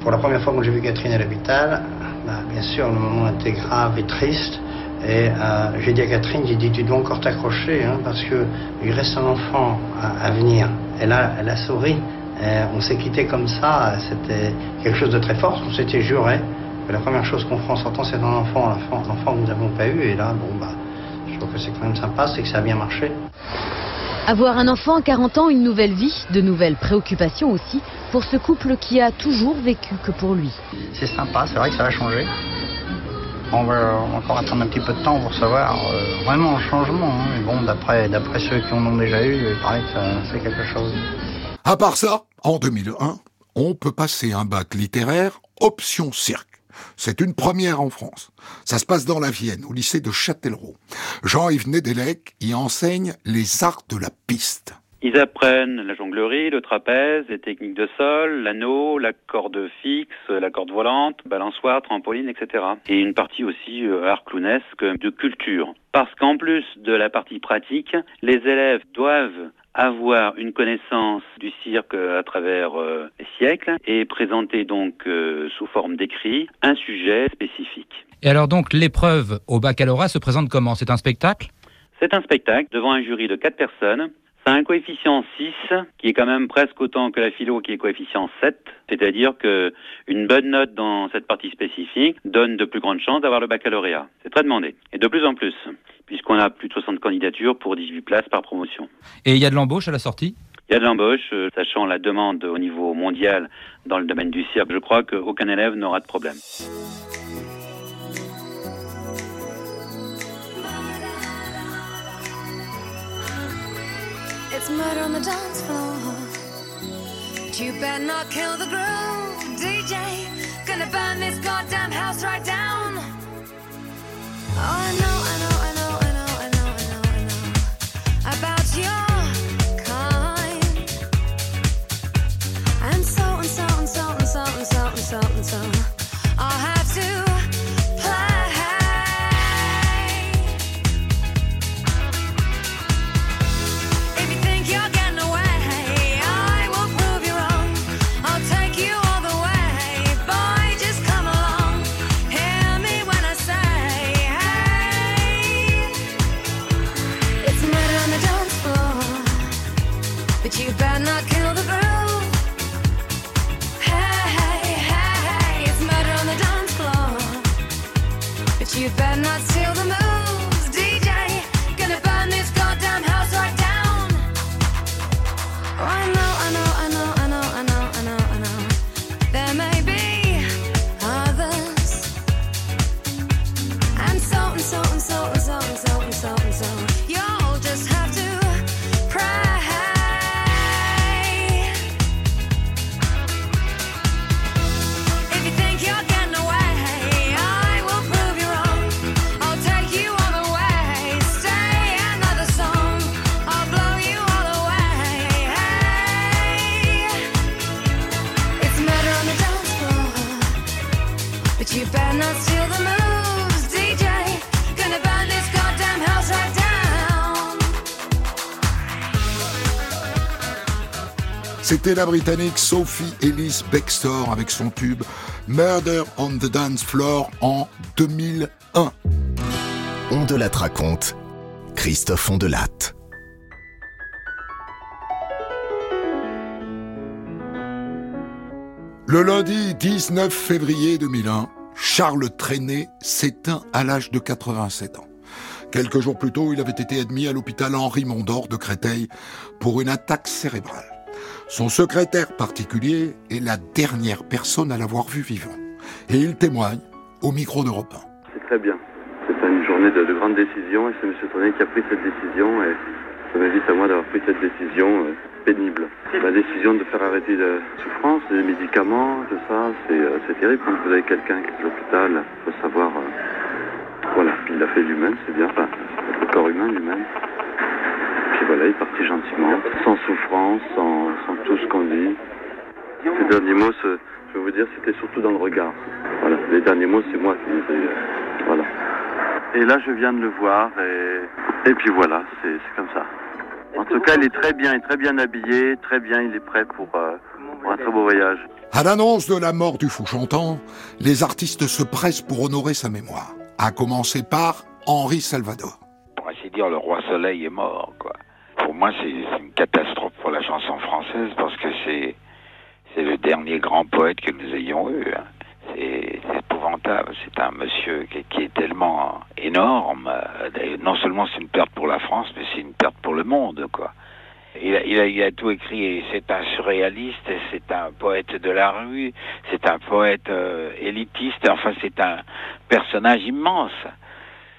Pour la première fois que j'ai vu Catherine à l'hôpital, bah, bien sûr, le moment était grave et triste. Et euh, j'ai dit à Catherine, j'ai dit, tu dois encore t'accrocher, hein, parce qu'il reste un enfant à, venir. Et là, elle a souri. on s'est quitté comme ça. C'était quelque chose de très fort. On s'était juré que la première chose qu'on fera en sortant, c'est un enfant, l'enfant que nous n'avons pas eu. Et là, bon, bah, que c'est quand même sympa, c'est que ça a bien marché.
Avoir un enfant à 40 ans, une nouvelle vie, de nouvelles préoccupations aussi, pour ce couple qui a toujours vécu que pour lui.
C'est sympa, c'est vrai que ça va changer. On va encore attendre un petit peu de temps pour savoir euh, vraiment le changement. Hein. Mais bon, d'après, d'après ceux qui en ont déjà eu, il paraît que c'est quelque chose.
À part ça, en 2001, on peut passer un bac littéraire option cirque. C'est une première en France. Ça se passe dans la Vienne, au lycée de Châtellerault. Jean-Yves Nédélec y enseigne les arts de la piste.
Ils apprennent la jonglerie, le trapèze, les techniques de sol, l'anneau, la corde fixe, la corde volante, balançoire, trampoline, etc. Et une partie aussi euh, art de culture. Parce qu'en plus de la partie pratique, les élèves doivent avoir une connaissance du cirque à travers euh, les siècles et présenter donc euh, sous forme d'écrit un sujet spécifique.
Et alors donc l'épreuve au baccalauréat se présente comment? C'est un spectacle?
C'est un spectacle devant un jury de quatre personnes. Ça a un coefficient 6 qui est quand même presque autant que la philo qui est coefficient 7, c'est-à-dire que une bonne note dans cette partie spécifique donne de plus grandes chances d'avoir le baccalauréat. C'est très demandé et de plus en plus puisqu'on a plus de 60 candidatures pour 18 places par promotion.
Et il y a de l'embauche à la sortie?
Il y a de l'embauche, euh, sachant la demande au niveau mondial dans le domaine du cirque. Je crois qu'aucun élève n'aura de problème. It's murder on the dance floor. But you better not kill the groove, DJ. Gonna burn this goddamn house right down. Oh, I
C'était la Britannique Sophie Ellis Bextor avec son tube Murder on the Dance Floor en 2001.
On de la raconte. Christophe Ondelatte.
Le lundi 19 février 2001, Charles Trenet s'éteint à l'âge de 87 ans. Quelques jours plus tôt, il avait été admis à l'hôpital Henri Mondor de Créteil pour une attaque cérébrale. Son secrétaire particulier est la dernière personne à l'avoir vu vivant. Et il témoigne au micro d'Europe 1.
C'est très bien. C'est une journée de, de grande décision et c'est M. Trenet qui a pris cette décision et ça m'invite à moi d'avoir pris cette décision. euh, pénible. La décision de faire arrêter la souffrance, les médicaments, tout ça, c'est euh, terrible. Quand vous avez quelqu'un qui est à l'hôpital, il faut savoir. euh, voilà, il a fait lui-même, c'est bien. Le corps humain lui-même. Puis voilà, il est parti gentiment, sans souffrance, sans, sans tout ce qu'on dit. Ces derniers mots, je vais vous dire, c'était surtout dans le regard. Voilà, les derniers mots, c'est moi qui les ai. euh, voilà. Et là, je viens de le voir, et, et puis voilà, c'est c'est comme ça. En tout cas, il est très bien, il est très bien habillé, très bien, il est prêt pour, euh, pour un très beau voyage.
À l'annonce de la mort du fou chantant, les artistes se pressent pour honorer sa mémoire. À commencer par Henri Salvador.
pour ainsi dire, le roi soleil est mort, quoi. Pour moi, c'est une catastrophe pour la chanson française parce que c'est c'est le dernier grand poète que nous ayons eu. hein. C'est épouvantable. C'est un monsieur qui, qui est tellement énorme. Euh, Non seulement c'est une perte pour la France, mais c'est une perte pour le monde, quoi. Il a, il a, il a tout écrit. C'est un surréaliste, c'est un poète de la rue, c'est un poète euh, élitiste. Enfin, c'est un personnage immense.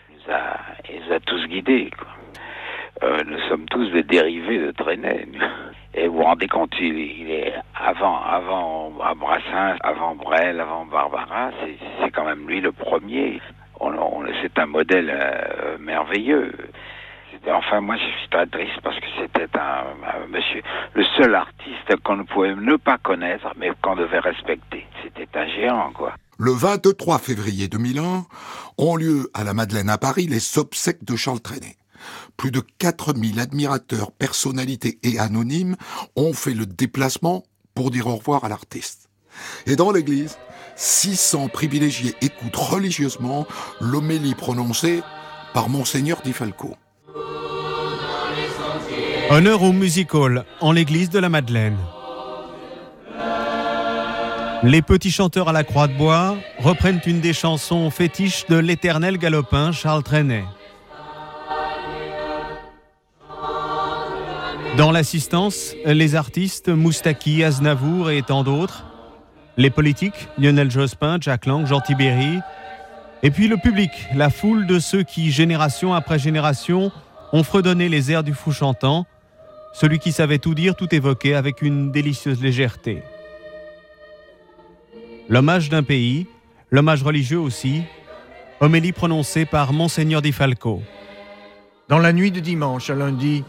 Il nous a, il nous a tous guidés. Quoi. Euh, nous sommes tous des dérivés de Trenet. Et vous vous rendez compte, il, il est avant, avant Brassens, avant Brel, avant Barbara, c'est- quand même lui le premier. On, on- c'est un modèle euh, merveilleux. Enfin, moi, je suis très triste parce que c'était un, un monsieur, le seul artiste qu'on ne pouvait ne pas connaître, mais qu'on devait respecter. C'était un géant, quoi.
Le 23 février 2001 ont lieu à la Madeleine à Paris les obsèques de Charles Trenet. Plus de 4000 admirateurs, personnalités et anonymes ont fait le déplacement pour dire au revoir à l'artiste. Et dans l'église, 600 privilégiés écoutent religieusement l'homélie prononcée par Monseigneur Di Falco.
Honneur au music hall en l'église de la Madeleine. Les petits chanteurs à la croix de bois reprennent une des chansons fétiches de l'éternel galopin Charles Trenet. Dans l'assistance, les artistes Moustaki, Aznavour et tant d'autres, les politiques Lionel Jospin, Jack Lang, Jean Tibéry, et puis le public, la foule de ceux qui, génération après génération, ont fredonné les airs du fou chantant, celui qui savait tout dire, tout évoquer avec une délicieuse légèreté. L'hommage d'un pays, l'hommage religieux aussi, homélie prononcée par Monseigneur Di Falco.
Dans la nuit de dimanche à lundi,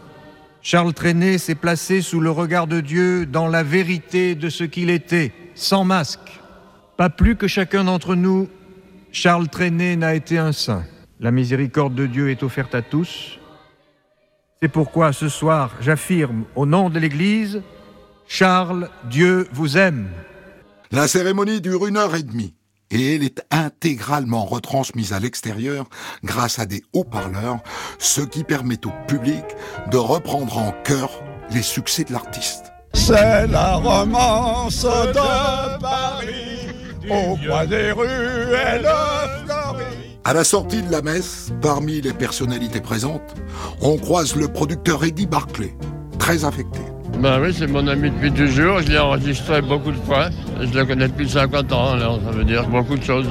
Charles Trenet s'est placé sous le regard de Dieu dans la vérité de ce qu'il était, sans masque. Pas plus que chacun d'entre nous, Charles Trenet n'a été un saint. La miséricorde de Dieu est offerte à tous. C'est pourquoi ce soir, j'affirme au nom de l'Église, Charles, Dieu vous aime.
La cérémonie dure une heure et demie et elle est intégralement retransmise à l'extérieur grâce à des haut-parleurs, ce qui permet au public de reprendre en chœur les succès de l'artiste.
C'est la romance de Paris, au coin des ruelles fleuries.
À la sortie de la messe, parmi les personnalités présentes, on croise le producteur Eddie Barclay, très affecté.
Ben oui, c'est mon ami depuis toujours. Je l'ai enregistré beaucoup de fois. Je le connais depuis 50 ans, alors ça veut dire beaucoup de choses.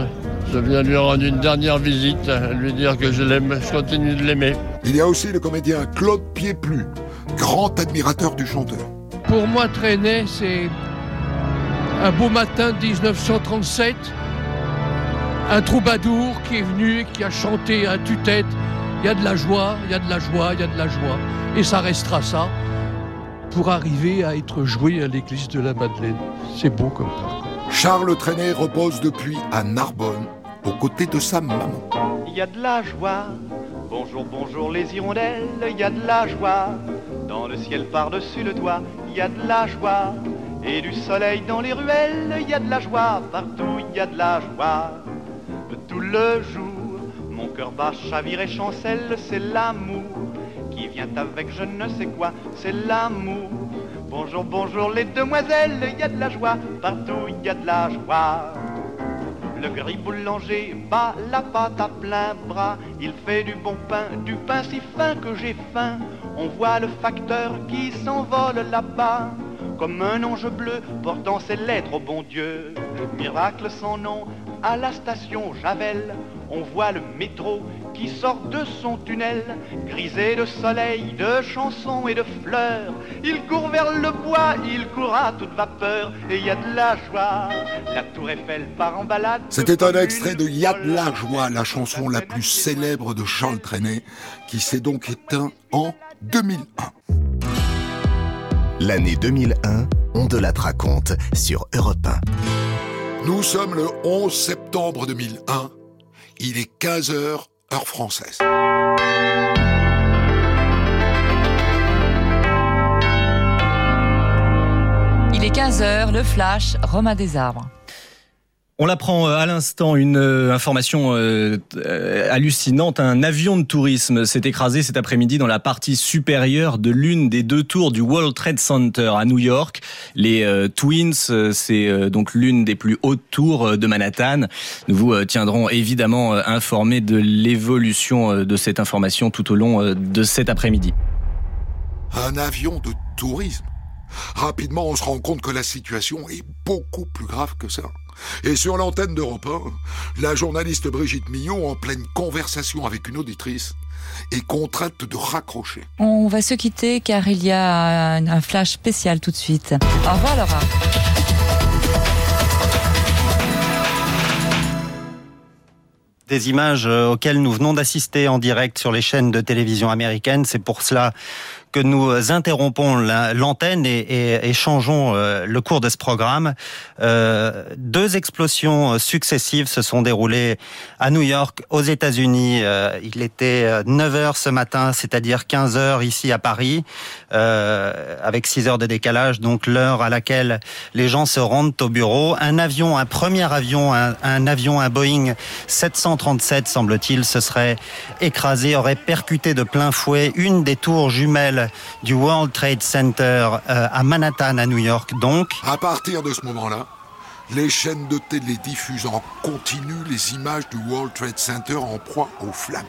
Je viens lui rendre une dernière visite, lui dire que je l'aime, je continue de l'aimer.
Il y a aussi le comédien Claude Pieplu, grand admirateur du chanteur.
Pour moi, Trenet, c'est un beau matin de 1937. Un troubadour qui est venu et qui a chanté à tue-tête. Il y a de la joie, il y a de la joie, il y a de la joie. Et ça restera ça pour arriver à être joué à l'église de la Madeleine. C'est beau comme ça.
Charles Trenet repose depuis à Narbonne, aux côtés de sa maman.
Il y a de la joie. Bonjour, bonjour les hirondelles, il y a de la joie.
Dans le ciel par-dessus le toit, il y a de la joie. Et du soleil dans les ruelles, il y a de la joie. Partout, il y a de la joie. Tout le jour, mon cœur bat, chavire et chancelle, c'est l'amour qui vient avec je ne sais quoi, c'est l'amour. Bonjour, bonjour les demoiselles, il y a de la joie. Partout, il y a de la joie. Le gris boulanger bat la pâte à plein bras. Il fait du bon pain, du pain si fin que j'ai faim. On voit le facteur qui s'envole là-bas. Comme un ange bleu portant ses lettres au bon Dieu. Miracle sans nom à la station Javel. On voit le métro qui sort de son tunnel, grisé de soleil, de chansons et de fleurs. Il court vers le bois, il court à toute vapeur, et il y a de la joie. La tour Eiffel part en balade.
C'était un extrait de Y'a de la joie, la chanson la plus célèbre de Charles Trenet, qui s'est donc éteint en 2001.
L'année 2001, on de la raconte sur Europe 1.
Nous sommes le 11 septembre 2001. Il est 15h, heure française.
Il est 15h, le flash, Romain des Arbres.
On l'apprend euh, à l'instant, une euh, information euh, hallucinante. Un avion de tourisme s'est écrasé cet après-midi dans la partie supérieure de l'une des deux tours du World Trade Center à New York. Les Twins, c'est donc l'une des plus hautes tours de Manhattan. Nous vous tiendrons évidemment informés de l'évolution de cette information tout au long de cet après-midi.
Un avion de tourisme Rapidement, on se rend compte que la situation est beaucoup plus grave que ça. Et sur l'antenne d'Europe 1, la journaliste Brigitte Millot, en pleine conversation avec une auditrice, est contrainte de raccrocher.
On va se quitter car il y a un flash spécial tout de suite. Au revoir Laura.
Des images euh, auxquelles nous venons d'assister en direct sur les chaînes de télévision américaines. C'est pour cela que nous interrompons l'antenne et, changeons euh, le cours de ce programme. Euh, deux explosions successives se sont déroulées à New York, aux États-Unis. Euh, il était 9 heures ce matin, c'est-à-dire 15 heures ici à Paris, avec 6 heures de décalage, donc l'heure à laquelle les gens se rendent au bureau. Un avion, un premier avion, un, un avion, un Boeing 737, semble-t-il, se serait écrasé, aurait percuté de plein fouet une des tours jumelles du World Trade Center euh, à Manhattan, à New York, donc.
À partir de ce moment-là, les chaînes de télé diffusent en continu les images du World Trade Center en proie aux flammes.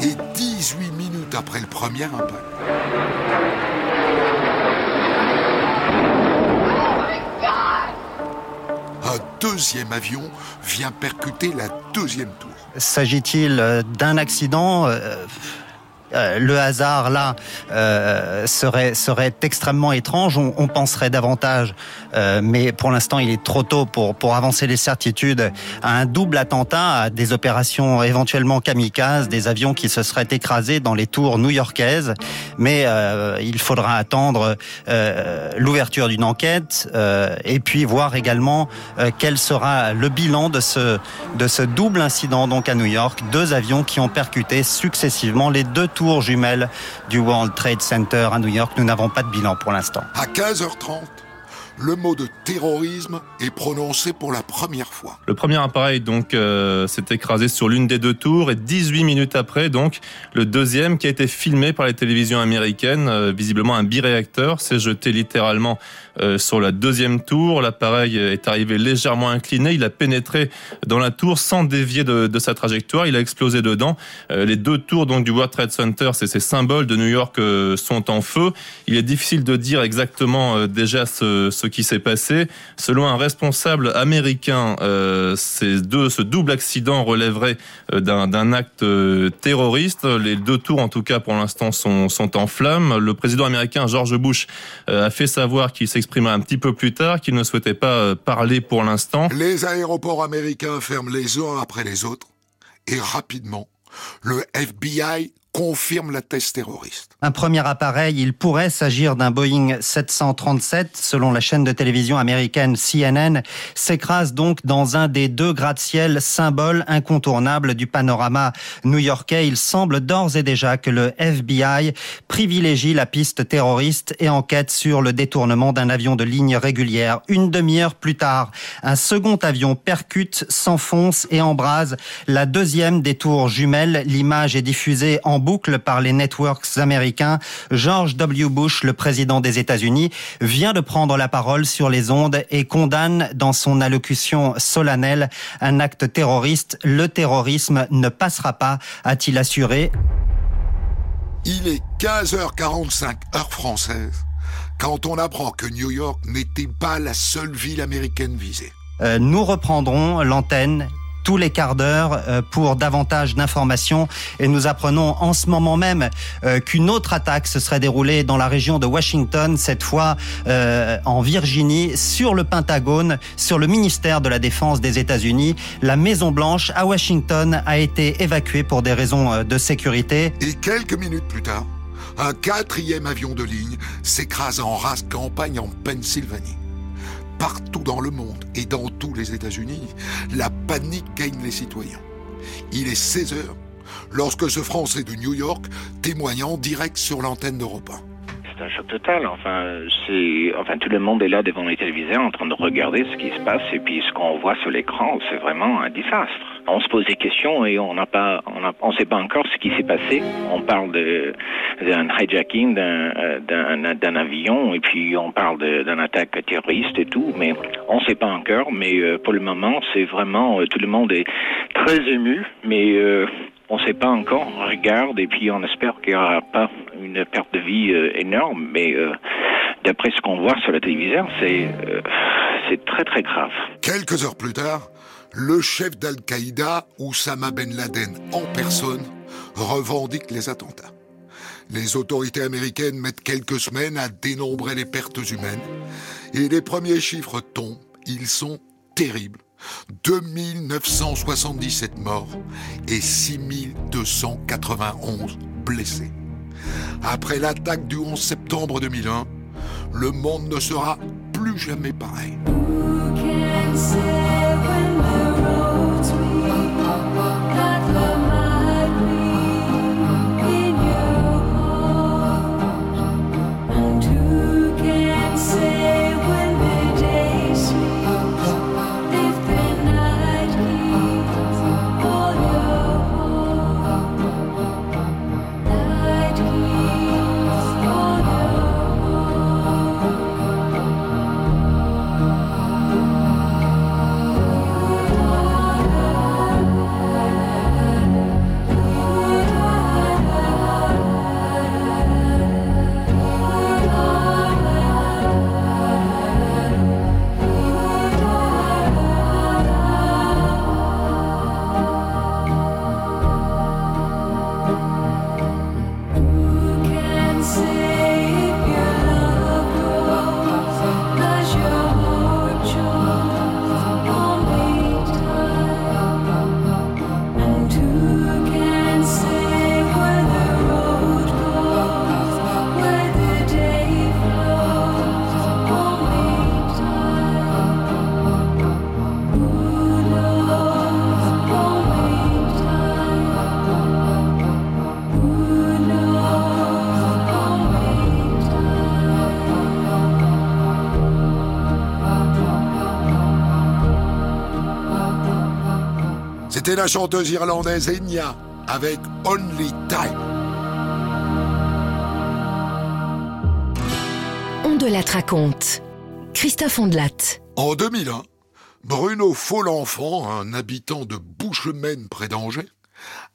Et 18 minutes après le premier impact. Un deuxième avion vient percuter la deuxième tour.
S'agit-il euh, d'un accident euh, euh, le hasard là euh, serait serait extrêmement étrange. On, penserait davantage, euh, mais pour l'instant il est trop tôt pour pour avancer les certitudes à un double attentat, à des opérations éventuellement kamikazes, des avions qui se seraient écrasés dans les tours new-yorkaises. Mais il faudra attendre l'ouverture d'une enquête et puis voir également quel sera le bilan de ce de ce double incident donc à New York, deux avions qui ont percuté successivement les deux tour jumelle du World Trade Center à New York. Nous n'avons pas de bilan pour l'instant.
À 15h30, le mot de terrorisme est prononcé pour la première fois.
Le premier appareil donc euh, s'est écrasé sur l'une des deux tours et 18 minutes après donc le deuxième qui a été filmé par les télévisions américaines, euh, visiblement un biréacteur, s'est jeté littéralement euh, sur la deuxième tour. L'appareil est arrivé légèrement incliné, il a pénétré dans la tour sans dévier de, sa trajectoire, il a explosé dedans. les deux tours donc du World Trade Center, c'est ces symboles de New York sont en feu. Il est difficile de dire exactement déjà ce, ce qui s'est passé. Selon un responsable américain, euh, ces deux, ce double accident relèverait euh, d'un acte euh, terroriste. Les deux tours, en tout cas, pour l'instant, sont, sont en flammes. Le président américain George Bush a fait savoir qu'il s'exprimerait un petit peu plus tard, qu'il ne souhaitait pas parler pour l'instant.
Les aéroports américains ferment les uns après les autres et rapidement, le FBI confirme la thèse terroriste.
Un premier appareil, il pourrait s'agir d'un Boeing 737, selon la chaîne de télévision américaine CNN, s'écrase donc dans un des deux gratte-ciel symboles incontournables du panorama new-yorkais. Il semble d'ores et déjà que le FBI privilégie la piste terroriste et enquête sur le détournement d'un avion de ligne régulière. Une demi-heure plus tard, un second avion percute, s'enfonce et embrase la deuxième des tours jumelles. L'image est diffusée en boucle par les networks américains. George W. Bush, le président des États-Unis, vient de prendre la parole sur les ondes et condamne dans son allocution solennelle un acte terroriste. Le terrorisme ne passera pas, a-t-il assuré.
Il est 15h45 heure française quand on apprend que New York n'était pas la seule ville américaine visée.
Euh, nous reprendrons l'antenne tous les quarts d'heure euh, pour davantage d'informations. Et nous apprenons en ce moment même euh, qu'une autre attaque se serait déroulée dans la région de Washington, cette fois euh, en Virginie, sur le Pentagone, sur le ministère de la Défense des États-Unis. La Maison Blanche à Washington a été évacuée pour des raisons de sécurité.
Et quelques minutes plus tard, un quatrième avion de ligne s'écrase en race campagne en Pennsylvanie partout dans le monde et dans tous les États-Unis, la panique gagne les citoyens. Il est 16 heures lorsque ce Français de New York témoigne en direct sur l'antenne d'Europe 1
c'est un choc total. Enfin, c'est, enfin, tout le monde est là devant les téléviseurs en train de regarder ce qui se passe et puis ce qu'on voit sur l'écran, c'est vraiment un désastre. On se pose des questions et on n'a pas, on ne on sait pas encore ce qui s'est passé. On parle de, d'un hijacking d'un, d'un, d'un avion et puis on parle d'un attaque terroriste et tout, mais on ne sait pas encore. Mais euh, pour le moment, c'est vraiment, euh, tout le monde est très ému, mais euh, on ne sait pas encore. On regarde et puis on espère qu'il n'y aura pas une perte de vie euh, énorme. Mais euh, d'après ce qu'on voit sur la télévision, c'est euh, c'est très très grave.
Quelques heures plus tard, le chef d'Al-Qaïda, Oussama Ben Laden en personne, revendique les attentats. Les autorités américaines mettent quelques semaines à dénombrer les pertes humaines et les premiers chiffres tombent. Ils sont terribles. 2977 morts et 6291 blessés. Après l'attaque du 11 septembre 2001, le monde ne sera plus jamais pareil. La chanteuse irlandaise Enya avec Only Time.
Ondelat raconte. Christophe Ondelat.
En 2001, Bruno Follenfant, un habitant de Bouchemaine près d'Angers,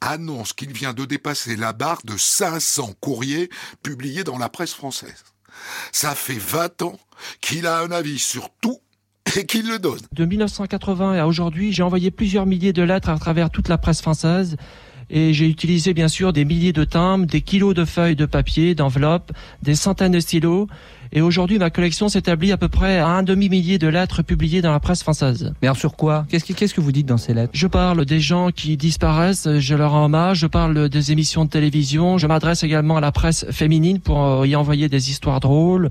annonce qu'il vient de dépasser la barre de 500 courriers publiés dans la presse française. Ça fait 20 ans qu'il a un avis sur tout <coughs> et qu'il le donne.
De 1980 à aujourd'hui, j'ai envoyé plusieurs milliers de lettres à travers toute la presse française. Et j'ai utilisé bien sûr des milliers de timbres, des kilos de feuilles de papier, d'enveloppes, des centaines de stylos. Et aujourd'hui, ma collection s'établit à peu près à un demi-millier de lettres publiées dans la presse française.
Mais alors sur quoi? Qu'est-ce que, qu'est-ce que vous dites dans ces lettres?
Je parle des gens qui disparaissent, je leur rends hommage, je parle des émissions de télévision, je m'adresse également à la presse féminine pour euh, y envoyer des histoires drôles,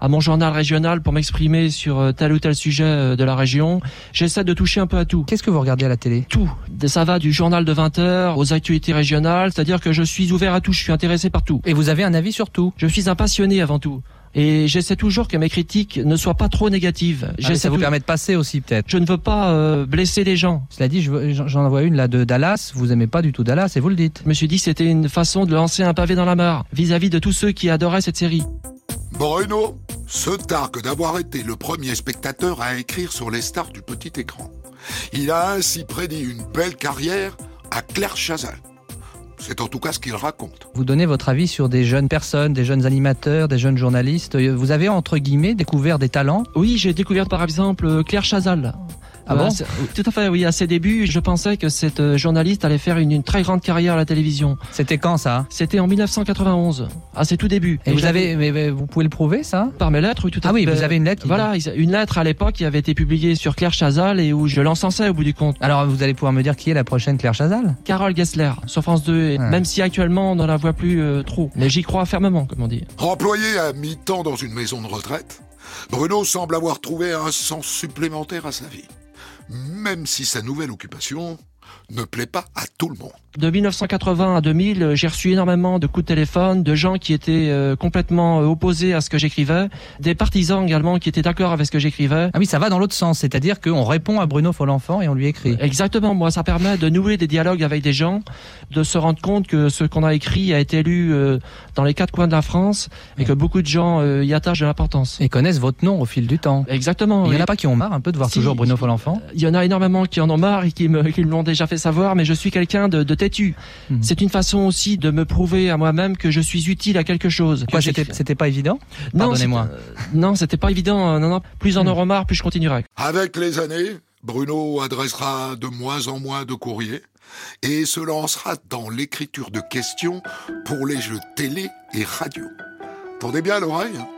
à mon journal régional pour m'exprimer sur euh, tel ou tel sujet euh, de la région. J'essaie de toucher un peu à tout.
Qu'est-ce que vous regardez à la télé?
Tout. Ça va du journal de 20 heures aux actualités régionales, c'est-à-dire que je suis ouvert à tout, je suis intéressé par tout.
Et vous avez un avis sur tout?
Je suis un passionné avant tout. Et j'essaie toujours que mes critiques ne soient pas trop négatives.
Ah, ça vous permet de passer aussi peut-être.
Je ne veux pas euh, blesser les gens.
Cela dit, je j'en j'en envoie une là de Dallas. Vous aimez pas du tout Dallas et vous le dites.
Je me suis dit que c'était une façon de lancer un pavé dans la mare vis-à-vis de tous ceux qui adoraient cette série.
Bruno se targue d'avoir été le premier spectateur à écrire sur les stars du petit écran. Il a ainsi prédit une belle carrière à Claire Chazal. C'est en tout cas ce qu'il raconte.
Vous donnez votre avis sur des jeunes personnes, des jeunes animateurs, des jeunes journalistes. Vous avez entre guillemets découvert des talents?
Oui, j'ai découvert par exemple Claire Chazal.
Ah bon
Tout à fait, oui. À ses débuts, je pensais que cette euh, journaliste allait faire une, une très grande carrière à la télévision.
C'était quand ça?
C'était en 1991, à ses tout débuts.
Et vous avez, mais, mais vous pouvez le prouver ça?
Par mes lettres, oui, tout à
Ah oui,
fait.
vous avez une lettre qui-
Voilà, une lettre à l'époque qui avait été publiée sur Claire Chazal et où je l'encensais au bout du compte.
Alors vous allez pouvoir me dire qui est la prochaine Claire Chazal?
Carole Gessler, sur France 2, et
Ah.
même si actuellement on ne la voit plus euh, trop. Mais j'y crois fermement, comme on dit.
Employé à mi-temps dans une maison de retraite, Bruno semble avoir trouvé un sens supplémentaire à sa vie. Même si sa nouvelle occupation ne plaît pas à tout le monde.
De 1980 à 2000, euh, j'ai reçu énormément de coups de téléphone, de gens qui étaient euh, complètement euh, opposés à ce que j'écrivais, des partisans également qui étaient d'accord avec ce que j'écrivais.
Ah oui, ça va dans l'autre sens, c'est-à-dire qu'on répond à Bruno Follenfant et on lui écrit.
Exactement, moi ça permet de nouer des dialogues avec des gens, de se rendre compte que ce qu'on a écrit a été lu euh, dans les quatre coins de la France et que beaucoup de gens euh, y attachent de l'importance.
Et connaissent votre nom au fil du temps.
Exactement.
Il y en a pas qui ont marre un peu de voir
Si.
toujours Bruno Follenfant
Il y en a énormément qui en ont marre et qui me, qui me l'ont déjà fait savoir, mais je suis quelqu'un de, de têtu.
Mhm.
C'est une façon aussi de me prouver à moi-même que je suis utile à quelque chose.
C'était pas évident?
Non,
Pardonnez-moi.
euh, non, c'était pas évident. euh, Non, non. Plus en auront marre, plus je continuerai.
Avec les années, Bruno adressera de moins en moins de courriers et se lancera dans l'écriture de questions pour les jeux télé et radio. Tendez bien l'oreille, hein.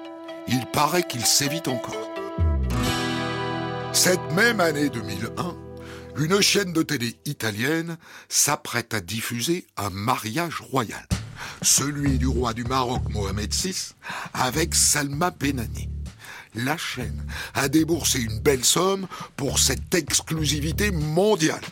il paraît qu'il s'évite encore. Cette même année 2001, une chaîne de télé italienne s'apprête à diffuser un mariage royal, celui du roi du Maroc Mohamed VI avec Salma Benani. La chaîne a déboursé une belle somme pour cette exclusivité mondiale.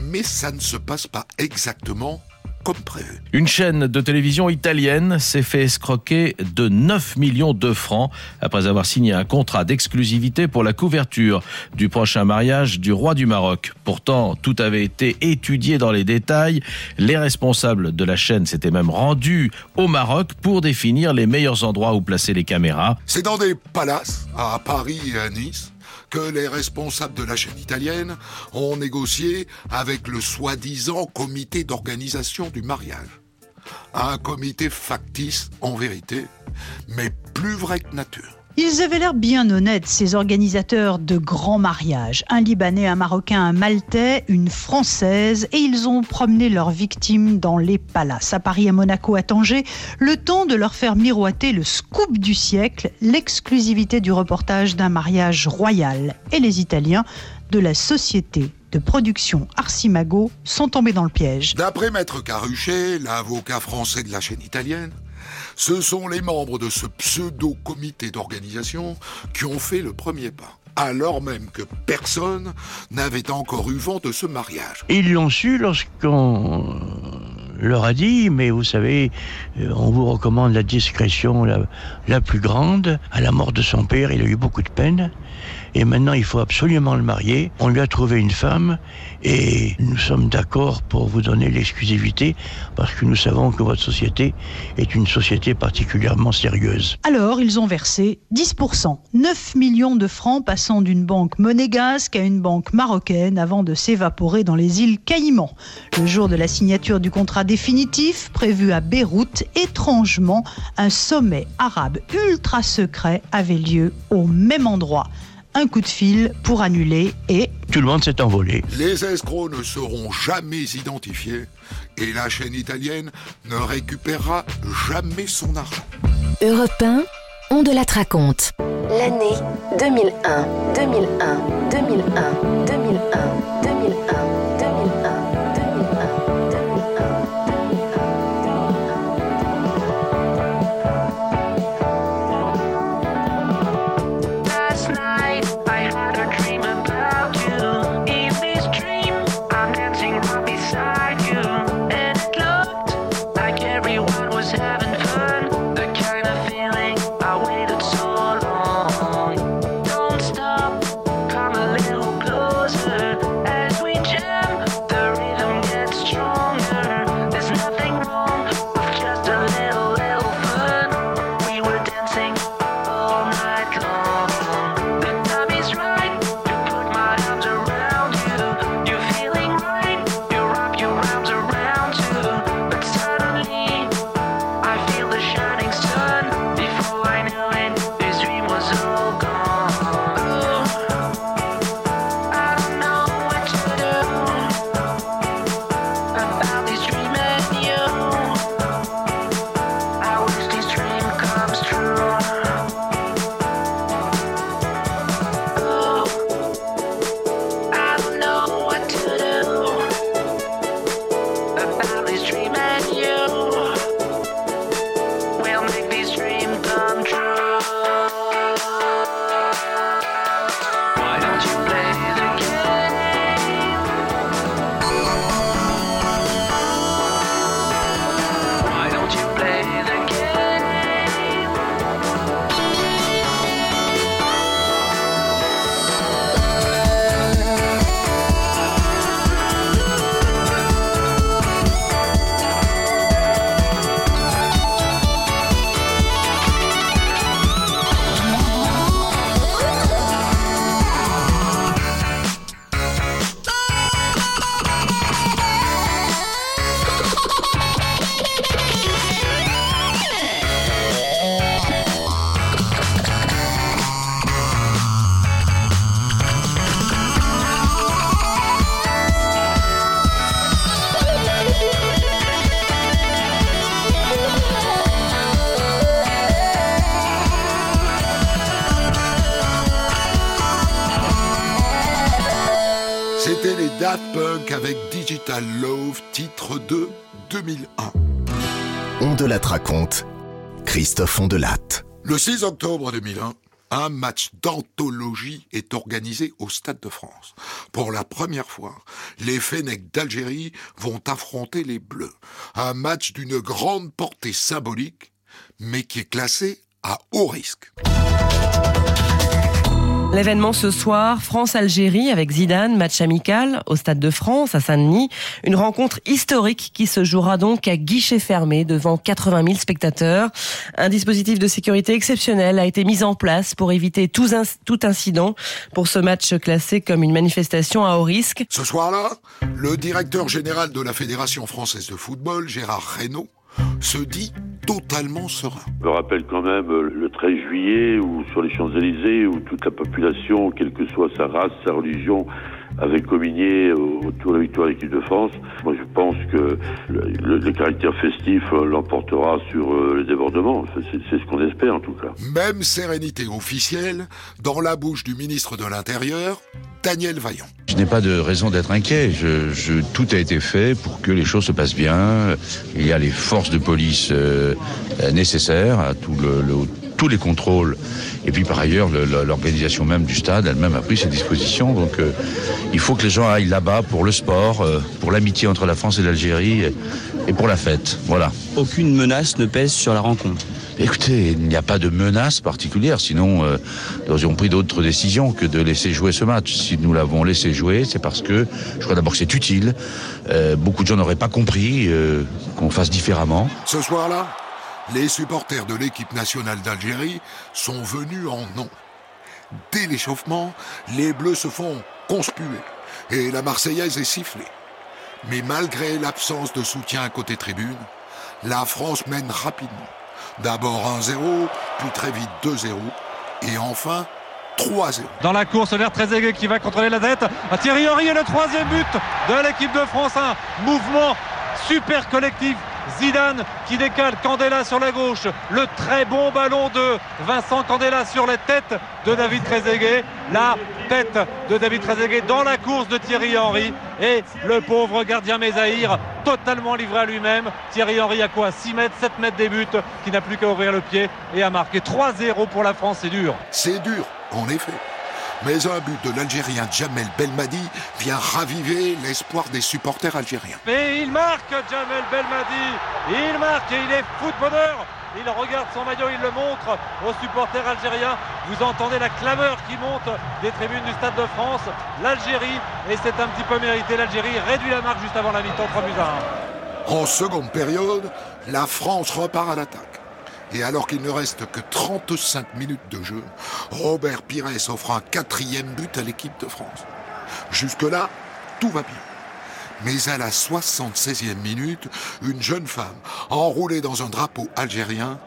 Mais ça ne se passe pas exactement comme prévu.
Une chaîne de télévision italienne s'est fait escroquer de 9 millions de francs après avoir signé un contrat d'exclusivité pour la couverture du prochain mariage du roi du Maroc. Pourtant, tout avait été étudié dans les détails. Les responsables de la chaîne s'étaient même rendus au Maroc pour définir les meilleurs endroits où placer les caméras.
C'est dans des palaces, à Paris et à Nice, que les responsables de la chaîne italienne ont négocié avec le soi-disant comité d'organisation du mariage. Un comité factice en vérité, mais plus vrai que nature.
Ils avaient l'air bien honnêtes, ces organisateurs de grands mariages. Un Libanais, un Marocain, un Maltais, une Française, et ils ont promené leurs victimes dans les palaces, à Paris, à Monaco, à Tanger, le temps de leur faire miroiter le scoop du siècle, l'exclusivité du reportage d'un mariage royal. Et les Italiens de la société de production Arcimago sont tombés dans le piège.
D'après Maître Caruchet, l'avocat français de la chaîne italienne, ce sont les membres de ce pseudo-comité d'organisation qui ont fait le premier pas, alors même que personne n'avait encore eu vent de ce mariage.
Ils l'ont su lorsqu'on leur a dit, mais vous savez, euh, on vous recommande la discrétion la, la plus grande. À la mort de son père, il a eu beaucoup de peine. Et maintenant, il faut absolument le marier. On lui a trouvé une femme et nous sommes d'accord pour vous donner l'exclusivité parce que nous savons que votre société est une société particulièrement sérieuse.
Alors, ils ont versé 10%, 9 millions de francs passant d'une banque monégasque à une banque marocaine avant de s'évaporer dans les îles Caïmans. Le jour de la signature du contrat définitif, prévu à Beyrouth, étrangement, un sommet arabe ultra secret avait lieu au même endroit. Un coup de fil pour annuler et
Tout le monde s'est envolé.
Les escrocs ne seront jamais identifiés et la chaîne italienne ne récupérera jamais son argent.
Europe 1,
On de la raconte. L'année 2001, 2001, 2001, 2001, 2001, 2001.
Love, titre de 2001.
On de la raconte. Christophe Ondelat.
Le 6 octobre 2001, un match d'anthologie est organisé au Stade de France. Pour la première fois, les Fennecs d'Algérie vont affronter les Bleus. Un match d'une grande portée symbolique, mais qui est classé à haut risque.
L'événement ce soir, France-Algérie avec Zidane, match amical au Stade de France à Saint-Denis. Une rencontre historique qui se jouera donc à guichet fermé devant 80 000 spectateurs. Un dispositif de sécurité exceptionnel a été mis en place pour éviter tout, inc- tout incident pour ce match classé comme une manifestation à haut risque.
Ce soir-là, le directeur général de la Fédération française de football, Gérard Reynaud, se dit totalement serein.
Je rappelle quand même euh, le 13 juillet où sur les Champs-Élysées où toute la population, quelle que soit sa race, sa religion, avait communié autour de la victoire de l'équipe de France. Moi je pense que le, le- le caractère festif euh, l'emportera sur euh, les débordements. C'est ce qu'on espère en tout cas.
Même sérénité officielle dans la bouche du ministre de l'Intérieur, Daniel Vaillant.
Je n'ai pas de raison d'être inquiet. Je, je- tout a été fait pour que les choses se passent bien. Il y a les forces de police euh, nécessaires à tout le, le- tous les contrôles. Et puis par ailleurs, le- le- l'organisation même du stade elle-même a pris ses dispositions. Donc euh, il faut que les gens aillent là-bas pour le sport, euh, pour l'amitié entre la France et l'Algérie et, et pour la fête. Voilà.
Aucune menace ne pèse sur la rencontre.
Écoutez, il n'y a pas de menace particulière, sinon euh, nous aurions pris d'autres décisions que de laisser jouer ce match. Si nous l'avons laissé jouer, c'est parce que je crois d'abord que c'est utile. Euh, beaucoup de gens n'auraient pas compris euh, qu'on fasse différemment.
Ce soir-là, les supporters de l'équipe nationale d'Algérie sont venus en nombre. Dès l'échauffement, les Bleus se font conspuer et la Marseillaise est sifflée. Mais malgré l'absence de soutien côté tribune, la France mène rapidement. D'abord 1-0, puis très vite 2-0 et enfin 3-0.
Dans la course vers Trezeguet qui va contrôler la tête. À Thierry Henry et le troisième but de l'équipe de France. Un mouvement super collectif Zidane qui décale Candela sur la gauche. Le très bon ballon de Vincent Candela sur la tête de David Trezeguet. La tête de David Trezeguet dans la course de Thierry Henry. Et le pauvre gardien Mézahir totalement livré à lui-même. Thierry Henry à quoi? 6 mètres, 7 mètres des buts qui n'a plus qu'à ouvrir le pied et à marquer 3-0 pour la France. C'est dur.
C'est dur, en effet. Mais un but de l'Algérien Jamel Belmadi vient raviver l'espoir des supporters algériens.
Et il marque Jamel Belmadi. Il marque et il est footballeur. Il regarde son maillot, il le montre aux supporters algériens. Vous entendez la clameur qui monte des tribunes du Stade de France. L'Algérie, et c'est un petit peu mérité, l'Algérie réduit la marque juste avant la mi-temps 3 buts à 1.
En seconde période, la France repart à l'attaque. Et alors qu'il ne reste que 35 minutes de jeu, Robert Pires offre un quatrième but à l'équipe de France. Jusque-là, tout va bien. Mais à la 76e minute, une jeune femme, enroulée dans un drapeau algérien,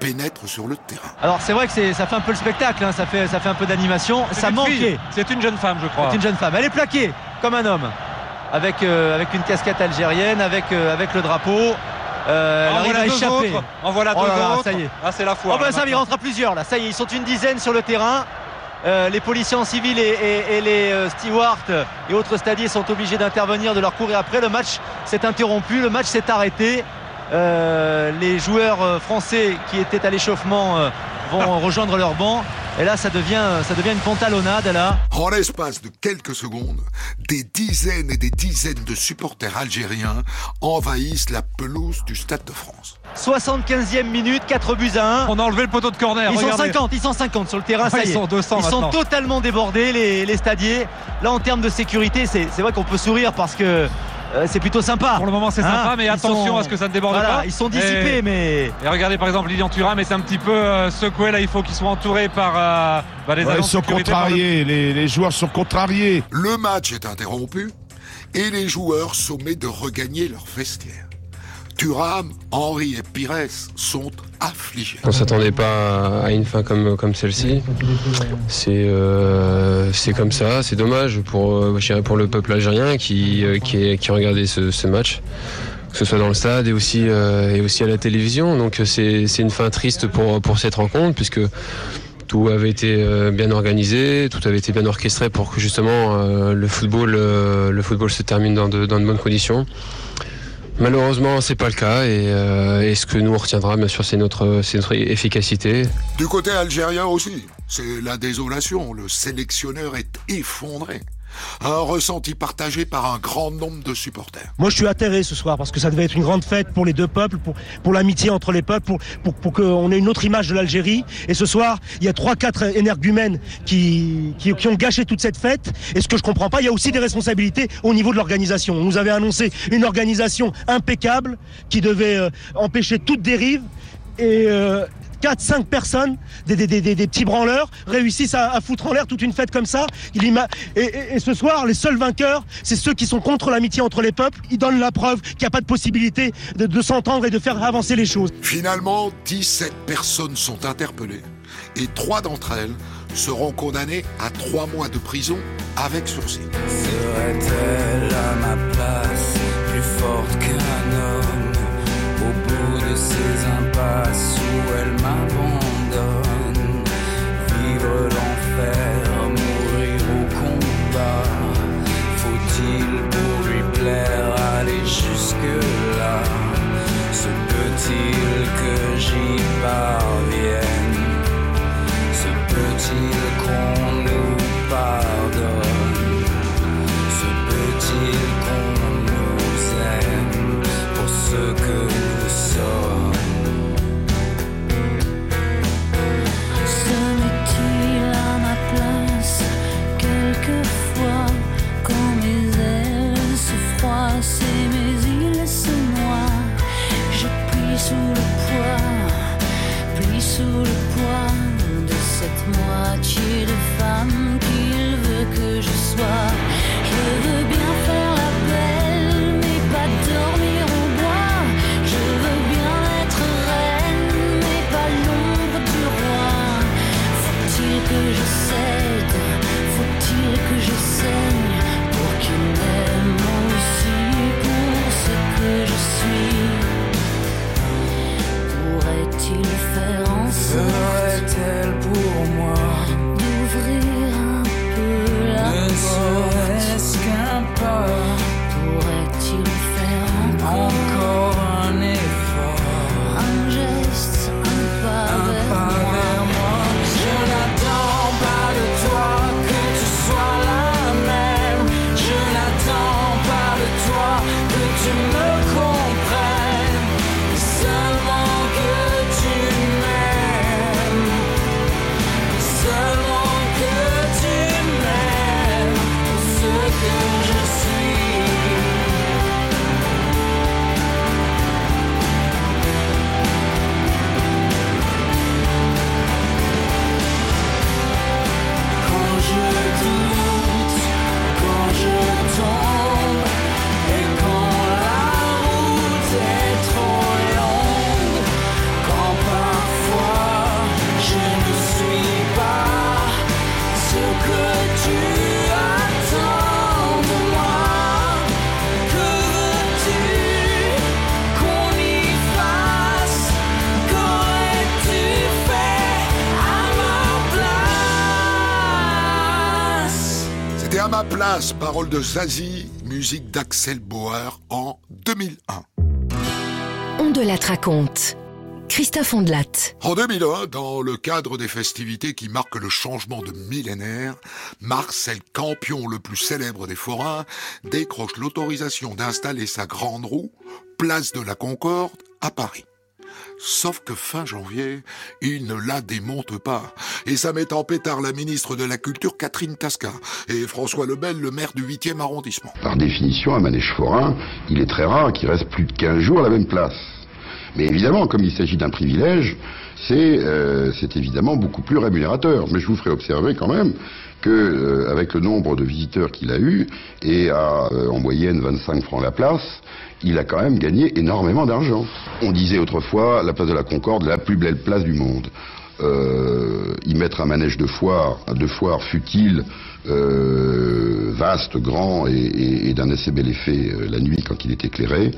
pénètre sur le terrain.
Alors c'est vrai que c'est- ça fait un peu le spectacle, hein, ça, fait, ça fait un peu d'animation. Ça manquait.
C'est une jeune femme, je crois.
C'est une jeune femme. Elle est plaquée comme un homme, avec, euh, avec une casquette algérienne, avec, euh, avec le drapeau. Euh,
En voilà deux autres. En voilà
Oh
deux
là là,
autres.
Ça y est.
Ah, c'est la foire,
Oh ben
là,
ça, il rentre à plusieurs là. Ça y est, ils sont une dizaine sur le terrain. Euh, les policiers en civil et, et- et les euh, stewards et autres stadiers sont obligés d'intervenir, de leur courir après. Le match s'est interrompu, le match s'est arrêté. Euh, les joueurs français qui étaient à l'échauffement vont rejoindre leur banc. Et là, ça devient, ça devient une pantalonnade là.
En l'espace de quelques secondes, des dizaines et des dizaines de supporters algériens envahissent la pelouse du Stade de France.
75e minute, 4 buts à 1.
On a enlevé le poteau de corner.
Ils sont
regardez.
50, ils sont 50 sur le terrain, ça
Ouais,
y
ils
est.
sont 200
Ils sont totalement débordés, les, les stadiers. Là, en termes de sécurité, c'est vrai qu'on peut sourire parce que euh, c'est plutôt sympa.
Pour le moment, c'est sympa,
Hein,
mais attention
sont-
à ce que ça ne déborde
voilà,
pas.
Ils sont dissipés,
Et-
mais.
Et regardez par exemple Lilian Thuram, mais c'est un petit peu euh, secoué. Là, il faut qu'ils soient entourés par euh, bah, les
Ouais, ils sont
sécurité, par le-
contrariés, les, les joueurs sont contrariés.
Le match est interrompu et les joueurs sommés de regagner leur vestiaire. Et Pires sont affligés.
On s'attendait pas à une fin comme, celle-ci. C'est euh, c'est comme ça, c'est dommage pour, euh, le peuple algérien qui, euh, qui, qui regardait ce, match, que ce soit dans le stade et aussi, à la télévision. Donc c'est une fin triste pour, cette rencontre puisque tout avait été bien organisé, tout avait été bien orchestré pour que justement le, football, se termine dans de bonnes conditions. Malheureusement, c'est pas le cas et, euh, et ce que nous on retiendra, bien sûr, c'est notre, c'est notre efficacité.
Du côté algérien aussi, c'est la désolation. Le sélectionneur est effondré. Un ressenti partagé par un grand nombre de supporters.
Moi, je suis atterré ce soir parce que ça devait être une grande fête pour les deux peuples, pour, pour l'amitié entre les peuples, pour, pour, pour qu'on ait une autre image de l'Algérie. Et ce soir, il y a trois, quatre énergumènes qui, qui, ont gâché toute cette fête. Et ce que je comprends pas, il y a aussi des responsabilités au niveau de l'organisation. On nous avait annoncé une organisation impeccable qui devait euh, empêcher toute dérive. Et euh, 4-5 personnes, des, des, des, des- des petits branleurs, réussissent à, à foutre en l'air toute une fête comme ça. Il et, et- et ce soir, les seuls vainqueurs, c'est ceux qui sont contre l'amitié entre les peuples. Ils donnent la preuve qu'il n'y a pas de possibilité de, de s'entendre et de faire avancer les choses.
Finalement, 17 personnes sont interpellées et trois d'entre elles seront condamnées à trois mois de prison avec sursis.
Serait-elle à ma place plus forte qu'un ces impasses où elle m'abandonne. Vivre l'enfer, mourir au combat. Faut-il pour lui plaire aller jusque-là? Se peut-il que j'y parvienne? Que
Ma place,
parole de Zazie, musique d'Axel Bauer en 2001.
On de la raconte. Christophe Ondelat.
En 2001, dans le cadre des festivités qui marquent le changement de millénaire, Marcel Campion, le plus célèbre des forains, décroche l'autorisation d'installer sa grande roue, place de la Concorde, à Paris. Sauf que fin janvier, il ne la démonte pas. Et ça met en pétard la ministre de la Culture Catherine Tasca et François Lebel, le maire du 8e arrondissement.
Par définition, un manège forain, il est très rare qu'il reste plus de 15 jours à la même place. Mais évidemment, comme il s'agit d'un privilège, c'est euh, c'est évidemment beaucoup plus rémunérateur. Mais je vous ferai observer quand même que euh, avec le nombre de visiteurs qu'il a eu et à euh, en moyenne 25 francs la place, il a quand même gagné énormément d'argent. On disait autrefois la place de la Concorde la plus belle place du monde. Euh, y mettre un manège de foire, de foire futile, vaste, grand et, et- et d'un assez bel effet la nuit quand il est éclairé,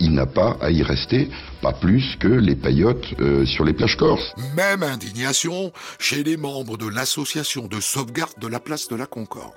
il n'a pas à y rester, pas plus que les paillotes euh, sur les plages corses.
Même indignation chez les membres de l'association de sauvegarde de la place de la Concorde.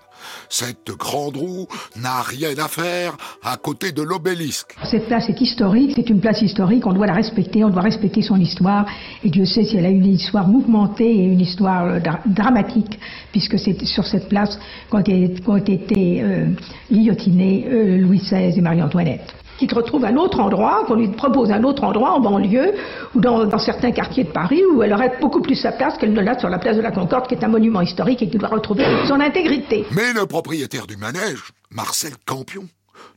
Cette grande roue n'a rien à faire à côté de l'obélisque.
Cette place est historique, c'est une place historique, on doit la respecter, on doit respecter son histoire. Et Dieu sait si elle a une histoire mouvementée et une histoire euh, dra- dramatique, puisque c'est sur cette place qu'ont été, qu'ont été, euh, guillotinés euh, Louis XVI et Marie-Antoinette. Qui te retrouve à un autre endroit, qu'on lui propose un autre endroit en banlieue ou dans, certains quartiers de Paris où elle aurait beaucoup plus sa place qu'elle ne l'a sur la place de la Concorde, qui est un monument historique et qui doit retrouver son intégrité.
Mais le propriétaire du manège, Marcel Campion,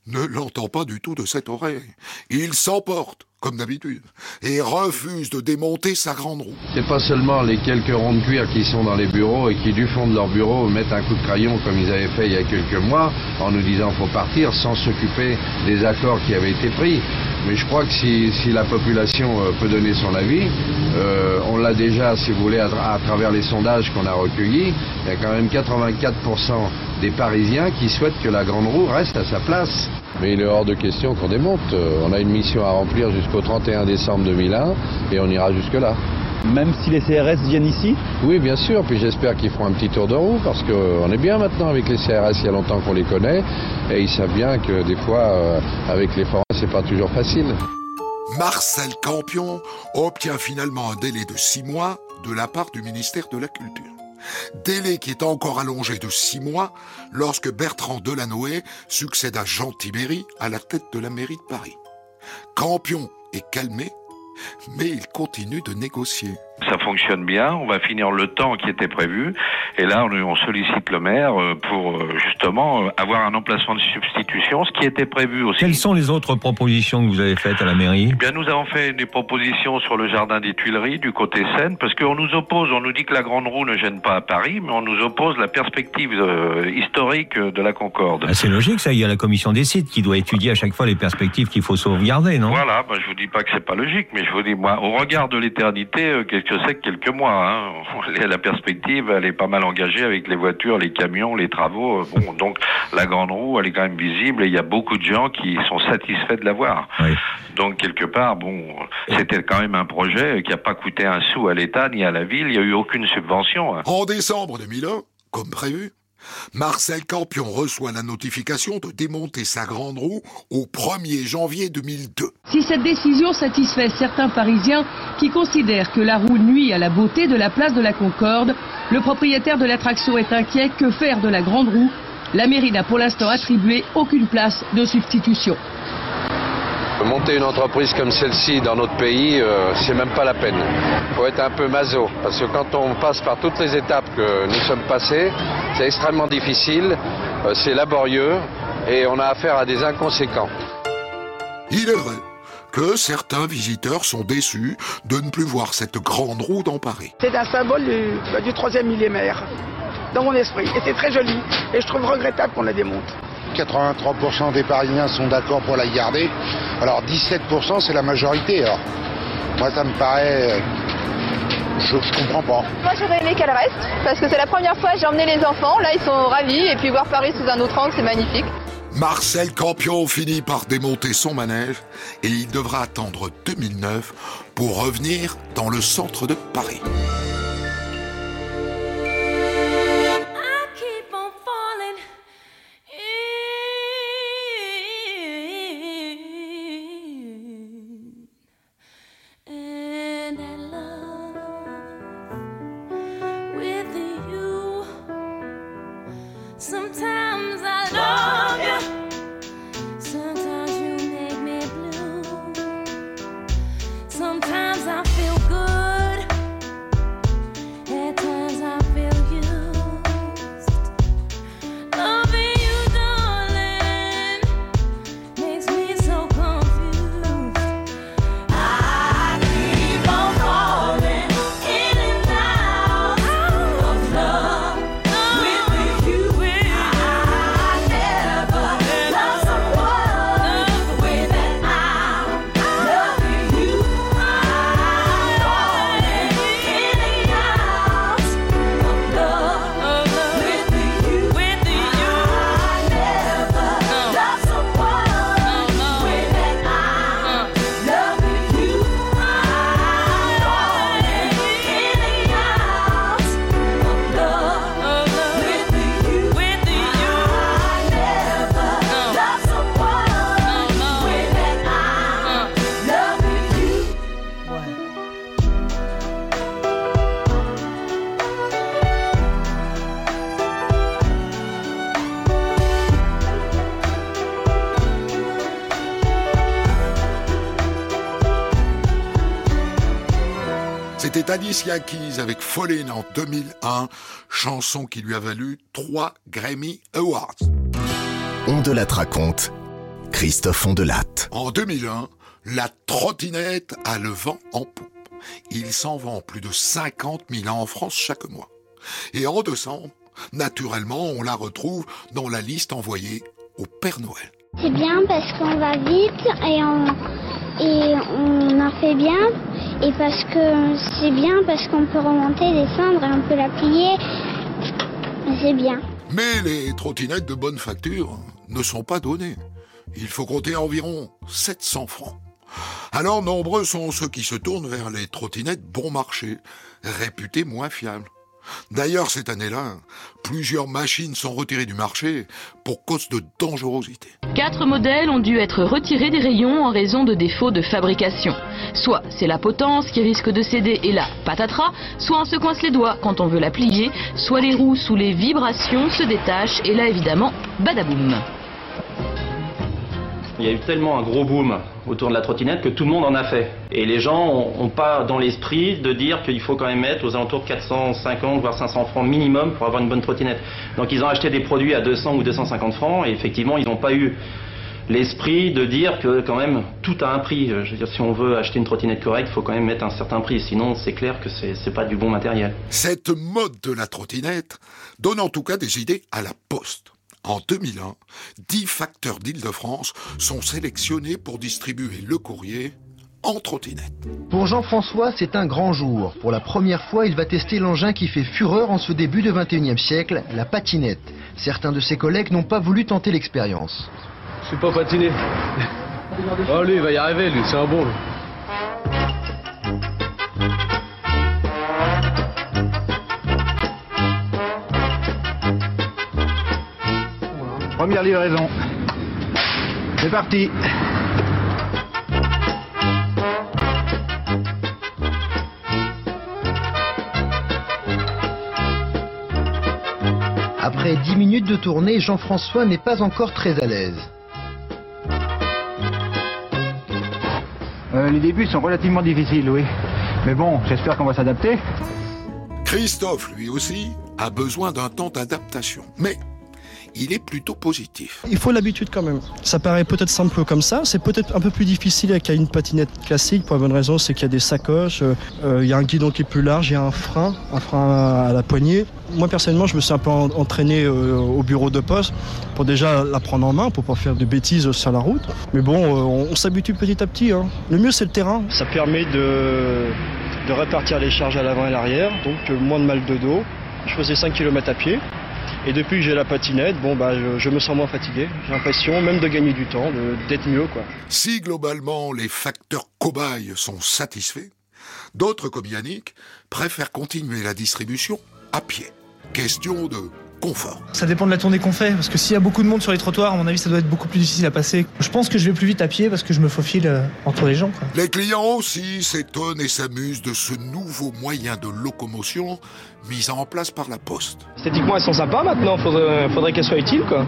ne l'entend pas du tout de cette oreille. Il s'emporte, comme d'habitude, et refuse de démonter sa grande roue.
C'est pas seulement les quelques ronds de cuir qui sont dans les bureaux et qui, du fond de leur bureau, mettent un coup de crayon comme ils avaient fait il y a quelques mois en nous disant faut partir sans s'occuper des accords qui avaient été pris. Mais je crois que si, si la population euh, peut donner son avis, euh, on l'a déjà, si vous voulez, à, tra- à travers les sondages qu'on a recueillis, il y a quand même 84% des Parisiens qui souhaitent que la grande roue reste à sa place. Mais il est hors de question qu'on démonte. Euh, On a une mission à remplir jusqu'au 31 décembre 2001 et on ira jusque-là. Même si les CRS viennent ici Oui, bien sûr. Puis j'espère qu'ils feront un petit tour de roue parce qu'on est bien maintenant avec les CRS. Il y a longtemps qu'on les connaît et ils savent bien que des fois, euh, avec les forains, c'est pas toujours facile.
Marcel Campion obtient finalement un délai de six mois de la part du ministère de la Culture. Délai qui est encore allongé de six mois lorsque Bertrand Delanoë succède à Jean Tibéry à la tête de la mairie de Paris. Campion est calmé, mais il continue de négocier.
Ça fonctionne bien, on va finir le temps qui était prévu, et là on, sollicite le maire euh, pour euh, justement euh, avoir un emplacement de substitution, ce qui était prévu aussi.
Quelles sont les autres propositions que vous avez faites à la mairie?
Eh Bien, nous avons fait des propositions sur le jardin des Tuileries, du côté Seine, parce qu'on nous oppose, on nous dit que la Grande Roue ne gêne pas à Paris, mais on nous oppose la perspective euh, historique de la Concorde.
Ah, C'est logique, ça. Il y a la commission des sites qui doit étudier à chaque fois les perspectives qu'il faut sauvegarder, non?
Voilà, bah, je vous dis pas que c'est pas logique, mais je vous dis, moi, au regard de l'éternité, euh, quelque que c'est que quelques mois. Hein. <laughs> La perspective, elle est pas mal engagée avec les voitures, les camions, les travaux. Bon, donc la grande roue, elle est quand même visible et il y a beaucoup de gens qui sont satisfaits de la voir. Donc quelque part, bon, c'était quand même un projet qui n'a pas coûté un sou à l'État ni à la ville. Il n'y a eu aucune subvention. hein.
En décembre 2001, comme prévu, Marcel Campion reçoit la notification de démonter sa grande roue au 1er janvier 2002.
Si cette décision satisfait certains Parisiens qui considèrent que la roue nuit à la beauté de la place de la Concorde, le propriétaire de l'attraction est inquiet. Que faire de la grande roue? La mairie n'a pour l'instant attribué aucune place de substitution.
Monter une entreprise comme celle-ci dans notre pays, euh, c'est même pas la peine. faut être un peu maso, parce que quand on passe par toutes les étapes que nous sommes passés, c'est extrêmement difficile, euh, c'est laborieux, et on a affaire à des inconséquents.
Il est vrai que certains visiteurs sont déçus de ne plus voir cette grande roue dans Paris.
C'est un symbole du, bah, du troisième millénaire dans mon esprit. Et c'est très joli. Et je trouve regrettable qu'on la démonte.
83% des Parisiens sont d'accord pour la garder. Alors 17% c'est la majorité. Alors moi ça me paraît... euh, Je, je comprends pas.
Moi j'aurais aimé qu'elle reste parce que c'est la première fois que j'ai emmené les enfants. Là ils sont ravis et puis voir Paris sous un autre angle c'est magnifique.
Marcel Campion finit par démonter son manège et il devra attendre 2009 pour revenir dans le centre de Paris. Alicia Keys avec Fallin en 2001, chanson qui lui a valu trois Grammy Awards.
On de la raconte. Christophe Ondelat.
En 2001, la trottinette a le vent en poupe. Il s'en vend plus de 50 000 en France chaque mois. Et en décembre, naturellement, on la retrouve dans la liste envoyée au Père Noël.
C'est bien parce qu'on va vite et on, et on en fait bien. Et parce que c'est bien parce qu'on peut remonter, descendre et on peut la plier. C'est bien.
Mais les trottinettes de bonne facture ne sont pas données. Il faut compter environ 700 francs. Alors nombreux sont ceux qui se tournent vers les trottinettes bon marché, réputées moins fiables. D'ailleurs, cette année-là, plusieurs machines sont retirées du marché pour cause de dangerosité.
Quatre modèles ont dû être retirés des rayons en raison de défauts de fabrication. Soit c'est la potence qui risque de céder et là, patatras, soit on se coince les doigts quand on veut la plier, soit les roues sous les vibrations se détachent et là évidemment, badaboum.
Il y a eu tellement un gros boom autour de la trottinette que tout le monde en a fait. Et les gens n'ont pas dans l'esprit de dire qu'il faut quand même mettre aux alentours de 450 voire 500 francs minimum pour avoir une bonne trottinette. Donc ils ont acheté des produits à 200 ou 250 francs et effectivement ils n'ont pas eu l'esprit de dire que quand même tout a un prix. Je veux dire si on veut acheter une trottinette correcte, il faut quand même mettre un certain prix. Sinon c'est clair que c'est c'est pas du bon matériel.
Cette mode de la trottinette donne en tout cas des idées à la poste. En 2001, 10 facteurs d'Île-de-France sont sélectionnés pour distribuer le courrier
en trottinette.
Pour Jean-François, c'est un grand jour. Pour la première fois, il va tester l'engin qui fait fureur en ce début de 21e siècle, la patinette. Certains de ses collègues n'ont pas voulu tenter l'expérience.
Je sais pas patiner. <laughs> Oh lui, il va y arriver, lui, c'est un bon. lui.
Première livraison. C'est parti.
Après 10 minutes de tournée, Jean-François n'est pas encore très à l'aise.
Euh, les débuts sont relativement difficiles, oui. Mais bon, j'espère qu'on va s'adapter.
Christophe, lui aussi, a besoin d'un temps d'adaptation. Mais il est plutôt positif.
Il faut l'habitude quand même. Ça paraît peut-être simple comme ça, c'est peut-être un peu plus difficile qu'à une patinette classique pour la bonne raison, c'est qu'il y a des sacoches, euh, euh, il y a un guidon qui est plus large, il y a un frein, un frein à la poignée. Moi personnellement, je me suis un peu en- entraîné euh, au bureau de poste pour déjà la prendre en main, pour pas faire de bêtises sur la route. Mais bon, euh, on, on s'habitue petit à petit. hein. Le mieux c'est le terrain. Ça permet de, de répartir les charges à l'avant et à l'arrière, donc euh, moins de mal de dos. Je faisais 5 km à pied. Et depuis que j'ai la patinette, bon bah je, je me sens moins fatigué. J'ai l'impression même de gagner du temps, d'être mieux quoi.
Si globalement les facteurs cobayes sont satisfaits, d'autres comme Yannick préfèrent continuer la distribution à pied. Question de confort.
Ça dépend de la tournée qu'on fait, parce que s'il y a beaucoup de monde sur les trottoirs, à mon avis, ça doit être beaucoup plus difficile à passer. Je pense que je vais plus vite à pied parce que je me faufile euh, entre les gens. Quoi.
Les clients aussi s'étonnent et s'amusent de ce nouveau moyen de locomotion mis en place par la Poste.
Esthétiquement, elles sont sympas maintenant, faudrait, faudrait qu'elles soient utiles quoi.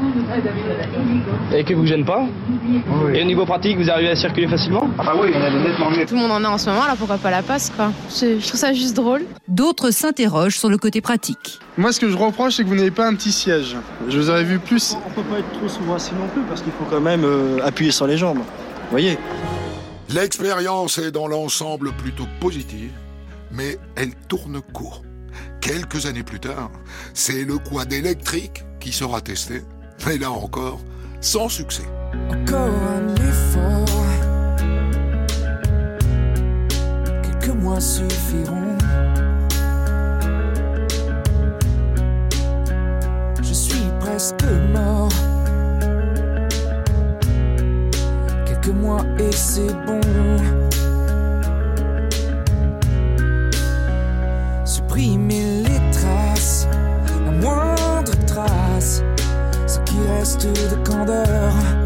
Et que vous gênent pas. Et au niveau pratique, vous arrivez à circuler facilement?
Ah oui, on a nettement mieux.
Tout le monde en a en ce moment, là pourquoi pas la passe quoi? Je, je trouve ça juste drôle.
D'autres s'interrogent sur le côté pratique.
Moi, ce que je reproche, c'est que vous n'avez pas un petit siège. Je vous aurais vu plus.
On peut pas être trop souvent assis non plus parce qu'il faut quand même euh, appuyer sur les jambes. Vous voyez?
L'expérience est dans l'ensemble plutôt positive, mais elle tourne court. Quelques années plus tard, c'est le quad électrique qui sera testé, mais là encore, sans succès.
Encore un effort. Quelques mois suffiront. Je suis presque mort. Quelques mois et c'est bon. Supprimer moindre trace, ce qui reste de candeur.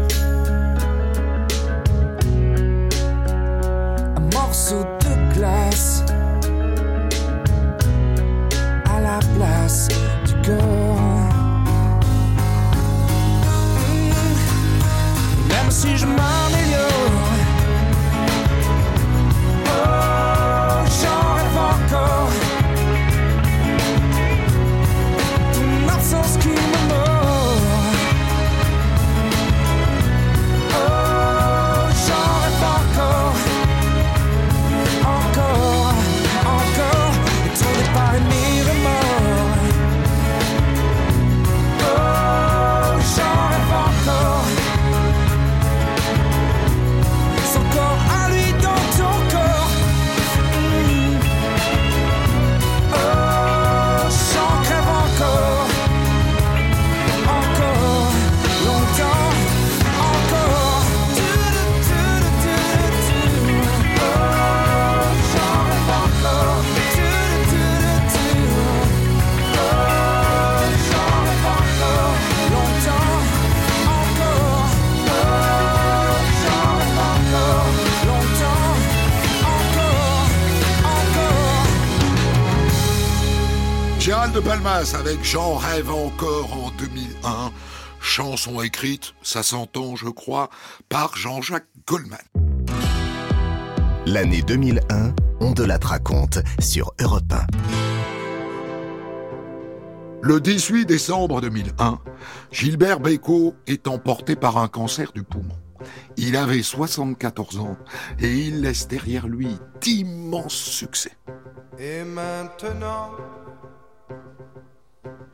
Avec J'en rêve encore en 2001. Chanson écrite, ça s'entend je crois, par Jean-Jacques Goldman.
L'année 2001, on de la raconte sur Europe 1.
Le 18 décembre 2001, Gilbert Bécaud est emporté par un cancer du poumon. Il avait 74 ans et il laisse derrière lui d'immenses succès.
Et maintenant,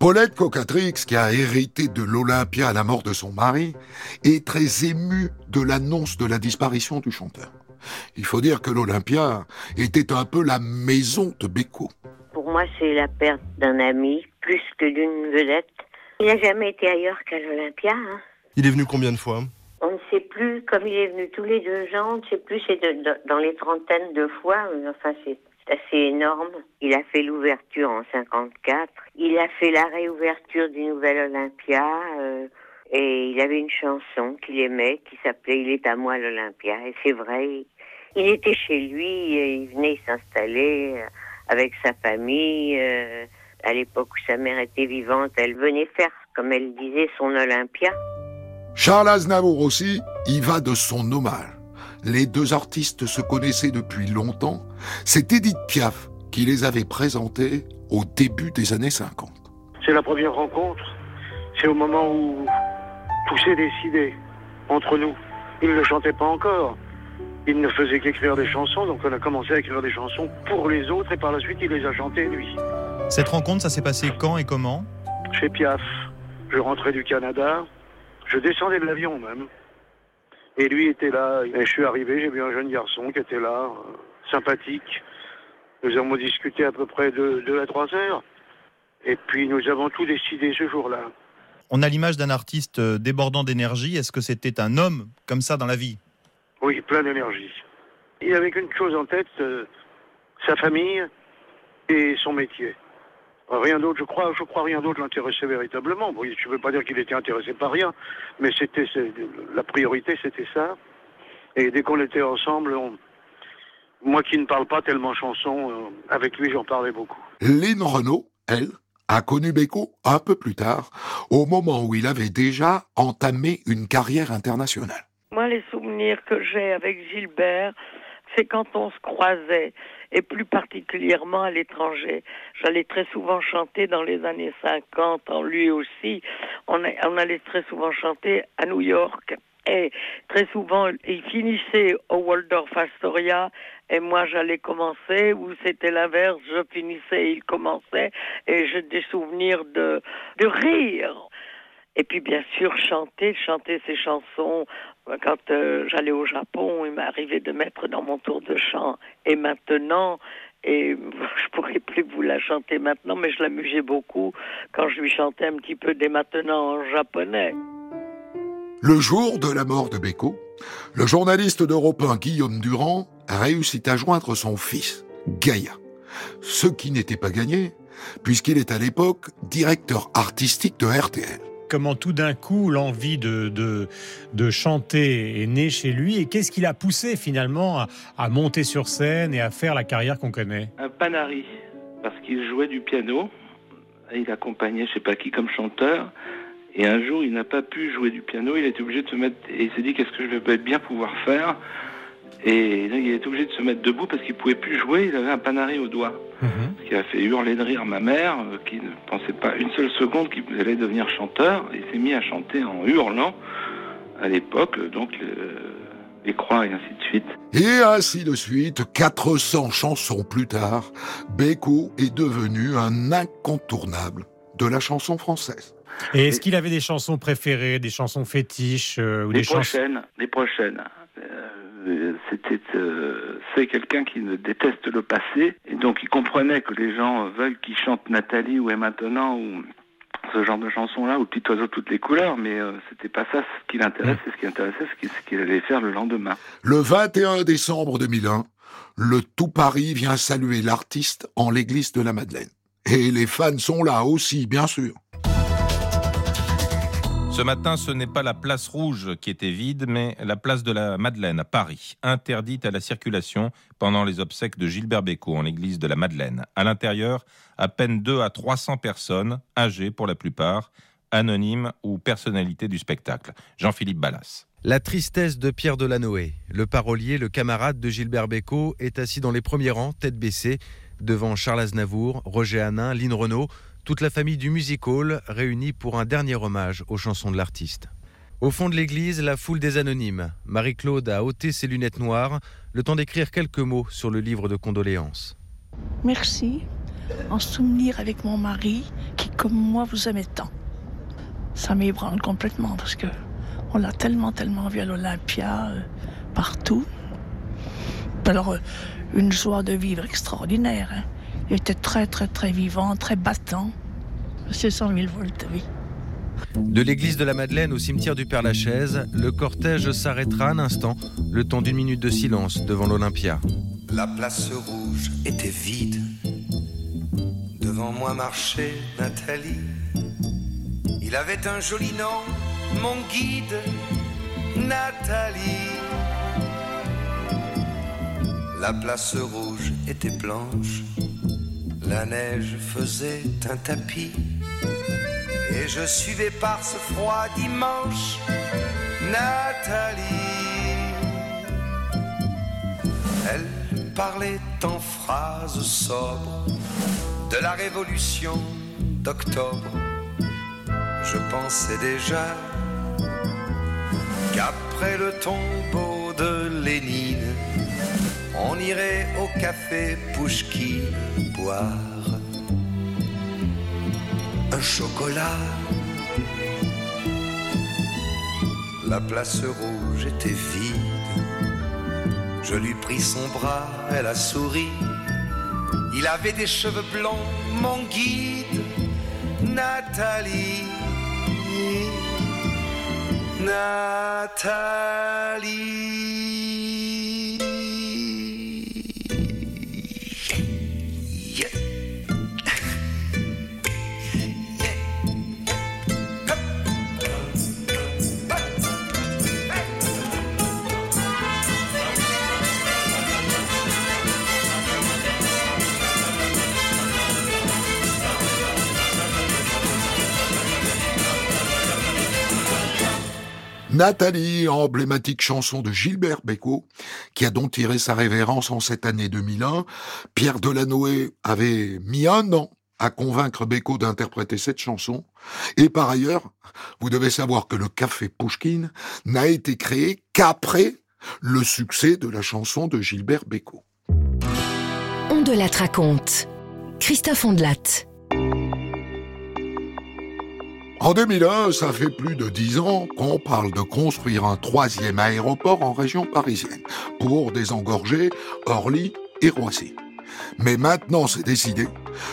Paulette Cocatrix, qui a hérité de l'Olympia à la mort de son mari, est très émue de l'annonce de la disparition du chanteur. Il faut dire que l'Olympia était un peu la maison de Beko.
Pour moi, c'est la perte d'un ami plus que d'une vedette. Il n'a jamais été ailleurs qu'à l'Olympia. hein.
Il est venu combien de fois?
On ne sait plus, comme il est venu tous les deux ans, on ne sait plus, c'est dans les trentaines de fois. euh, Enfin, c'est c'est assez énorme. Il a fait l'ouverture en 54. Il a fait la réouverture du Nouvel Olympia. euh, et il avait une chanson qu'il aimait qui s'appelait Il est à moi l'Olympia. Et c'est vrai, il, était chez lui, et il venait s'installer euh, avec sa famille. euh, à l'époque où sa mère était vivante, elle venait faire, comme elle disait, son Olympia.
Charles Aznavour aussi y va de son hommage. Les deux artistes se connaissaient depuis longtemps. C'est Edith Piaf qui les avait présentés au début des années 50.
C'est la première rencontre. C'est au moment où tout s'est décidé entre nous. Il ne chantait pas encore. Il ne faisait qu'écrire des chansons, donc on a commencé à écrire des chansons pour les autres et par la suite il les a chantées lui.
Cette rencontre, ça s'est passé quand et comment?
Chez Piaf, je rentrais du Canada, je descendais de l'avion même. Et lui était là, et je suis arrivé, j'ai vu un jeune garçon qui était là, euh, sympathique. Nous avons discuté à peu près de deux à trois heures. Et puis nous avons tout décidé ce jour-là.
On a l'image d'un artiste euh, débordant d'énergie. Est-ce que c'était un homme comme ça dans la vie?
Oui, plein d'énergie. Il avait qu'une chose en tête, euh, sa famille et son métier. Rien d'autre, je crois, je crois rien d'autre l'intéressait véritablement. Bon, je ne veux pas dire qu'il était intéressé par rien, mais c'était la priorité, c'était ça. Et dès qu'on était ensemble, on- moi qui ne parle pas tellement chanson, euh, avec lui j'en parlais beaucoup.
Lynn Renault, elle, a connu Beko un peu plus tard, au moment où il avait déjà entamé une carrière internationale.
Moi, les souvenirs que j'ai avec Gilbert, c'est quand on se croisait, et plus particulièrement à l'étranger. J'allais très souvent chanter dans les années 50, en lui aussi. On, allait très souvent chanter à New York. Et très souvent, il finissait au Waldorf Astoria, et moi j'allais commencer, ou c'était l'inverse, je finissais il commençait, et j'ai des souvenirs de, de rire. Et puis bien sûr chanter, chanter ses chansons. Quand euh, j'allais au Japon, il m'arrivait de mettre dans mon tour de chant. Et maintenant, et <laughs> je pourrais plus vous la chanter maintenant, mais je l'amusais beaucoup quand je lui chantais un petit peu dès maintenant en japonais.
Le jour de la mort de Beko, le journaliste d'Europe 1 Guillaume Durand réussit à joindre son fils, Gaïa. Ce qui n'était pas gagné, puisqu'il est à l'époque directeur artistique de RTL.
Comment tout d'un coup l'envie de, de, de chanter est née chez lui et qu'est-ce qui l'a poussé finalement à, à monter sur scène et à faire la carrière qu'on connaît?
Un panari, parce qu'il jouait du piano, il accompagnait je sais pas qui comme chanteur, et un jour il n'a pas pu jouer du piano, il était obligé de se mettre, et il s'est dit qu'est-ce que je vais bien pouvoir faire, et il était obligé de se mettre debout parce qu'il pouvait plus jouer, il avait un panari au doigt. Ce qui a fait hurler de rire ma mère, euh, qui ne pensait pas une seule seconde qu'il allait devenir chanteur, et s'est mis à chanter en hurlant à l'époque, donc le- les croix et ainsi de suite.
Et ainsi de suite, 400 chansons plus tard, Beko est devenu un incontournable de la chanson française.
Et est-ce qu'il avait des chansons préférées, des chansons fétiches euh, ou
Les
des chansons
prochaines, les prochaines. Euh, C'était, euh, c'est quelqu'un qui ne déteste le passé, et donc il comprenait que les gens veulent qu'il chante Nathalie ou est maintenant ou ce genre de chansons-là, ou Petit oiseau toutes les couleurs, mais euh, c'était pas ça ce qui l'intéressait. Ce qui l'intéressait, c'est ce qu'il allait faire le lendemain.
Le 21 décembre 2001, le tout Paris vient saluer l'artiste en l'église de la Madeleine. Et les fans sont là aussi, bien sûr.
Ce matin, ce n'est pas la place rouge qui était vide, mais la place de la Madeleine à Paris, interdite à la circulation pendant les obsèques de Gilbert Bécaud en l'église de la Madeleine. À l'intérieur, à peine 2 à 300 personnes, âgées pour la plupart, anonymes ou personnalités du spectacle. Jean-Philippe Ballas.
La tristesse de Pierre Delanoë, le parolier, le camarade de Gilbert Bécaud, est assis dans les premiers rangs, tête baissée. devant Charles Aznavour, Roger Hanin, Lynn Renault, toute la famille du Music Hall réunie pour un dernier hommage aux chansons de l'artiste. Au fond de l'église, la foule des anonymes. Marie-Claude a ôté ses lunettes noires, le temps d'écrire quelques mots sur le livre de condoléances.
Merci, en souvenir avec mon mari, qui comme moi vous aimait tant. Ça m'ébranle complètement parce que on l'a tellement, tellement vu à l'Olympia, euh, partout. Alors, euh, une joie de vivre extraordinaire. hein. Il était très, très, très vivant, très battant. C'est 100 000 volts, oui.
De l'église de la Madeleine au cimetière du Père Lachaise, le cortège s'arrêtera un instant, le temps d'une minute de silence devant l'Olympia.
La place rouge était vide. Devant moi marchait Nathalie. Il avait un joli nom, mon guide, Nathalie. La place rouge était blanche. La neige faisait un tapis. Et je suivais par ce froid dimanche Nathalie. Elle parlait en phrases sobres de la révolution d'octobre. Je pensais déjà qu'après le tombeau de Lénine, on irait au café Pouchki boire un chocolat. La place rouge était vide. Je lui pris son bras, elle a souri. Il avait des cheveux blonds, mon guide, Nathalie. Nathalie.
Nathalie, emblématique chanson de Gilbert Bécaud, qui a donc tiré sa révérence en cette année 2001. Pierre Delanoë avait mis un an à convaincre Bécaud d'interpréter cette chanson. Et par ailleurs, vous devez savoir que le café Pouchkine n'a été créé qu'après le succès de la chanson de Gilbert Bécaud.
On de la raconte. Christophe Ondelat.
En 2001, ça fait plus de dix ans qu'on parle de construire un troisième aéroport en région parisienne pour désengorger Orly et Roissy. Mais maintenant, c'est décidé.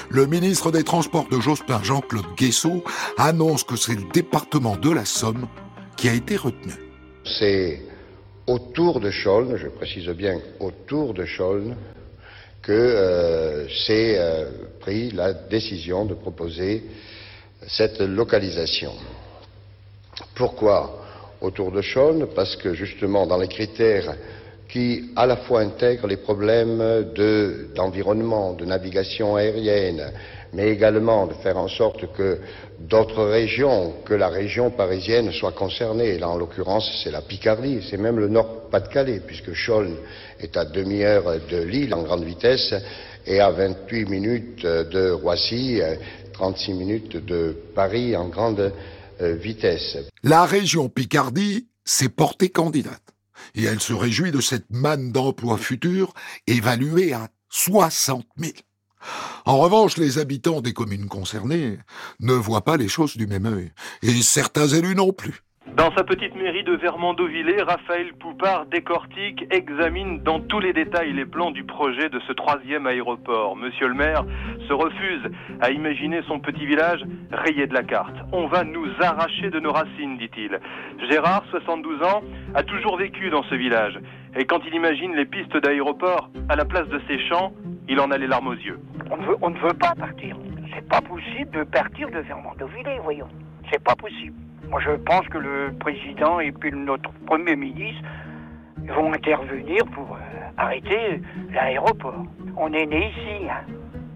Le ministre des Transports de Jospin, Jean-Claude Guessot, annonce que c'est le département de la Somme qui a été retenu.
C'est autour de Chaulnes, je précise bien autour de Chaulnes, que euh, s'est euh, pris la décision de proposer cette localisation. Pourquoi autour de Chaulnes Parce que justement dans les critères qui à la fois intègrent les problèmes de- d'environnement, de, navigation aérienne, mais également de faire en sorte que d'autres régions que la région parisienne soient concernées. Et là, en l'occurrence, c'est la Picardie, c'est même le Nord-Pas-de-Calais, puisque Chaulnes est à demi-heure de Lille en grande vitesse et à 28 minutes de Roissy, 36 minutes de Paris en grande euh, vitesse.
La région Picardie s'est portée candidate. Et elle se réjouit de cette manne d'emplois futurs évaluée à 60 000. En revanche, les habitants des communes concernées ne voient pas les choses du même œil. Et certains élus non plus.
Dans sa petite mairie de Vermont-d'Auvillé, Raphaël Poupard décortique, examine dans tous les détails les plans du projet de ce troisième aéroport. Monsieur le maire se refuse à imaginer son petit village rayé de la carte. On va nous arracher de nos racines, dit-il. Gérard, 72 ans, a toujours vécu dans ce village. Et quand il imagine les pistes d'aéroport à la place de ces champs, il en a les larmes aux yeux.
On ne veut, pas partir. C'est pas possible de partir de Vermont-de-Villers, voyons. C'est pas possible. Moi, je pense que le président et puis notre premier ministre vont intervenir pour euh, arrêter l'aéroport. On est né ici, hein.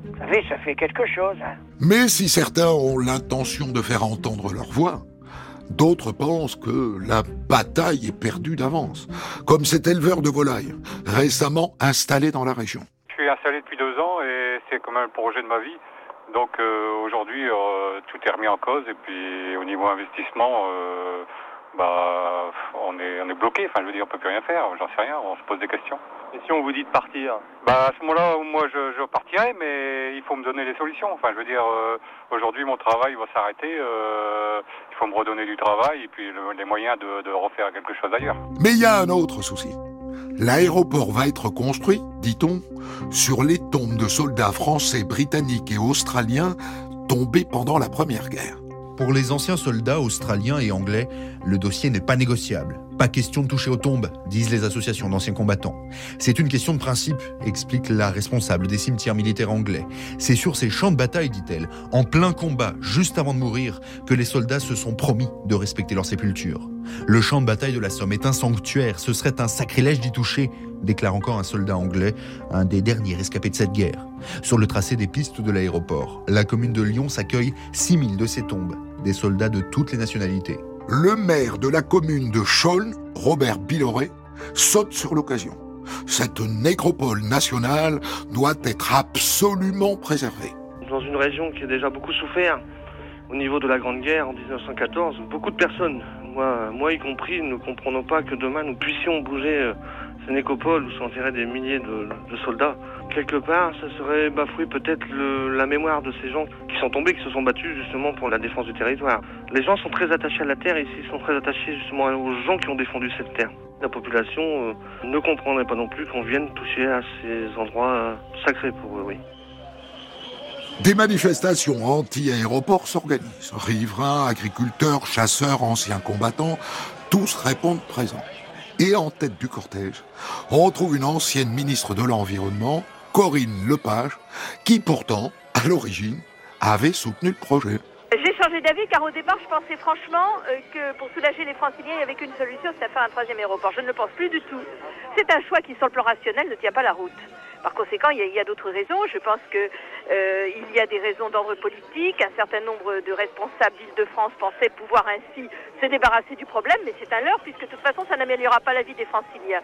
Vous savez, ça fait quelque chose, hein.
Mais si certains ont l'intention de faire entendre leur voix, d'autres pensent que la bataille est perdue d'avance, comme cet éleveur de volailles récemment installé dans la région.
Je suis installé depuis deux ans et
c'était quand même le projet de ma vie. Donc euh, aujourd'hui, euh, tout est remis en cause et puis au niveau investissement, euh, bah, on est, on est bloqué. Enfin, je veux dire, on peut plus rien faire. J'en sais rien. On se pose des questions.
Et si on vous dit de partir
Bah, à ce moment-là, moi, je, je partirai, mais il faut me donner les solutions. Enfin, je veux dire, euh, aujourd'hui, mon travail va s'arrêter. euh, il faut me redonner du travail et puis le- les moyens de, de refaire quelque chose ailleurs.
Mais il y a un autre souci. L'aéroport va être construit, dit-on, sur les tombes de soldats français, britanniques et australiens tombés pendant la Première Guerre.
Pour les anciens soldats australiens et anglais, le dossier n'est pas négociable. Pas question de toucher aux tombes, disent les associations d'anciens combattants. C'est une question de principe, explique la responsable des cimetières militaires anglais. C'est sur ces champs de bataille, dit-elle, en plein combat, juste avant de mourir, que les soldats se sont promis de respecter leur sépulture. Le champ de bataille de la Somme est un sanctuaire, ce serait un sacrilège d'y toucher, déclare encore un soldat anglais, un des derniers rescapés de cette guerre. Sur le tracé des pistes de l'aéroport, la commune de Lyon s'accueille 6000 de ces tombes, des soldats de toutes les nationalités.
Le maire de la commune de Chaulnes, Robert Billoret, saute sur l'occasion. Cette nécropole nationale doit être absolument préservée.
dans une région qui a déjà beaucoup souffert au niveau de la Grande Guerre en 1914. Beaucoup de personnes, moi, y compris, ne comprenons pas que demain nous puissions bouger euh, ces nécopoles où sont enterrés des milliers de soldats. Quelque part, ça serait bafouer peut-être la mémoire de ces gens qui sont tombés, qui se sont battus justement pour la défense du territoire. Les gens sont très attachés à la terre ici, sont très attachés justement aux gens qui ont défendu cette terre. La population euh, ne comprendrait pas non plus qu'on vienne toucher à ces endroits euh, sacrés pour eux, oui.
Des manifestations anti-aéroport s'organisent. Riverains, agriculteurs, chasseurs, anciens combattants, tous répondent présents. Et en tête du cortège, on trouve une ancienne ministre de l'Environnement, Corinne Lepage, qui pourtant, à l'origine, avait soutenu le projet.
J'ai changé d'avis car au départ, je pensais franchement euh, que pour soulager les franciliens, il n'y avait qu'une solution, c'était de faire un troisième aéroport. Je ne le pense plus du tout. C'est un choix qui, sur le plan rationnel, ne tient pas la route. Par conséquent, il y a, d'autres raisons. Je pense que euh, il y a des raisons d'ordre politique. Un certain nombre de responsables d'Île-de-France pensaient pouvoir ainsi se débarrasser du problème, mais c'est un leurre puisque de toute façon, ça n'améliorera pas la vie des franciliens.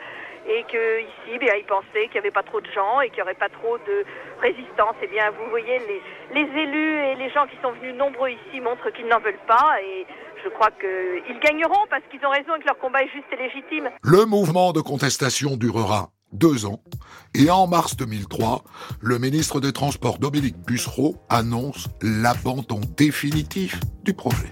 Et que ici, bien, ils pensaient qu'il n'y avait pas trop de gens et qu'il n'y aurait pas trop de résistance. Eh bien, vous voyez, les, les élus et les gens qui sont venus nombreux ici montrent qu'ils n'en veulent pas et je crois qu'ils gagneront parce qu'ils ont raison et que leur combat est juste et légitime.
Le mouvement de contestation durera deux ans. Et en mars 2003, le ministre des Transports Dominique Bussereau annonce l'abandon définitif du projet.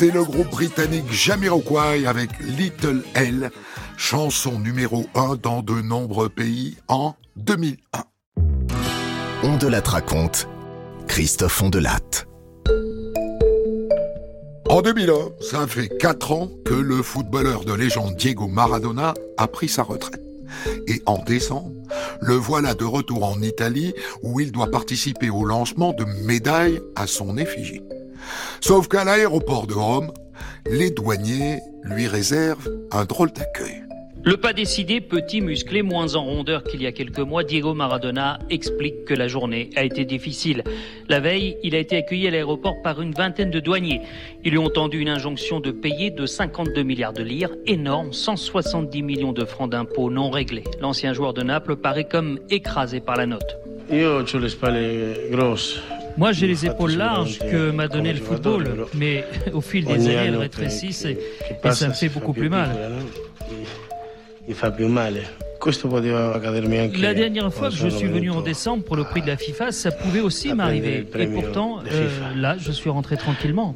C'était le groupe britannique Jamiroquai avec Little L, chanson numéro 1 dans de nombreux pays en 2001.
On de la raconte, Christophe Ondelatte.
En 2001, ça fait 4 ans que le footballeur de légende Diego Maradona a pris sa retraite. Et en décembre, le voilà de retour en Italie où il doit participer au lancement de médailles à son effigie. Sauf qu'à l'aéroport de Rome, les douaniers lui réservent un drôle d'accueil.
Le pas décidé, petit, musclé, moins en rondeur qu'il y a quelques mois, Diego Maradona explique que la journée a été difficile. La veille, il a été accueilli à l'aéroport par une vingtaine de douaniers. Ils lui ont tendu une injonction de payer de 52 milliards de lire, énorme, 170 millions de francs d'impôts non réglés. L'ancien joueur de Naples paraît comme écrasé par la note.
Io ho le spalle grosse.
Moi, j'ai les épaules larges que m'a donné le football, mais <laughs> au fil des années, elles rétrécissent et, et ça me fait beaucoup plus mal.
Anche
La dernière fois que je suis venu en décembre pour le prix de la FIFA, ça pouvait aussi m'arriver. Et pourtant, euh, là, je suis rentré tranquillement.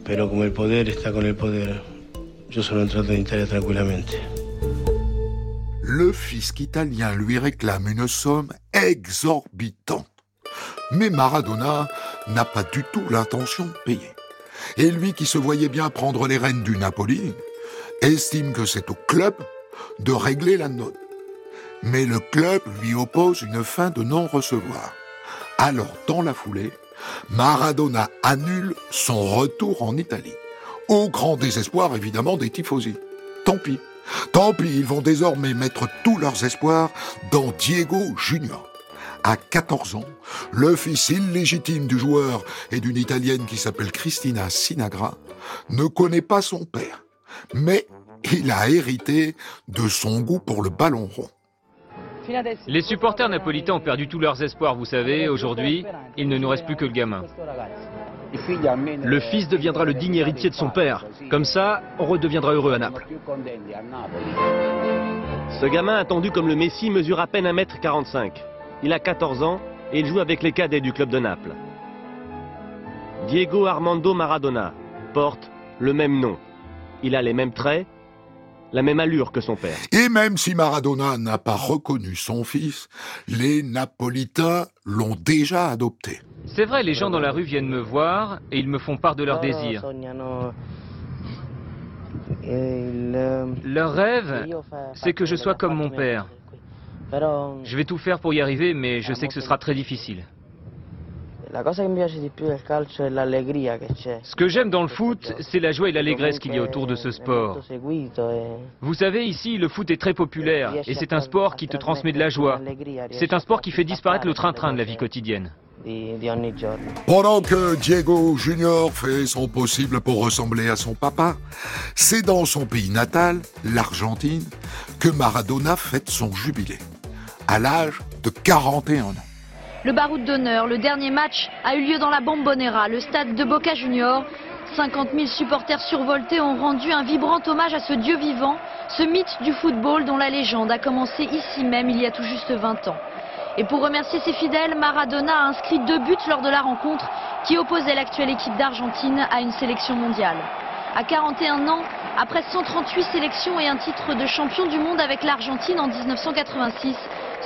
Le fisc italien lui réclame une somme exorbitante. Mais Maradona n'a pas du tout l'intention de payer. Et lui qui se voyait bien prendre les rênes du Napoli, estime que c'est au club de régler la note. Mais le club lui oppose une fin de non-recevoir. Alors, dans la foulée, Maradona annule son retour en Italie. Au grand désespoir, évidemment, des tifosi. Tant pis. Tant pis, ils vont désormais mettre tous leurs espoirs dans Diego Junior. À 14 ans, le fils illégitime du joueur et d'une Italienne qui s'appelle Cristina Sinagra ne connaît pas son père, mais il a hérité de son goût pour le ballon rond.
Les supporters napolitains ont perdu tous leurs espoirs, vous savez. Aujourd'hui, il ne nous reste plus que le gamin.
Le fils deviendra le digne héritier de son père. Comme ça, on redeviendra heureux à Naples. Ce gamin attendu comme le Messi mesure à peine 1m45. Il a 14 ans et il joue avec les cadets du club de Naples. Diego Armando Maradona porte le même nom. Il a les mêmes traits, la même allure que son père.
Et même si Maradona n'a pas reconnu son fils, les Napolitains l'ont déjà adopté.
C'est vrai, les gens dans la rue viennent me voir et ils me font part de leurs désirs. Leur rêve, c'est que je sois comme mon père. Je vais tout faire pour y arriver, mais je sais que ce sera très difficile. Ce que j'aime dans le foot, c'est la joie et l'allégresse qu'il y a autour de ce sport.
E
Vous savez, ici, le foot est très populaire et c'est un sport qui te transmet de la joie. C'est un sport qui fait disparaître le train-train de la vie quotidienne.
Pendant que Diego Junior fait son possible pour ressembler à son papa, c'est dans son pays natal, l'Argentine, que Maradona fête son jubilé, à l'âge de 41 ans.
Le baroud d'honneur, le dernier match a eu lieu dans la Bombonera, le stade de Boca Junior. 50 000 supporters survoltés ont rendu un vibrant hommage à ce dieu vivant, ce mythe du football dont la légende a commencé ici même il y a tout juste 20 ans. Et pour remercier ses fidèles, Maradona a inscrit deux buts lors de la rencontre qui opposait l'actuelle équipe d'Argentine à une sélection mondiale. À 41 ans, après 138 sélections et un titre de champion du monde avec l'Argentine en 1986,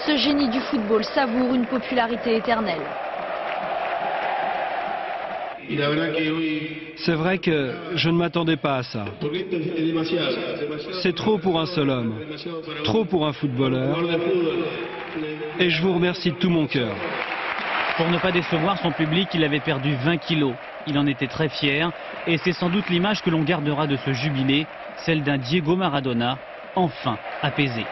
ce génie du football savoure une popularité éternelle.
C'est vrai que je ne m'attendais pas à ça. C'est trop pour un seul homme, trop pour un footballeur. Et je vous remercie de tout mon cœur.
Pour ne pas décevoir son public, il avait perdu 20 kilos. Il en était très fier et c'est sans doute l'image que l'on gardera de ce jubilé, celle d'un Diego Maradona enfin apaisé.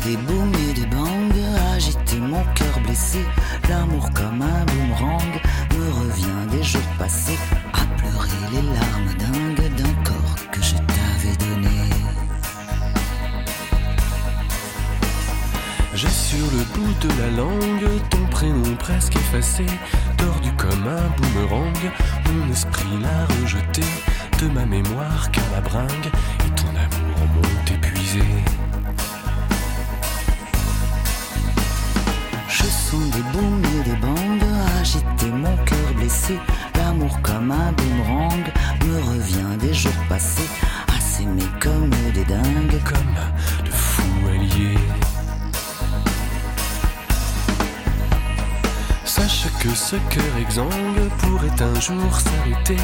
Des booms et des bangs agiter mon cœur blessé. L'amour comme un boomerang me revient des jours passés à pleurer les larmes dingues d'un corps que je t'avais donné.
J'ai sur le bout de la langue ton prénom presque effacé, tordu comme un boomerang. Mon esprit l'a rejeté de ma mémoire car la bringue et ton amour m'ont épuisé.
des boums et des bandes. Ah, Agiter mon cœur blessé, l'amour comme un boomerang me revient des jours passés. Ah, Assémés comme des dingues,
comme de fous alliés. Sache que ce cœur exsangue pourrait un jour s'arrêter.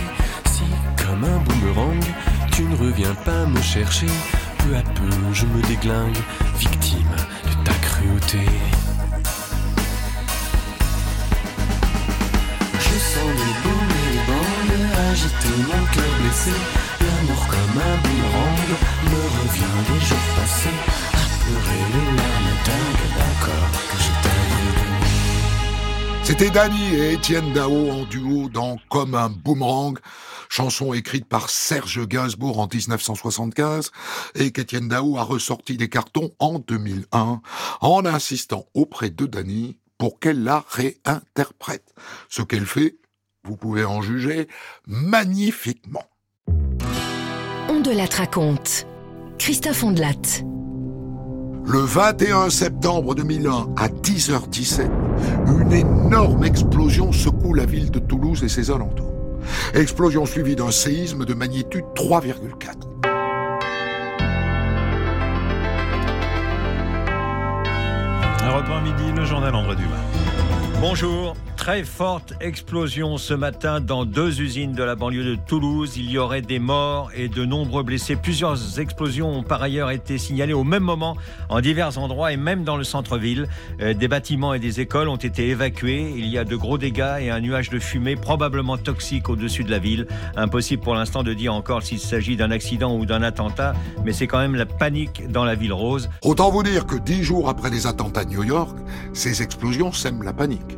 Si, comme un boomerang, tu ne reviens pas me chercher, peu à peu je me déglingue, victime de ta cruauté. Mon cœur blessé. L'amour comme un boomerang me revient des jours passés. À les larmes dingues d'accord que
C'était Dany et Étienne Dao en duo dans Comme un boomerang, chanson écrite par Serge Gainsbourg en 1975 et qu'Étienne Dao a ressorti des cartons en 2001 en insistant auprès de Dany pour qu'elle la réinterprète. Ce qu'elle fait, vous pouvez en juger, magnifiquement.
On de la raconte. Christophe Ondelat.
Le 21 septembre 2001, à 10h17, une énorme explosion secoue la ville de Toulouse et ses alentours. Explosion suivie d'un séisme de magnitude 3,4.
Europe 1 midi, le journal André Dumas. Bonjour. Très forte explosion ce matin dans deux usines de la banlieue de Toulouse. Il y aurait des morts et de nombreux blessés. Plusieurs explosions ont par ailleurs été signalées au même moment en divers endroits et même dans le centre-ville. Euh, Des bâtiments et des écoles ont été évacués. Il y a de gros dégâts et un nuage de fumée probablement toxique au-dessus de la ville. Impossible pour l'instant de dire encore s'il s'agit d'un accident ou d'un attentat, mais c'est quand même la panique dans la ville rose.
Autant vous dire que dix jours après les attentats de New York, ces explosions sèment la panique.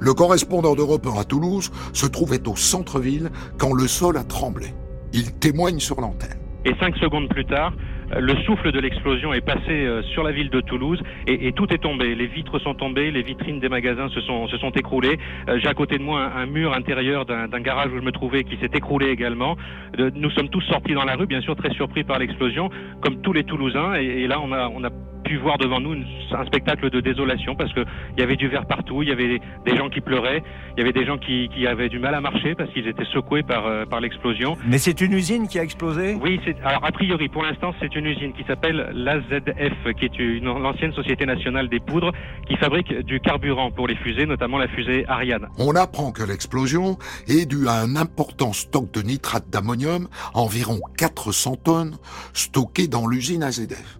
Le correspondant d'Europe 1 à Toulouse se trouvait au centre-ville quand le sol a tremblé. Il témoigne sur l'antenne.
Et cinq secondes plus tard, le souffle de l'explosion est passé euh, sur la ville de Toulouse et, tout est tombé. Les vitres sont tombées, les vitrines des magasins se sont, écroulées. Euh, J'ai à côté de moi un, mur intérieur d'un garage où je me trouvais qui s'est écroulé également. Nous sommes tous sortis dans la rue, bien sûr très surpris par l'explosion, comme tous les Toulousains. Et, là, on a pu voir devant nous une- un spectacle de désolation parce qu'il y avait du verre partout, il y avait des, gens qui pleuraient, il y avait des gens qui, qui avaient du mal à marcher parce qu'ils étaient secoués par, euh, par l'explosion.
Mais c'est une usine qui a explosé?
Oui, alors a priori pour l'instant c'est une usine qui s'appelle l'AZF, qui est une l'ancienne Société nationale des poudres, qui fabrique du carburant pour les fusées, notamment la fusée Ariane.
On apprend que l'explosion est due à un important stock de nitrate d'ammonium, environ 400 tonnes, stocké dans l'usine AZF.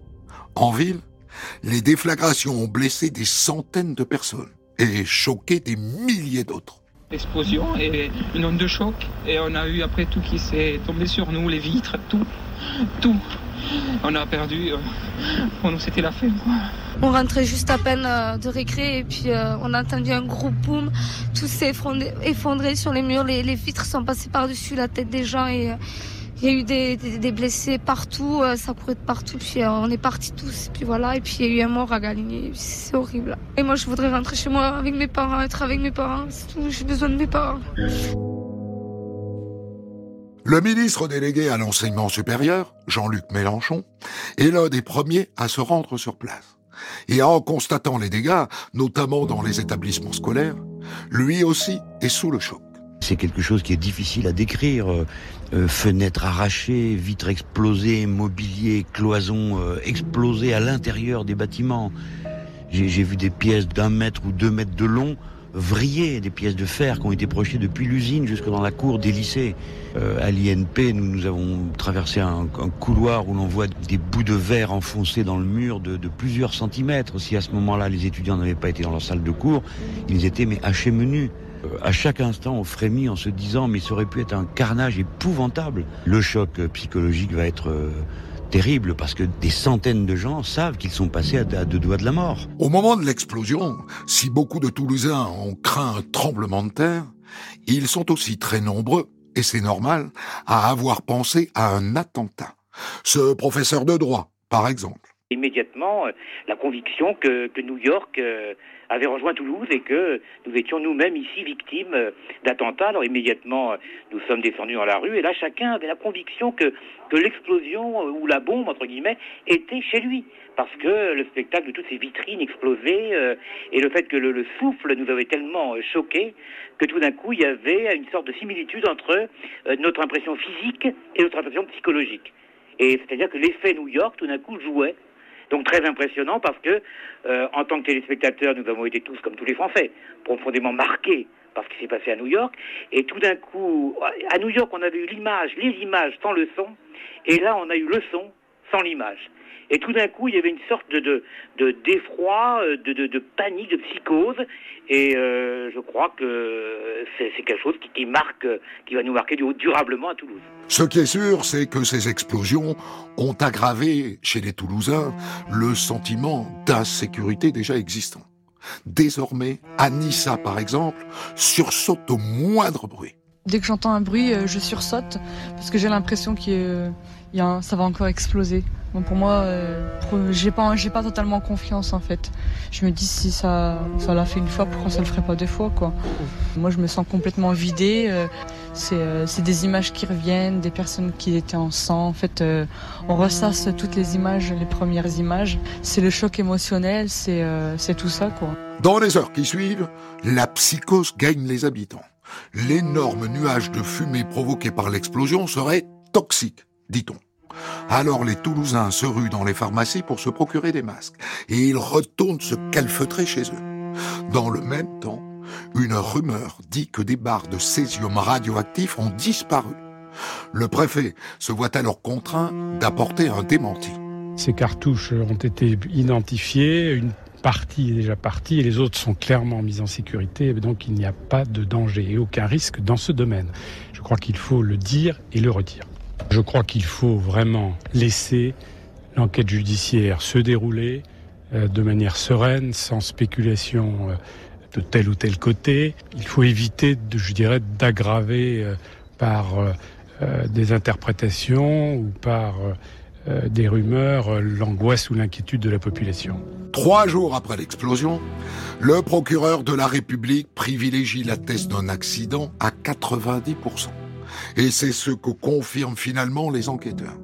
En ville, les déflagrations ont blessé des centaines de personnes et choqué des milliers d'autres.
Explosion et une onde de choc et on a eu après tout qui s'est tombé sur nous, les vitres, tout, tout. On a perdu, euh, pour nous c'était la fin. quoi.
On rentrait juste à peine euh, de récré et puis euh, on a entendu un gros boom. Tout s'est effondré, effondré sur les murs. Les, les vitres sont passées par-dessus la tête des gens et euh, il y a eu des, blessés partout. euh, ça courait de partout. Puis euh, on est partis tous. Puis voilà. Et puis il y a eu un mort à Galigny. C'est horrible. Et moi je voudrais rentrer chez moi avec mes parents, être avec mes parents. C'est tout. J'ai besoin de mes parents.
Le ministre délégué à l'enseignement supérieur, Jean-Luc Mélenchon, est l'un des premiers à se rendre sur place. Et en constatant les dégâts, notamment dans les établissements scolaires, lui aussi est sous le choc.
C'est quelque chose qui est difficile à décrire. Euh, euh, fenêtres arrachées, vitres explosées, mobilier, cloisons euh, explosées à l'intérieur des bâtiments. J'ai vu des pièces d'un mètre ou deux mètres de long vriller, des pièces de fer qui ont été projetées depuis l'usine jusque dans la cour des lycées. À l'INP, nous, avons traversé un, couloir où l'on voit des bouts de verre enfoncés dans le mur de, de plusieurs centimètres. Si à ce moment-là les étudiants n'avaient pas été dans leur salle de cours, ils étaient mais hachés menus. Euh, À chaque instant, on frémit en se disant, mais ça aurait pu être un carnage épouvantable. Le choc euh, psychologique va être euh, terrible parce que des centaines de gens savent qu'ils sont passés à, deux doigts de la mort.
Au moment de l'explosion, si beaucoup de Toulousains ont craint un tremblement de terre, ils sont aussi très nombreux, et c'est normal, à avoir pensé à un attentat. Ce professeur de droit, par exemple.
immédiatement la conviction que, que New York euh, avait rejoint Toulouse et que nous étions nous-mêmes ici victimes euh, d'attentats. Alors immédiatement, euh, nous sommes descendus dans la rue et là, chacun avait la conviction que, que l'explosion euh, ou la bombe, entre guillemets, était chez lui. Parce que le spectacle de toutes ces vitrines explosées et le fait que le, le souffle nous avait tellement choqués que tout d'un coup, il y avait une sorte de similitude entre notre impression physique et notre impression psychologique. Et c'est-à-dire que l'effet New York, tout d'un coup, jouait. Donc très impressionnant parce que, euh, en tant que téléspectateurs, nous avons été tous, comme tous les Français, profondément marqués parce qu'il s'est passé à New York. Et tout d'un coup, à New York, on avait eu l'image, les images sans le son, et là, on a eu le son sans l'image. Et tout d'un coup, il y avait une sorte de, de, de d'effroi, euh, de, de, de panique, de psychose. Et euh, je crois que c'est, c'est quelque chose qui, qui marque, qui va nous marquer du- durablement à Toulouse.
Ce qui est sûr, c'est que ces explosions ont aggravé chez les Toulousains le sentiment d'insécurité déjà existant. Désormais, Anissa, par exemple, sursaute au moindre bruit.
Dès que j'entends un bruit, euh, je sursaute parce que j'ai l'impression que euh, il y a ça va encore exploser. Donc pour moi, euh, j'ai pas, j'ai pas totalement confiance en fait. Je me dis si ça, ça l'a fait une fois, pourquoi ça le ferait pas deux fois quoi? Moi, je me sens complètement vidée. euh, c'est, euh, c'est des images qui reviennent, des personnes qui étaient en sang. En fait, euh, on ressasse toutes les images, les premières images. C'est le choc émotionnel, c'est, euh, c'est tout ça quoi.
Dans les heures qui suivent, la psychose gagne les habitants. L'énorme nuage de fumée provoqué par l'explosion serait toxique, dit-on. Alors les Toulousains se ruent dans les pharmacies pour se procurer des masques et ils retournent se calfeutrer chez eux. Dans le même temps, une rumeur dit que des barres de césium radioactif ont disparu. Le préfet se voit alors contraint d'apporter un démenti.
Ces cartouches ont été identifiées, une partie est déjà partie et les autres sont clairement mises en sécurité, donc il n'y a pas de danger et aucun risque dans ce domaine. Je crois qu'il faut le dire et le redire. Je crois qu'il faut vraiment laisser l'enquête judiciaire se dérouler euh, de manière sereine, sans spéculation euh, de tel ou tel côté. Il faut éviter, je dirais, d'aggraver euh, par des interprétations ou par des rumeurs l'angoisse ou l'inquiétude de la population.
Trois jours après l'explosion, le procureur de la République privilégie la thèse d'un accident à 90%. Et c'est ce que confirment finalement les enquêteurs.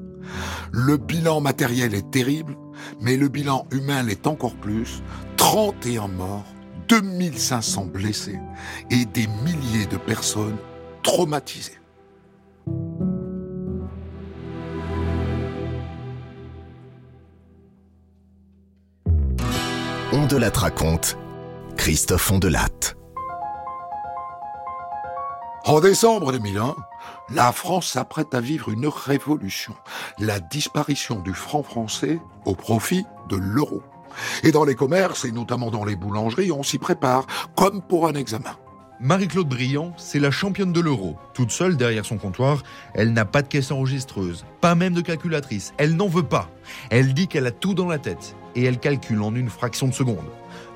Le bilan matériel est terrible, mais le bilan humain l'est encore plus. 31 morts, 2500 blessés et des milliers de personnes traumatisées.
On de raconte. Christophe Ondelatte.
En décembre 2001, la France s'apprête à vivre une révolution, la disparition du franc français au profit de l'euro. Et dans les commerces, et notamment dans les boulangeries, on s'y prépare, comme pour un examen.
Marie-Claude Briand, c'est la championne de l'euro. Toute seule derrière son comptoir, elle n'a pas de caisse enregistreuse, pas même de calculatrice. Elle n'en veut pas. Elle dit qu'elle a tout dans la tête et elle calcule en une fraction de seconde.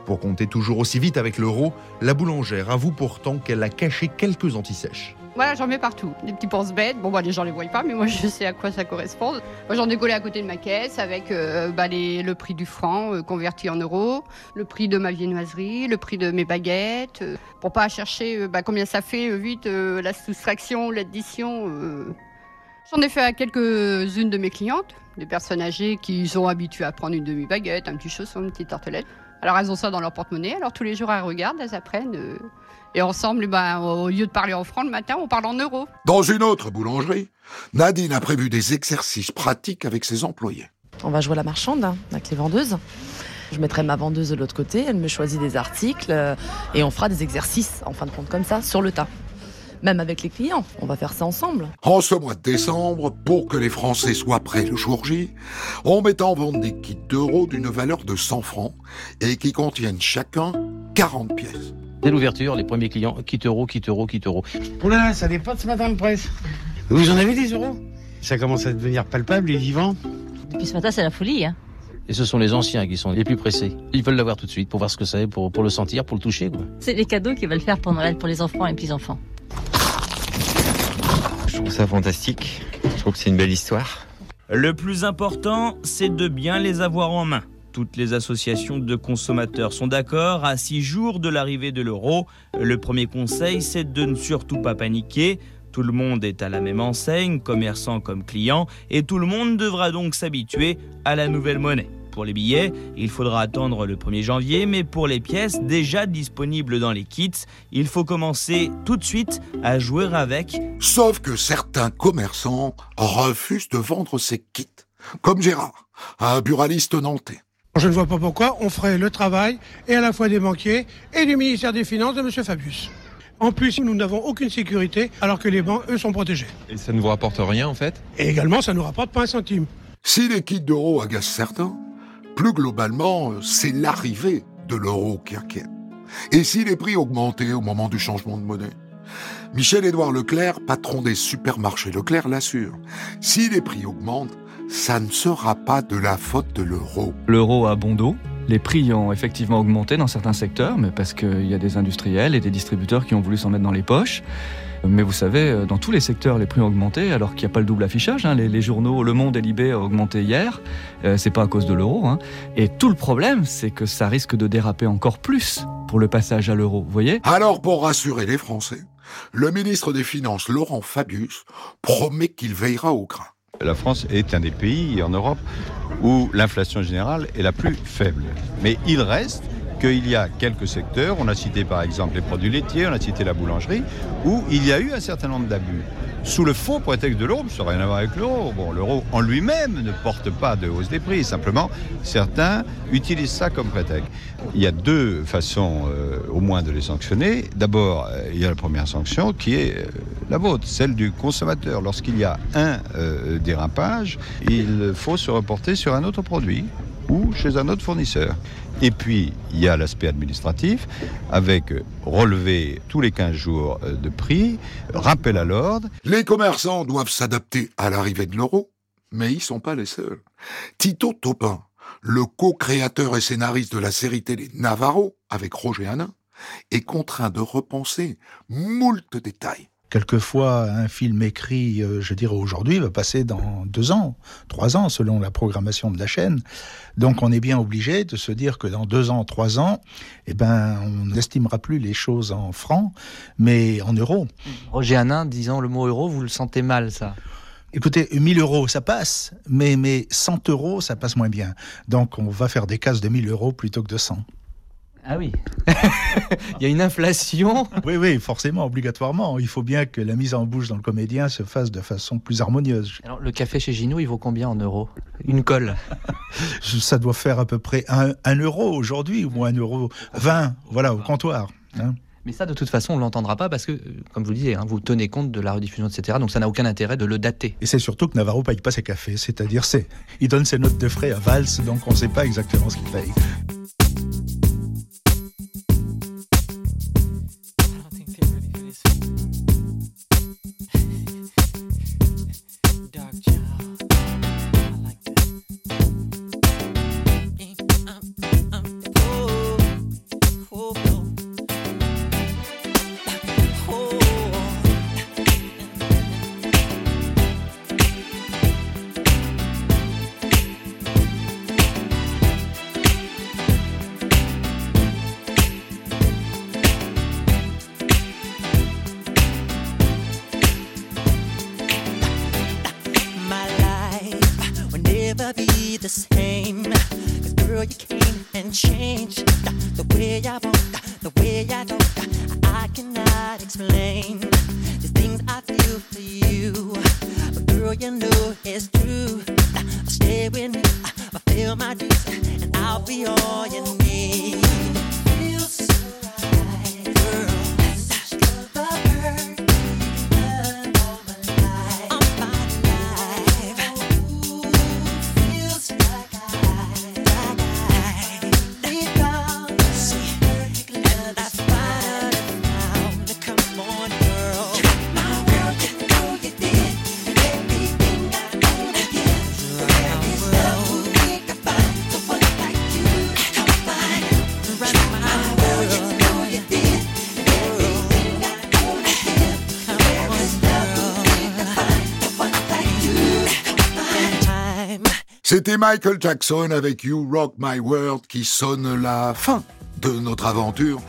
Pour compter toujours aussi vite avec l'euro, la boulangère avoue pourtant qu'elle a caché quelques antisèches.
Voilà, j'en mets partout. Des petits pense-bêtes. Bon, bah, les gens les voient pas, mais moi, <laughs> je sais à quoi ça correspond. Moi, j'en ai collé à côté de ma caisse avec euh, bah, le prix du franc euh, converti en euros, le prix de ma viennoiserie, le prix de mes baguettes, euh, pour pas chercher euh, bah, combien ça fait vite la soustraction, l'addition. J'en ai fait à quelques-unes de mes clientes, des personnes âgées qui sont habituées à prendre une demi-baguette, un petit chausson, une petite tartelette. Alors elles ont ça dans leur porte-monnaie, alors tous les jours elles regardent, elles apprennent. euh, et ensemble, eh ben, au lieu de parler en francs le matin, on parle en euros.
Dans une autre boulangerie, Nadine a prévu des exercices pratiques avec ses employés.
On va jouer à la marchande hein, avec les vendeuses. Je mettrai ma vendeuse de l'autre côté, elle me choisit des articles euh, et on fera des exercices, en fin de compte, comme ça, sur le tas. Même avec les clients, on va faire ça ensemble.
En ce mois de décembre, pour que les Français soient prêts le jour J, on met en vente des kits d'euros d'une valeur de 100 francs et qui contiennent chacun 40 pièces.
Dès l'ouverture, les premiers clients, quitte euro, quitte euro, quitte euro.
Oh là là, ça ce matin le presse. Vous en avez des euros? Ça commence à devenir palpable et vivant.
Depuis ce matin, c'est la folie. Hein.
Et ce sont les anciens qui sont les plus pressés. Ils veulent l'avoir tout de suite pour voir ce que c'est, pour, pour le sentir, pour le toucher.
C'est les cadeaux qu'ils veulent faire pour Noël pour les enfants et les petits-enfants.
Je trouve ça fantastique. Je trouve que c'est une belle histoire.
Le plus important, c'est de bien les avoir en main. Toutes les associations de consommateurs sont d'accord. À six jours de l'arrivée de l'euro, le premier conseil, c'est de ne surtout pas paniquer. Tout le monde est à la même enseigne, commerçants comme clients, et tout le monde devra donc s'habituer à la nouvelle monnaie. Pour les billets, il faudra attendre le 1er janvier, mais pour les pièces déjà disponibles dans les kits, il faut commencer tout de suite à jouer avec.
Sauf que certains commerçants refusent de vendre ces kits, comme Gérard, un buraliste nantais.
Je ne vois pas pourquoi on ferait le travail et à la fois des banquiers et du ministère des Finances de M. Fabius.
En plus, nous n'avons aucune sécurité alors que les bancs, eux, sont protégés.
Et ça ne vous rapporte rien en fait?
Et également, ça ne nous rapporte pas un centime.
Si les kits d'euros agacent certains, plus globalement, euh, c'est l'arrivée de l'euro qui inquiète. Et si les prix augmentaient au moment du changement de monnaie? Michel-Édouard Leclerc, patron des supermarchés Leclerc, l'assure. Si les prix augmentent, ça ne sera pas de la faute de l'euro.
L'euro a bon dos. Les prix ont effectivement augmenté dans certains secteurs, mais parce qu'il y a des industriels et des distributeurs qui ont voulu s'en mettre dans les poches. Mais vous savez, dans tous les secteurs, les prix ont augmenté, alors qu'il n'y a pas le double affichage. hein. Les, les journaux, Le Monde et Libé ont augmenté hier. Euh, c'est pas à cause de l'euro. hein. Et tout le problème, c'est que ça risque de déraper encore plus pour le passage à l'euro. Vous voyez
Alors, pour rassurer les Français, le ministre des Finances, Laurent Fabius, promet qu'il veillera au grain.
La France est un des pays en Europe où l'inflation générale est la plus faible. Mais il reste qu'il y a quelques secteurs, on a cité par exemple les produits laitiers, on a cité la boulangerie, où il y a eu un certain nombre d'abus. Sous le faux prétexte de l'euro, ça n'a rien à voir avec l'euro. Bon, l'euro en lui-même ne porte pas de hausse des prix, simplement certains utilisent ça comme prétexte. Il y a deux façons euh, au moins de les sanctionner. D'abord, euh, il y a la première sanction qui est euh, la vôtre, celle du consommateur. Lorsqu'il y a un dérapage, il faut se reporter sur un autre produit ou chez un autre fournisseur. Et puis, il y a l'aspect administratif, avec relevé tous les 15 jours euh, de prix, rappel à l'ordre.
Les commerçants doivent s'adapter à l'arrivée de l'euro, mais ils sont pas les seuls. Tito Topin, le co-créateur et scénariste de la série télé Navarro avec Roger Hanin, est contraint de repenser moult détails.
Quelquefois, un film écrit, euh, je dirais aujourd'hui, va passer dans deux ans, trois ans, selon la programmation de la chaîne. Donc, on est bien obligé de se dire que dans deux ans, trois ans, eh ben, on n'estimera plus les choses en francs, mais en euros.
Roger Hanin, disant le mot euro, vous le sentez mal, ça?
Écoutez, 1000 euros, ça passe, mais, mais 100 euros, ça passe moins bien. Donc, on va faire des cases de 1000 euros plutôt que de 100.
Ah oui. <laughs> Il y a une inflation.
Oui, oui, forcément, obligatoirement. Il faut bien que la mise en bouche dans le comédien se fasse de façon plus harmonieuse.
Alors, le café chez Gino, il vaut combien en euros? Une colle <laughs>
Ça doit faire à peu près 1 euro aujourd'hui, ou 1 euro 20, voilà, au comptoir. hein.
Mais ça, de toute façon, on ne l'entendra pas parce que, euh, comme je vous le disais, hein, vous tenez compte de la rediffusion, etc. Donc ça n'a aucun intérêt de le dater.
Et c'est surtout que Navarro paye pas ses cafés, c'est-à-dire c'est, il donne ses notes de frais à Valls, donc on ne sait pas exactement ce qu'il paye.
C'était Michael Jackson avec You Rock My World qui sonne la fin de notre aventure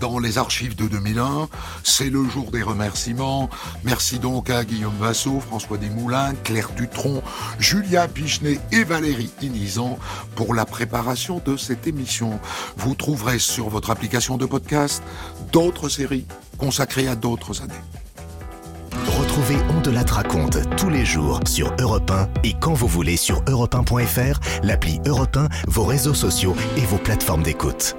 dans les archives de 2001. C'est le jour des remerciements. Merci donc à Guillaume Vassot, François Desmoulins, Claire Dutronc, Julia Pichenet et Valérie Inizan pour la préparation de cette émission. Vous trouverez sur votre application de podcast d'autres séries consacrées à d'autres années.
Retrouvez On de la raconte tous les jours sur Europe 1 et quand vous voulez sur europe1.fr, l'appli Europe 1, vos réseaux sociaux et vos plateformes d'écoute.